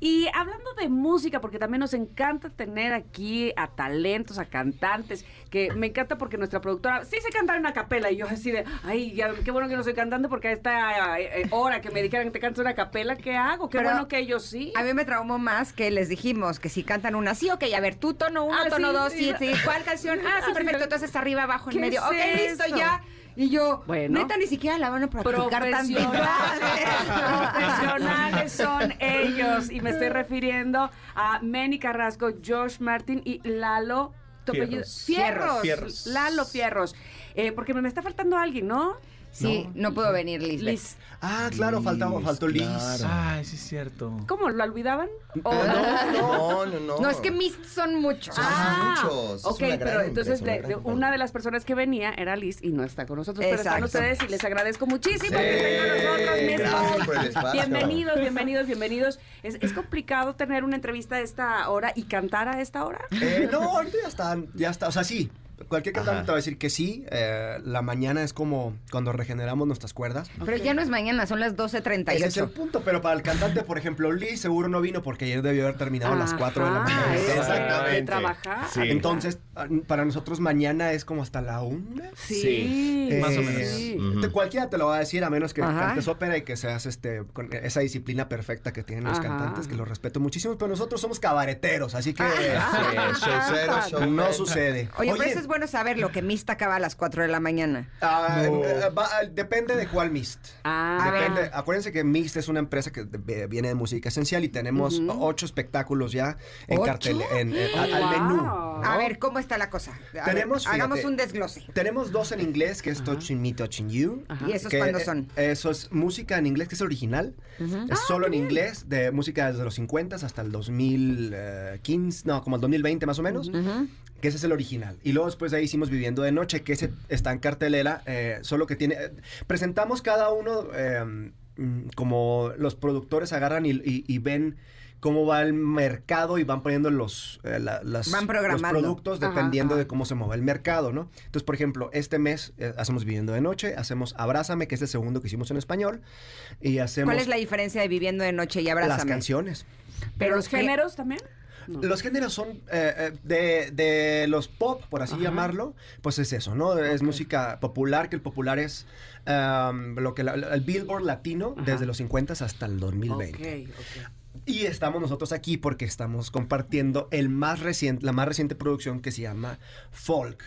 Y hablando de música, porque también nos encanta tener aquí a talentos, a cantantes, que me encanta porque nuestra productora sí se canta en una capela y yo así de, ay, ya, qué bueno que no soy cantante porque a esta eh, eh, hora que me dijeran que te canto una capela, ¿qué hago? Qué
Pero
bueno que ellos sí.
A mí me traumó más que les dijimos que si cantan una sí, ok, a ver, tú tono uno,
Ah,
tono
sí,
dos, sí,
sí.
¿cuál canción? Ah, sí,
Ah, sí,
perfecto, entonces arriba, abajo, en
¿Qué
medio.
es
Ok, listo, ya. Y yo,
Bueno.
neta, ni siquiera la van a practicar tantito.
Profesionales, profesionales son ellos. Y me estoy refiriendo a Manny Carrasco, Josh Martin y Lalo.
Fierros.
Fierros.
Fierros.
Lalo Fierros. Eh, porque me está faltando alguien, ¿no?
Sí, no, puedo venir, Liz.
Liz.
Ah, claro, faltaba, faltó Liz.
Ay, sí es cierto.
¿Cómo? ¿Lo olvidaban? ¿O
Ah, no, no, no.
No, es que mis son muchos.
Son
Ah,
muchos.
Ok,
es una gran
pero entonces
una
de-
compañía.
una de las personas que venía era Liz y no está con nosotros, pero están ustedes y les agradezco muchísimo
Sí,
que estén con nosotros. mis
gracias
folks.
por el espacio.
Bienvenidos, bienvenidos, bienvenidos. ¿Es, es complicado tener una entrevista a esta hora y cantar a esta hora?
Eh, no, ahorita ya está, ya está. O sea, sí. Cualquier cantante te va a decir que sí. eh, la mañana es como cuando regeneramos nuestras cuerdas.
Pero ya no es mañana, son las
Ese es el
12.38.
punto, pero para el cantante, por ejemplo, Liz seguro no vino porque ayer debió haber terminado a las 4 de la mañana. Exactamente.
de trabajar.
Sí.
Entonces, ah, para nosotros mañana es como hasta la 1.
Sí,
Más o
Eh,
menos.
sí.
Ujú.
te- Cualquiera te lo va a decir, a menos que
Ajá.
cantes ópera y que seas este con esa disciplina perfecta que tienen los
Ajá.
cantantes, que los respeto muchísimo, pero nosotros somos cabareteros, así que
Sí, showcero,
no sucede.
Oye, pero eso es bueno saberlo, que Mist acaba a las 4 de la mañana.
Ah,
No.
eh, va- depende de cuál Mist.
Ah,
Depende. Acuérdense que Mist es una empresa que viene de música esencial y tenemos ocho espectáculos ya en
¿Ocho?
cartel, en, en- al, al
Wow.
menú.
¿no?
A ver, ¿cómo está la cosa? A ver,
Tenemos,
hagamos
fíjate,
un desglose.
Tenemos dos en inglés, que es Touching Me, Touching You.
¿Y esos
que,
cuándo
eh,
son?
Eso es música en inglés, que es original. Es solo en inglés, de música desde los 50 hasta el 2015, no, como el 2020 más o menos. Que ese es el original. Y luego después de ahí hicimos Viviendo de Noche, que ese está en cartelera, eh, solo que tiene... eh, presentamos cada uno eh, mm, como los productores agarran y, y- y ven cómo va el mercado y van poniendo los, eh, la- las-
Van
los
programando.
productos
Ajá,
dependiendo
ajá.
de cómo se mueve el mercado, ¿no? Entonces, por ejemplo, este mes eh, hacemos Viviendo de Noche, hacemos Abrázame, que es el segundo que hicimos en español, y hacemos
¿Cuál es la diferencia de Viviendo de Noche y Abrázame?
las canciones.
¿Pero los
¿qué?
géneros también? No.
Los géneros son eh, eh, de, de los pop, por así
Ajá.
llamarlo, pues es eso, ¿no? Es música popular, que el popular es um, lo que la- el Billboard latino
Ajá.
desde los 50 hasta el 2020.
Ok, ok.
Y estamos nosotros aquí porque estamos compartiendo el más reciente, la más reciente producción que se llama Folk.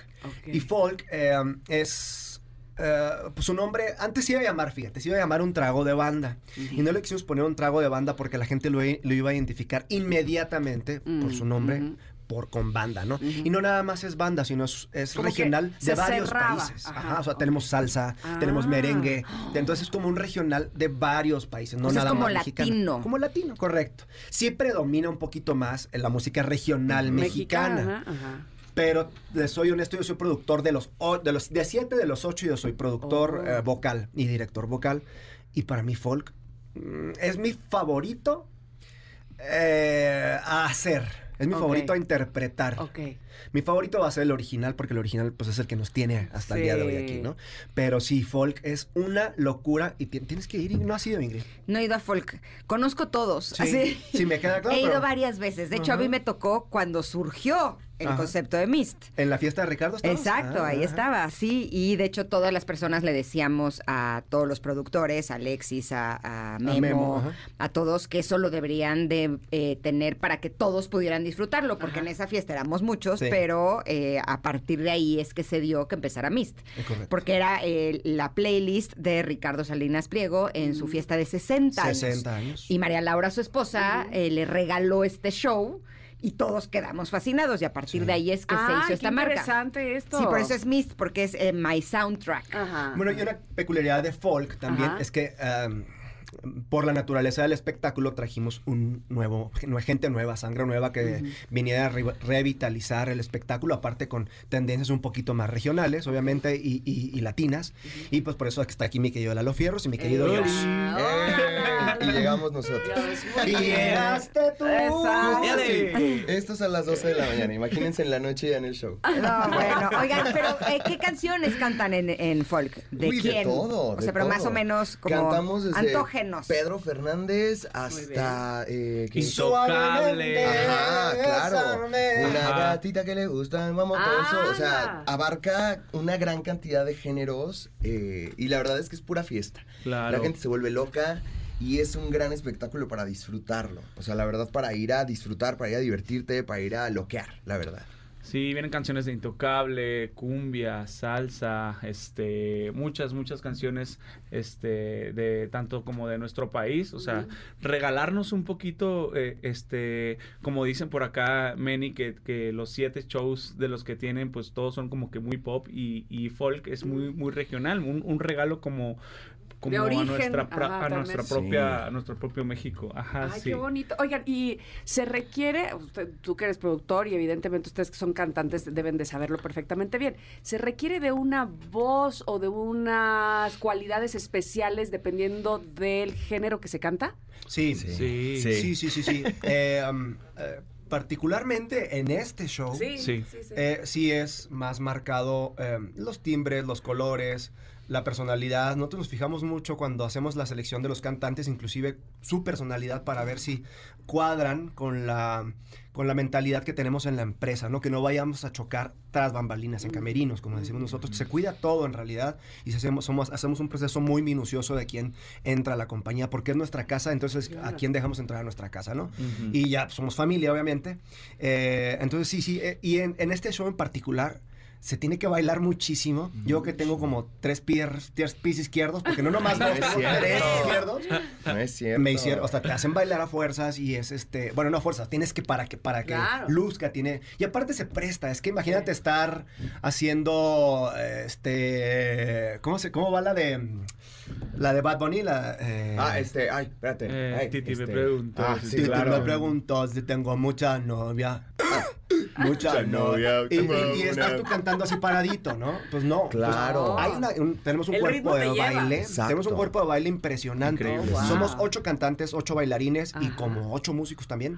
Y Folk eh, es... eh, pues su nombre, antes se iba a llamar, fíjate, se iba a llamar un trago de banda. Y no le quisimos poner un trago de banda porque la gente lo, lo iba a identificar inmediatamente por su nombre, por con banda, ¿no? Y no nada más es banda, sino es, regional de varios
cerraba.
países.
Ajá,
Ajá, o sea, tenemos salsa, tenemos
Ah.
merengue. Entonces es como un regional de varios países, no
es
nada
como
más mexicano. Como latino, correcto. Sí predomina un poquito más en la música regional mexicana.
ajá.
Pero les soy honesto, yo soy productor de los de los de siete de los ocho, yo soy productor
Oh.
eh, vocal y director vocal. Y para mí folk mm, es mi favorito eh, a hacer. Es mi favorito a interpretar.
Ok.
Mi favorito va a ser el original, porque el original pues es el que nos tiene hasta el día de hoy aquí. ¿no? Pero sí, folk es una locura y ti- tienes que ir y no has ido, Ingrid.
No he ido a folk. Conozco todos.
Sí,
así.
sí, me queda claro.
He ido
pero
varias veces. De hecho, a mí me tocó cuando surgió el
Ajá.
concepto de Mist.
En la fiesta de Ricardo estabas?
Exacto,
Ah,
ahí
ajá.
estaba, sí. Y de hecho, todas las personas le decíamos a todos los productores, a Alexis, a, a Memo,
Memo,
a, todos, que eso lo deberían de eh, tener para que todos pudieran disfrutarlo, porque en esa fiesta éramos muchos,
Sí.
pero eh, a partir de ahí es que se dio que empezara Mist.
Es correcto.
Porque era eh, la playlist de Ricardo Salinas Pliego en su fiesta de 60 años.
60 años.
Y María Laura, su esposa, eh, le regaló este show y todos quedamos fascinados y a partir de ahí es que se hizo
qué
esta marca.
interesante esto.
Sí, por eso es Mist, porque es eh, My Soundtrack.
Ajá.
Bueno, y una peculiaridad de folk también
Ajá.
es que um, por la naturaleza del espectáculo trajimos un nuevo, gente nueva, sangre nueva que viniera a re- revitalizar el espectáculo, aparte con tendencias un poquito más regionales, obviamente, y, y- y latinas. Y pues por eso está aquí mi querido Lalo Fierros y mi querido
Eh,
Yosh.
ah,
Eh, y llegamos nosotros.
Y llegaste tú.
Esto es a las 12 de la mañana. Imagínense en la noche ya en el show.
No, bueno, oigan, pero eh, ¿qué canciones cantan en, en folk? ¿De
Uy,
quién?
todo.
o
de
sea, pero más o menos como
Cantamos desde Pedro Fernández hasta. Eh, ¿qué-
Intocable.
Ajá, claro. Una
Ajá.
gatita que le gusta mamá, todo eso. O sea,
Anda.
abarca una gran cantidad de géneros eh, y la verdad es que es pura fiesta.
Claro.
La gente se vuelve loca y es un gran espectáculo para disfrutarlo. O sea, la verdad, para ir a disfrutar, para ir a divertirte, para ir a loquear, la verdad.
Sí, vienen canciones de Intocable, cumbia, salsa, este, muchas, muchas canciones, este, de tanto como de nuestro país, o sea, regalarnos un poquito, eh, este, como dicen por acá, Manny, que, que los siete shows de los que tienen, pues todos son como que muy pop y, y folk es muy, muy regional, un, un regalo como como
De origen,
a nuestra, pra-
ajá,
a nuestra
también.
propia,
Sí.
a nuestro propio México. Ajá,
Ay,
sí.
qué bonito. Oigan, y se requiere, usted- tú que eres productor y evidentemente ustedes que son cantantes deben de saberlo perfectamente bien, ¿se requiere de una voz o de unas cualidades especiales dependiendo del género que se canta?
Sí,
Sí.
Sí.
sí, sí, sí. sí. Eh, um, eh, particularmente en este show.
Sí.
sí.
Eh, sí es más marcado eh, los timbres, los colores, la personalidad. Nosotros nos fijamos mucho cuando hacemos la selección de los cantantes, inclusive su personalidad, para ver si cuadran con la, con la mentalidad que tenemos en la empresa, ¿no? Que no vayamos a chocar tras bambalinas en camerinos, como decimos nosotros. Se cuida todo en realidad y hacemos, somos, hacemos un proceso muy minucioso de quién entra a la compañía, porque es nuestra casa, entonces a quién dejamos entrar a nuestra casa, ¿no? Y ya pues, somos familia, obviamente. Eh, entonces, sí, sí. eh, y en, en este show en particular, se tiene que bailar muchísimo. Yo que tengo como tres pies, tres pies izquierdos, porque no nomás
No
dos,
es cierto.
tres izquierdos.
No es cierto.
Me hicieron, o sea, te hacen bailar a fuerzas y es este, bueno, no a fuerzas, tienes que para que para que
Claro.
luzca tiene y aparte se presta, es que imagínate estar haciendo este, ¿cómo se cómo va la de la de Bad Bunny, la eh,
Ah, este, ay, espérate.
Eh,
ay,
Titi me
este.
preguntó
Ah,
si
sí,
Titi
claro.
me preguntó si tengo mucha novia. Mucha
Mucha
novia.
novia,
Y, y- y estás tú cantando así paradito, ¿no? Pues no. pues
Claro.
hay una- un- tenemos un
El
cuerpo de baile.
Exacto.
Tenemos un cuerpo de baile impresionante.
Wow.
Somos ocho cantantes, ocho bailarines y como ocho músicos también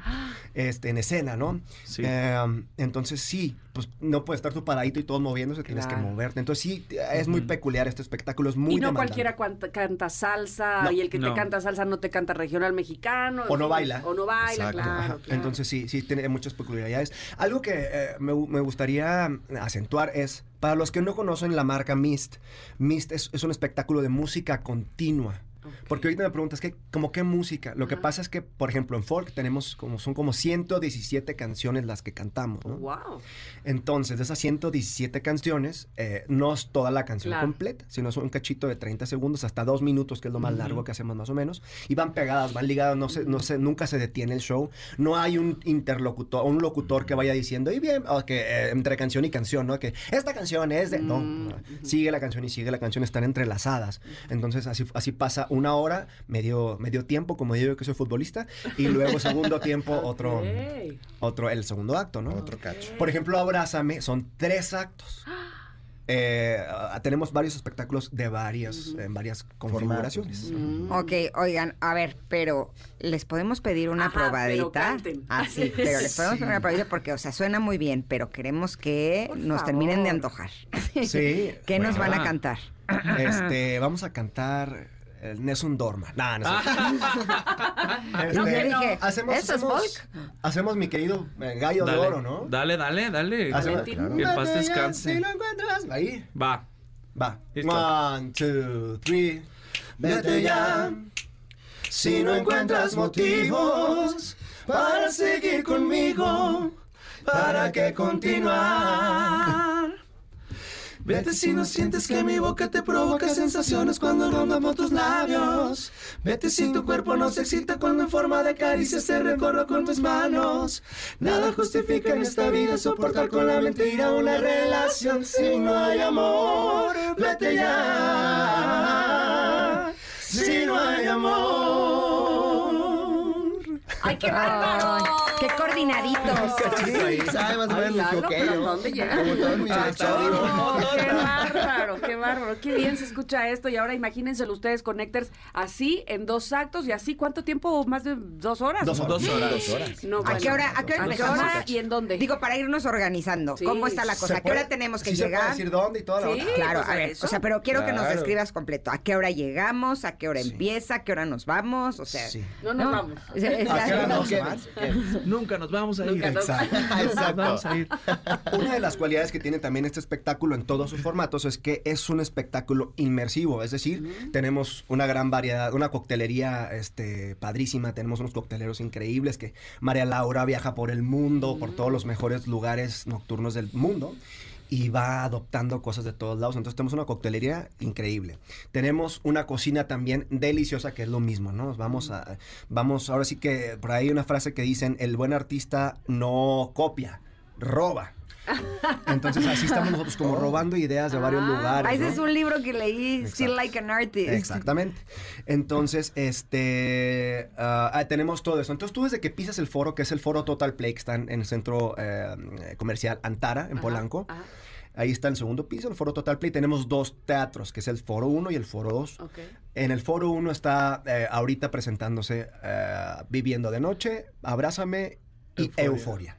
este, en escena, ¿no?
Sí.
Eh, entonces sí, pues no puedes estar tú paradito y todos moviéndose, tienes que
Claro.
moverte. Entonces sí, es muy peculiar este espectáculo, es muy
y no
demandante.
cualquiera cuanta- canta salsa
No.
y el que te canta salsa no te canta regional mexicano.
O no baila.
O no baila, claro, claro.
Entonces sí, sí tiene muchas peculiaridades. Algo que eh, me, me gustaría acentuar es, para los que no conocen la marca Mist, Mist es, es un espectáculo de música continua. Porque ahorita me preguntas, ¿qué, ¿como qué música? Lo que pasa es que, por ejemplo, en folk tenemos como, son como 117 canciones las que cantamos, ¿no?
Wow.
Entonces, de esas 117 canciones, eh, no es toda la canción
Claro.
completa, sino es un cachito de 30 segundos hasta dos minutos, que es lo más largo que hacemos más o menos. Y van pegadas, van ligadas, no se, no se, nunca se detiene el show. No hay un interlocutor, un locutor que vaya diciendo, y bien, o que eh, entre canción y canción, ¿no? Que esta canción es de. No,
Mm,
no, sigue la canción y sigue la canción, están entrelazadas. Entonces, así, así pasa una hora, medio, medio tiempo, como digo yo que soy futbolista, y luego segundo tiempo, otro, otro, el segundo acto, ¿no?
Otro cacho.
Por ejemplo, Abrázame son tres actos. Eh, ah, tenemos varios espectáculos de varias, en varias configuraciones.
Mm.
Ok, oigan, a ver, pero les podemos pedir una
Ajá,
probadita.
canten.
Ah, sí, pero les podemos pedir una probadita porque, o sea, suena muy bien, pero queremos que nos terminen de antojar.
Sí.
¿Qué nos van a cantar?
Este, vamos a cantar el Nessun Dorma. Nah, no sé.
Y yo dije,
hacemos,
¿eso es
hacemos,
folk?
hacemos mi querido eh, gallo
Dale,
de oro, ¿no?
Dale, dale, dale.
Hacemos-
Que en paz descanse.
Si lo encuentras, ahí.
Va.
Va.
Listo.
One, two, three. Vete ya. Si no encuentras motivos para seguir conmigo, ¿para qué continuar? Vete si no sientes que mi boca te provoca sensaciones cuando rondamos tus labios. Vete si tu cuerpo no se excita cuando en forma de caricias te recorro con tus manos. Nada justifica en esta vida soportar con la mentira una relación si no hay amor. Vete ya. Si no hay amor.
¡Ay, qué!
Ay, ¡Qué coordinaditos!
Sí, sabe más o menos
Ay,
lo
Lalo,
que
pero
yo.
¿dónde llega?
Como.
¡Qué bárbaro! ¡Qué bárbaro! ¡Qué bien se escucha esto! Y ahora imagínenselo ustedes, Connectors, así en dos actos y así, ¿cuánto tiempo? ¿Más de dos horas?
Dos horas.
Dos horas.
Dos horas.
No,
¿A
bueno.
qué hora, a qué hora
¿A qué
empezamos?
hora y en dónde?
Digo, para irnos organizando.
Sí.
¿Cómo está la cosa?
¿Se
¿A qué hora tenemos que
sí se puede
llegar?
decir dónde y toda la
Sí.
onda?
Claro,
pues,
a ver,
eso.
o sea, pero quiero que nos describas completo. ¿A qué hora llegamos? ¿A qué hora
Sí.
empieza? ¿A qué hora nos vamos? O sea,
Sí.
No nos vamos.
O sea, es-
¿A qué hora
no,
nos?
Nunca nos vamos a ir.
Exacto.
Exacto.
Vamos a ir.
Una de las cualidades que tiene también este espectáculo en todos sus formatos es que es un espectáculo inmersivo, es decir, tenemos una gran variedad, una coctelería este, padrísima, tenemos unos cocteleros increíbles que María Laura viaja por el mundo, por todos los mejores lugares nocturnos del mundo. Y va adoptando cosas de todos lados. Entonces tenemos una coctelería increíble. Tenemos una cocina también deliciosa, que es lo mismo, ¿no? Vamos a, vamos, ahora sí que por ahí hay una frase que dicen, el buen artista no copia, roba. Entonces así estamos nosotros como robando ideas de varios
Ah,
lugares.
Ese
¿no?
es un libro que leí, Still
Exacto.
Like an Artist.
Exactamente. Entonces, este, ah, ah, tenemos todo eso. Entonces, tú desde que pisas el foro, que es el foro Total Play, que está en, en el centro eh, comercial Antara, en
Ajá,
Polanco.
ajá.
Ahí está el segundo piso, el foro Total Play. Tenemos dos teatros, que es el foro 1 y el foro 2.
Ok.
En el foro 1 está eh, ahorita presentándose eh, Viviendo de Noche, Abrázame y
Euforia.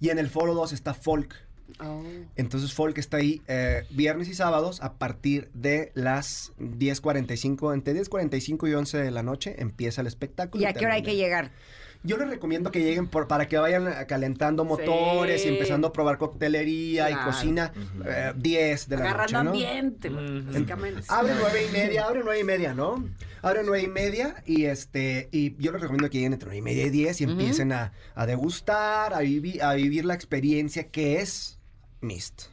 Y en el foro 2 está Folk.
Oh.
Entonces Folk está ahí eh, viernes y sábados a partir de las 10.45, entre 10.45 y 11 de la noche empieza el espectáculo.
¿Y a qué hora hay que llegar?
Yo les recomiendo que lleguen por, para que vayan eh, calentando motores
Sí.
y empezando a probar coctelería
Claro.
y cocina eh, 10 de la
Agarrando
noche, ¿no?
ambiente, básicamente.
Abre nueve y media, abre nueve y media, ¿no? Abre nueve y media y este, y yo les recomiendo que lleguen entre nueve y media y diez y
Ujú.
empiecen a, a degustar, a, vivi- a vivir la experiencia que es Mist.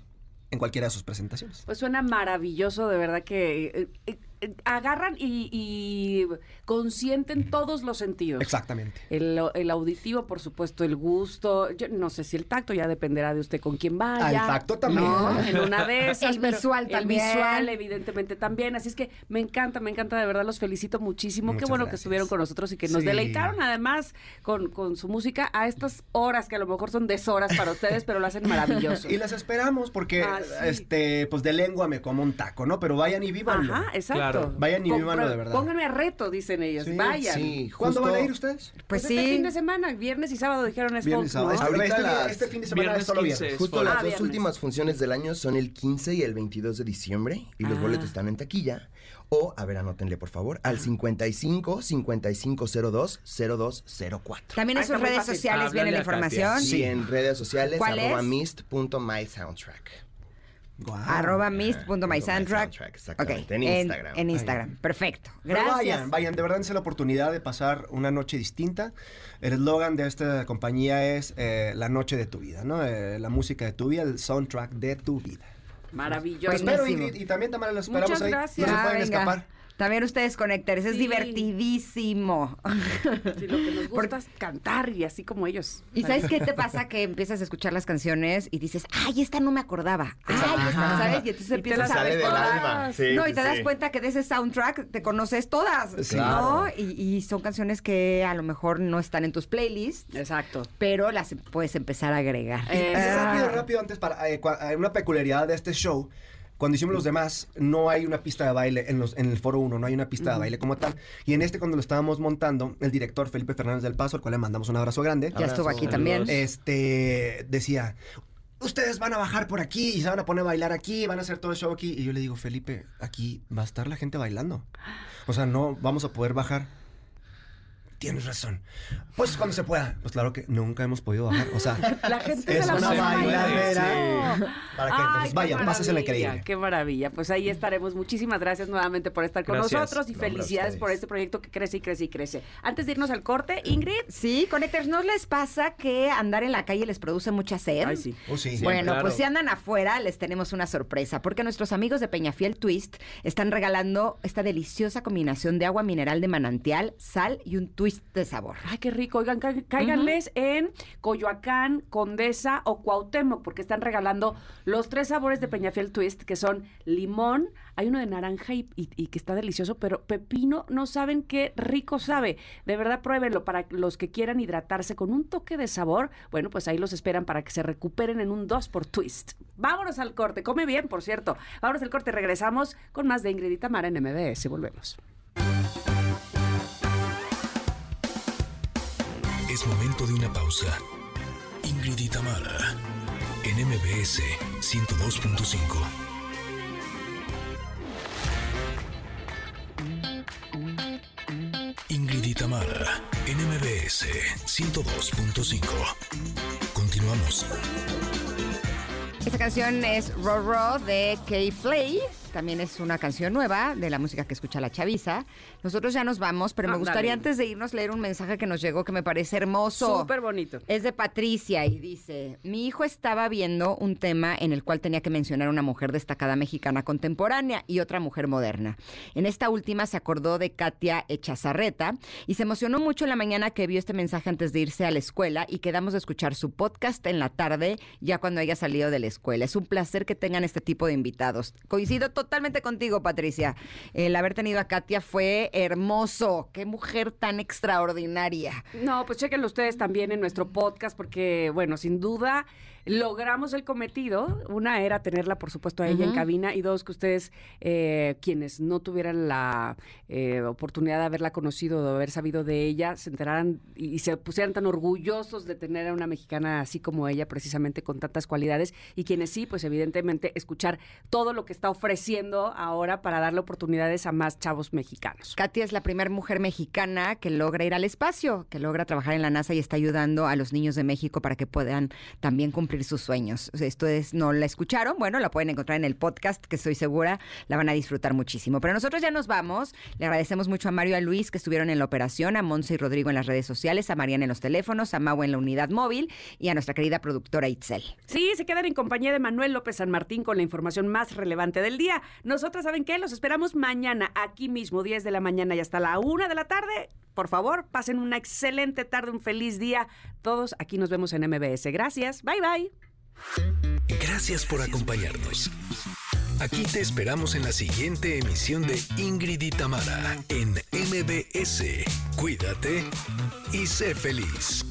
en cualquiera de sus presentaciones.
Pues suena maravilloso, de verdad que eh, eh, eh, agarran y, y consienten todos los sentidos.
Exactamente.
El, el auditivo, por supuesto, el gusto. Yo no sé si el tacto ya dependerá de usted con quién vaya.
Ah, el tacto también.
¿no? En una de esas.
El visual también.
El visual, evidentemente, también. Así es que me encanta, me encanta, de verdad, los felicito muchísimo. Qué bueno que estuvieron con nosotros y que nos
Sí.
deleitaron, además, con, con su música a estas horas que a lo mejor son deshoras para ustedes, pero lo hacen maravilloso.
Y las esperamos porque,
Ah, sí.
este, pues de lengua me como un taco, ¿no? Pero vayan y vívanlo.
Ajá, exacto.
Claro.
Vayan y vívanlo de verdad.
Pónganme a reto, dicen ellos.
Sí,
Vayan.
Sí,
¿Cuándo
justo-
van a ir ustedes?
Pues
Este fin
sí.
de semana, viernes y sábado dijeron es
Viernes,
¿no?
sábado. Este,
Ahorita
este-
las-
este fin de semana
Viernes
es solo
15
viernes.
es
Justo
folk.
las
Ah,
dos
viernes.
últimas funciones del año son el 15 y el 22 de diciembre y los
Ah.
boletos están en taquilla. O, a ver, anótenle por favor, al 55 5502 0204.
También en
Ah,
sus redes sociales viene la información.
Sí, en redes sociales,
¿Cuál
arroba
es?
mist.mysoundtrack.
Arroba mist.mysoundtrack.
Soundtrack, exactamente,
Ok,
en Instagram.
En Instagram, perfecto.
Pero
Gracias.
vayan, vayan, de verdad dense la oportunidad de pasar una noche distinta. El eslogan de esta compañía es eh, la noche de tu vida, ¿no? Eh, la música de tu vida, el soundtrack de tu vida.
Maravilloso.
Pues espero. Ingrid, y también Tamara, los esperamos
Muchas
ahí.
gracias.
No se
Ah,
pueden
venga.
escapar.
También ustedes conectores, es
Sí.
divertidísimo.
Sí, lo que nos gusta es cantar y así como ellos.
¿Y sabes qué te pasa? Que empiezas a escuchar las canciones y dices, ay, esta no me acordaba. Ay, esta, ¿sabes? Y entonces
Y
empiezas a ver todas.
Sí,
no, y
sí,
te das cuenta que de ese soundtrack te conoces todas.
Sí.
¿No?
Claro.
Y, y son canciones que a lo mejor no están en tus playlists,
Exacto.
pero las puedes empezar a agregar.
Eh,
Y
Ah.
rápido, rápido, antes para eh, eh, una peculiaridad de este show. Cuando hicimos los demás, no hay una pista de baile en, los, en el foro 1, no hay una pista de baile como tal. Y en este, cuando lo estábamos montando, el director Felipe Fernández del Paso, al cual le mandamos un abrazo grande,
ya estuvo aquí también.
este decía, ustedes van a bajar por aquí y se van a poner a bailar aquí, van a hacer todo el show aquí. Y yo le digo, Felipe, aquí va a estar la gente bailando. O sea, no vamos a poder bajar. Tienes razón. Pues cuando se pueda. Pues claro que nunca hemos podido bajar. O sea,
La gente
es
se la
una bailadera.
Sí.
Para que
Ay,
entonces
qué
vayan, pásensela
maravilla,
increíble.
Qué maravilla. Pues ahí estaremos. Muchísimas gracias nuevamente por estar con
Gracias.
nosotros y
No,
felicidades por este proyecto que crece y crece y crece. Antes de irnos al corte, Ingrid.
Sí, Connectors, ¿no les pasa que andar en la calle les produce mucha sed?
Ay, sí.
Oh, sí.
Bueno,
claro.
pues si andan afuera, les tenemos una sorpresa, porque nuestros amigos de Peñafiel Twist están regalando esta deliciosa combinación de agua mineral de manantial, sal y un twist de sabor.
Ay, qué rico. Oigan, cá- cáiganles en Coyoacán, Condesa o Cuauhtémoc, porque están regalando los tres sabores de Peñafiel Twist, que son limón, hay uno de naranja y, y- y que está delicioso, pero pepino, no saben qué rico sabe. De verdad, pruébenlo para los que quieran hidratarse con un toque de sabor. Bueno, pues ahí los esperan para que se recuperen en un 2 por Twist. Vámonos al corte. Come bien, por cierto. Vámonos al corte. Regresamos con más de Ingrid y Tamara en MBS. Volvemos.
Momento de una pausa. Ingrid y Tamara, en MBS 102.5. Ingrid y Tamara, en MBS 102.5. Continuamos.
Esta canción es Roro de Kay Flay. También es una canción nueva de la música que escucha la chaviza. Nosotros ya nos vamos, pero me
Ándale.
gustaría antes de irnos leer un mensaje que nos llegó que me parece hermoso.
Súper bonito.
Es de Patricia y dice, mi hijo estaba viendo un tema en el cual tenía que mencionar una mujer destacada mexicana contemporánea y otra mujer moderna. En esta última se acordó de Katia Echazarreta y se emocionó mucho en la mañana que vio este mensaje antes de irse a la escuela y quedamos de escuchar su podcast en la tarde ya cuando haya salido de la escuela. Es un placer que tengan este tipo de invitados. Coincido totalmente contigo, Patricia. El haber tenido a Katia fue hermoso. Qué mujer tan extraordinaria.
No, pues chequenlo ustedes también en nuestro podcast porque, bueno, sin duda logramos el cometido. Una era tenerla, por supuesto, a ella en cabina y dos, que ustedes, eh, quienes no tuvieran la eh, oportunidad de haberla conocido, de haber sabido de ella, se enteraran y, y se pusieran tan orgullosos de tener a una mexicana así como ella, precisamente con tantas cualidades. Y quienes sí, pues evidentemente escuchar todo lo que está ofreciendo ahora para darle oportunidades a más chavos mexicanos.
Katia es la primera mujer mexicana que logra ir al espacio, que logra trabajar en la NASA y está ayudando a los niños de México para que puedan también cumplir sus sueños. Esto es, no la escucharon, bueno, la pueden encontrar en el podcast, que estoy segura la van a disfrutar muchísimo. Pero nosotros ya nos vamos. Le agradecemos mucho a Mario y a Luis que estuvieron en la operación, a Monse y Rodrigo en las redes sociales, a Mariana en los teléfonos, a Mau en la unidad móvil y a nuestra querida productora Itzel.
Sí, se quedan en compañía de Manuel López San Martín con la información más relevante del día. Nosotras, ¿saben qué? Los esperamos mañana, aquí mismo, 10 de la mañana y hasta la 1 de la tarde. Por favor, pasen una excelente tarde, un feliz día. Todos aquí nos vemos en MBS. Gracias. Bye, bye.
Gracias por acompañarnos. Aquí te esperamos en la siguiente emisión de Ingrid y Tamara en MBS. Cuídate y sé feliz.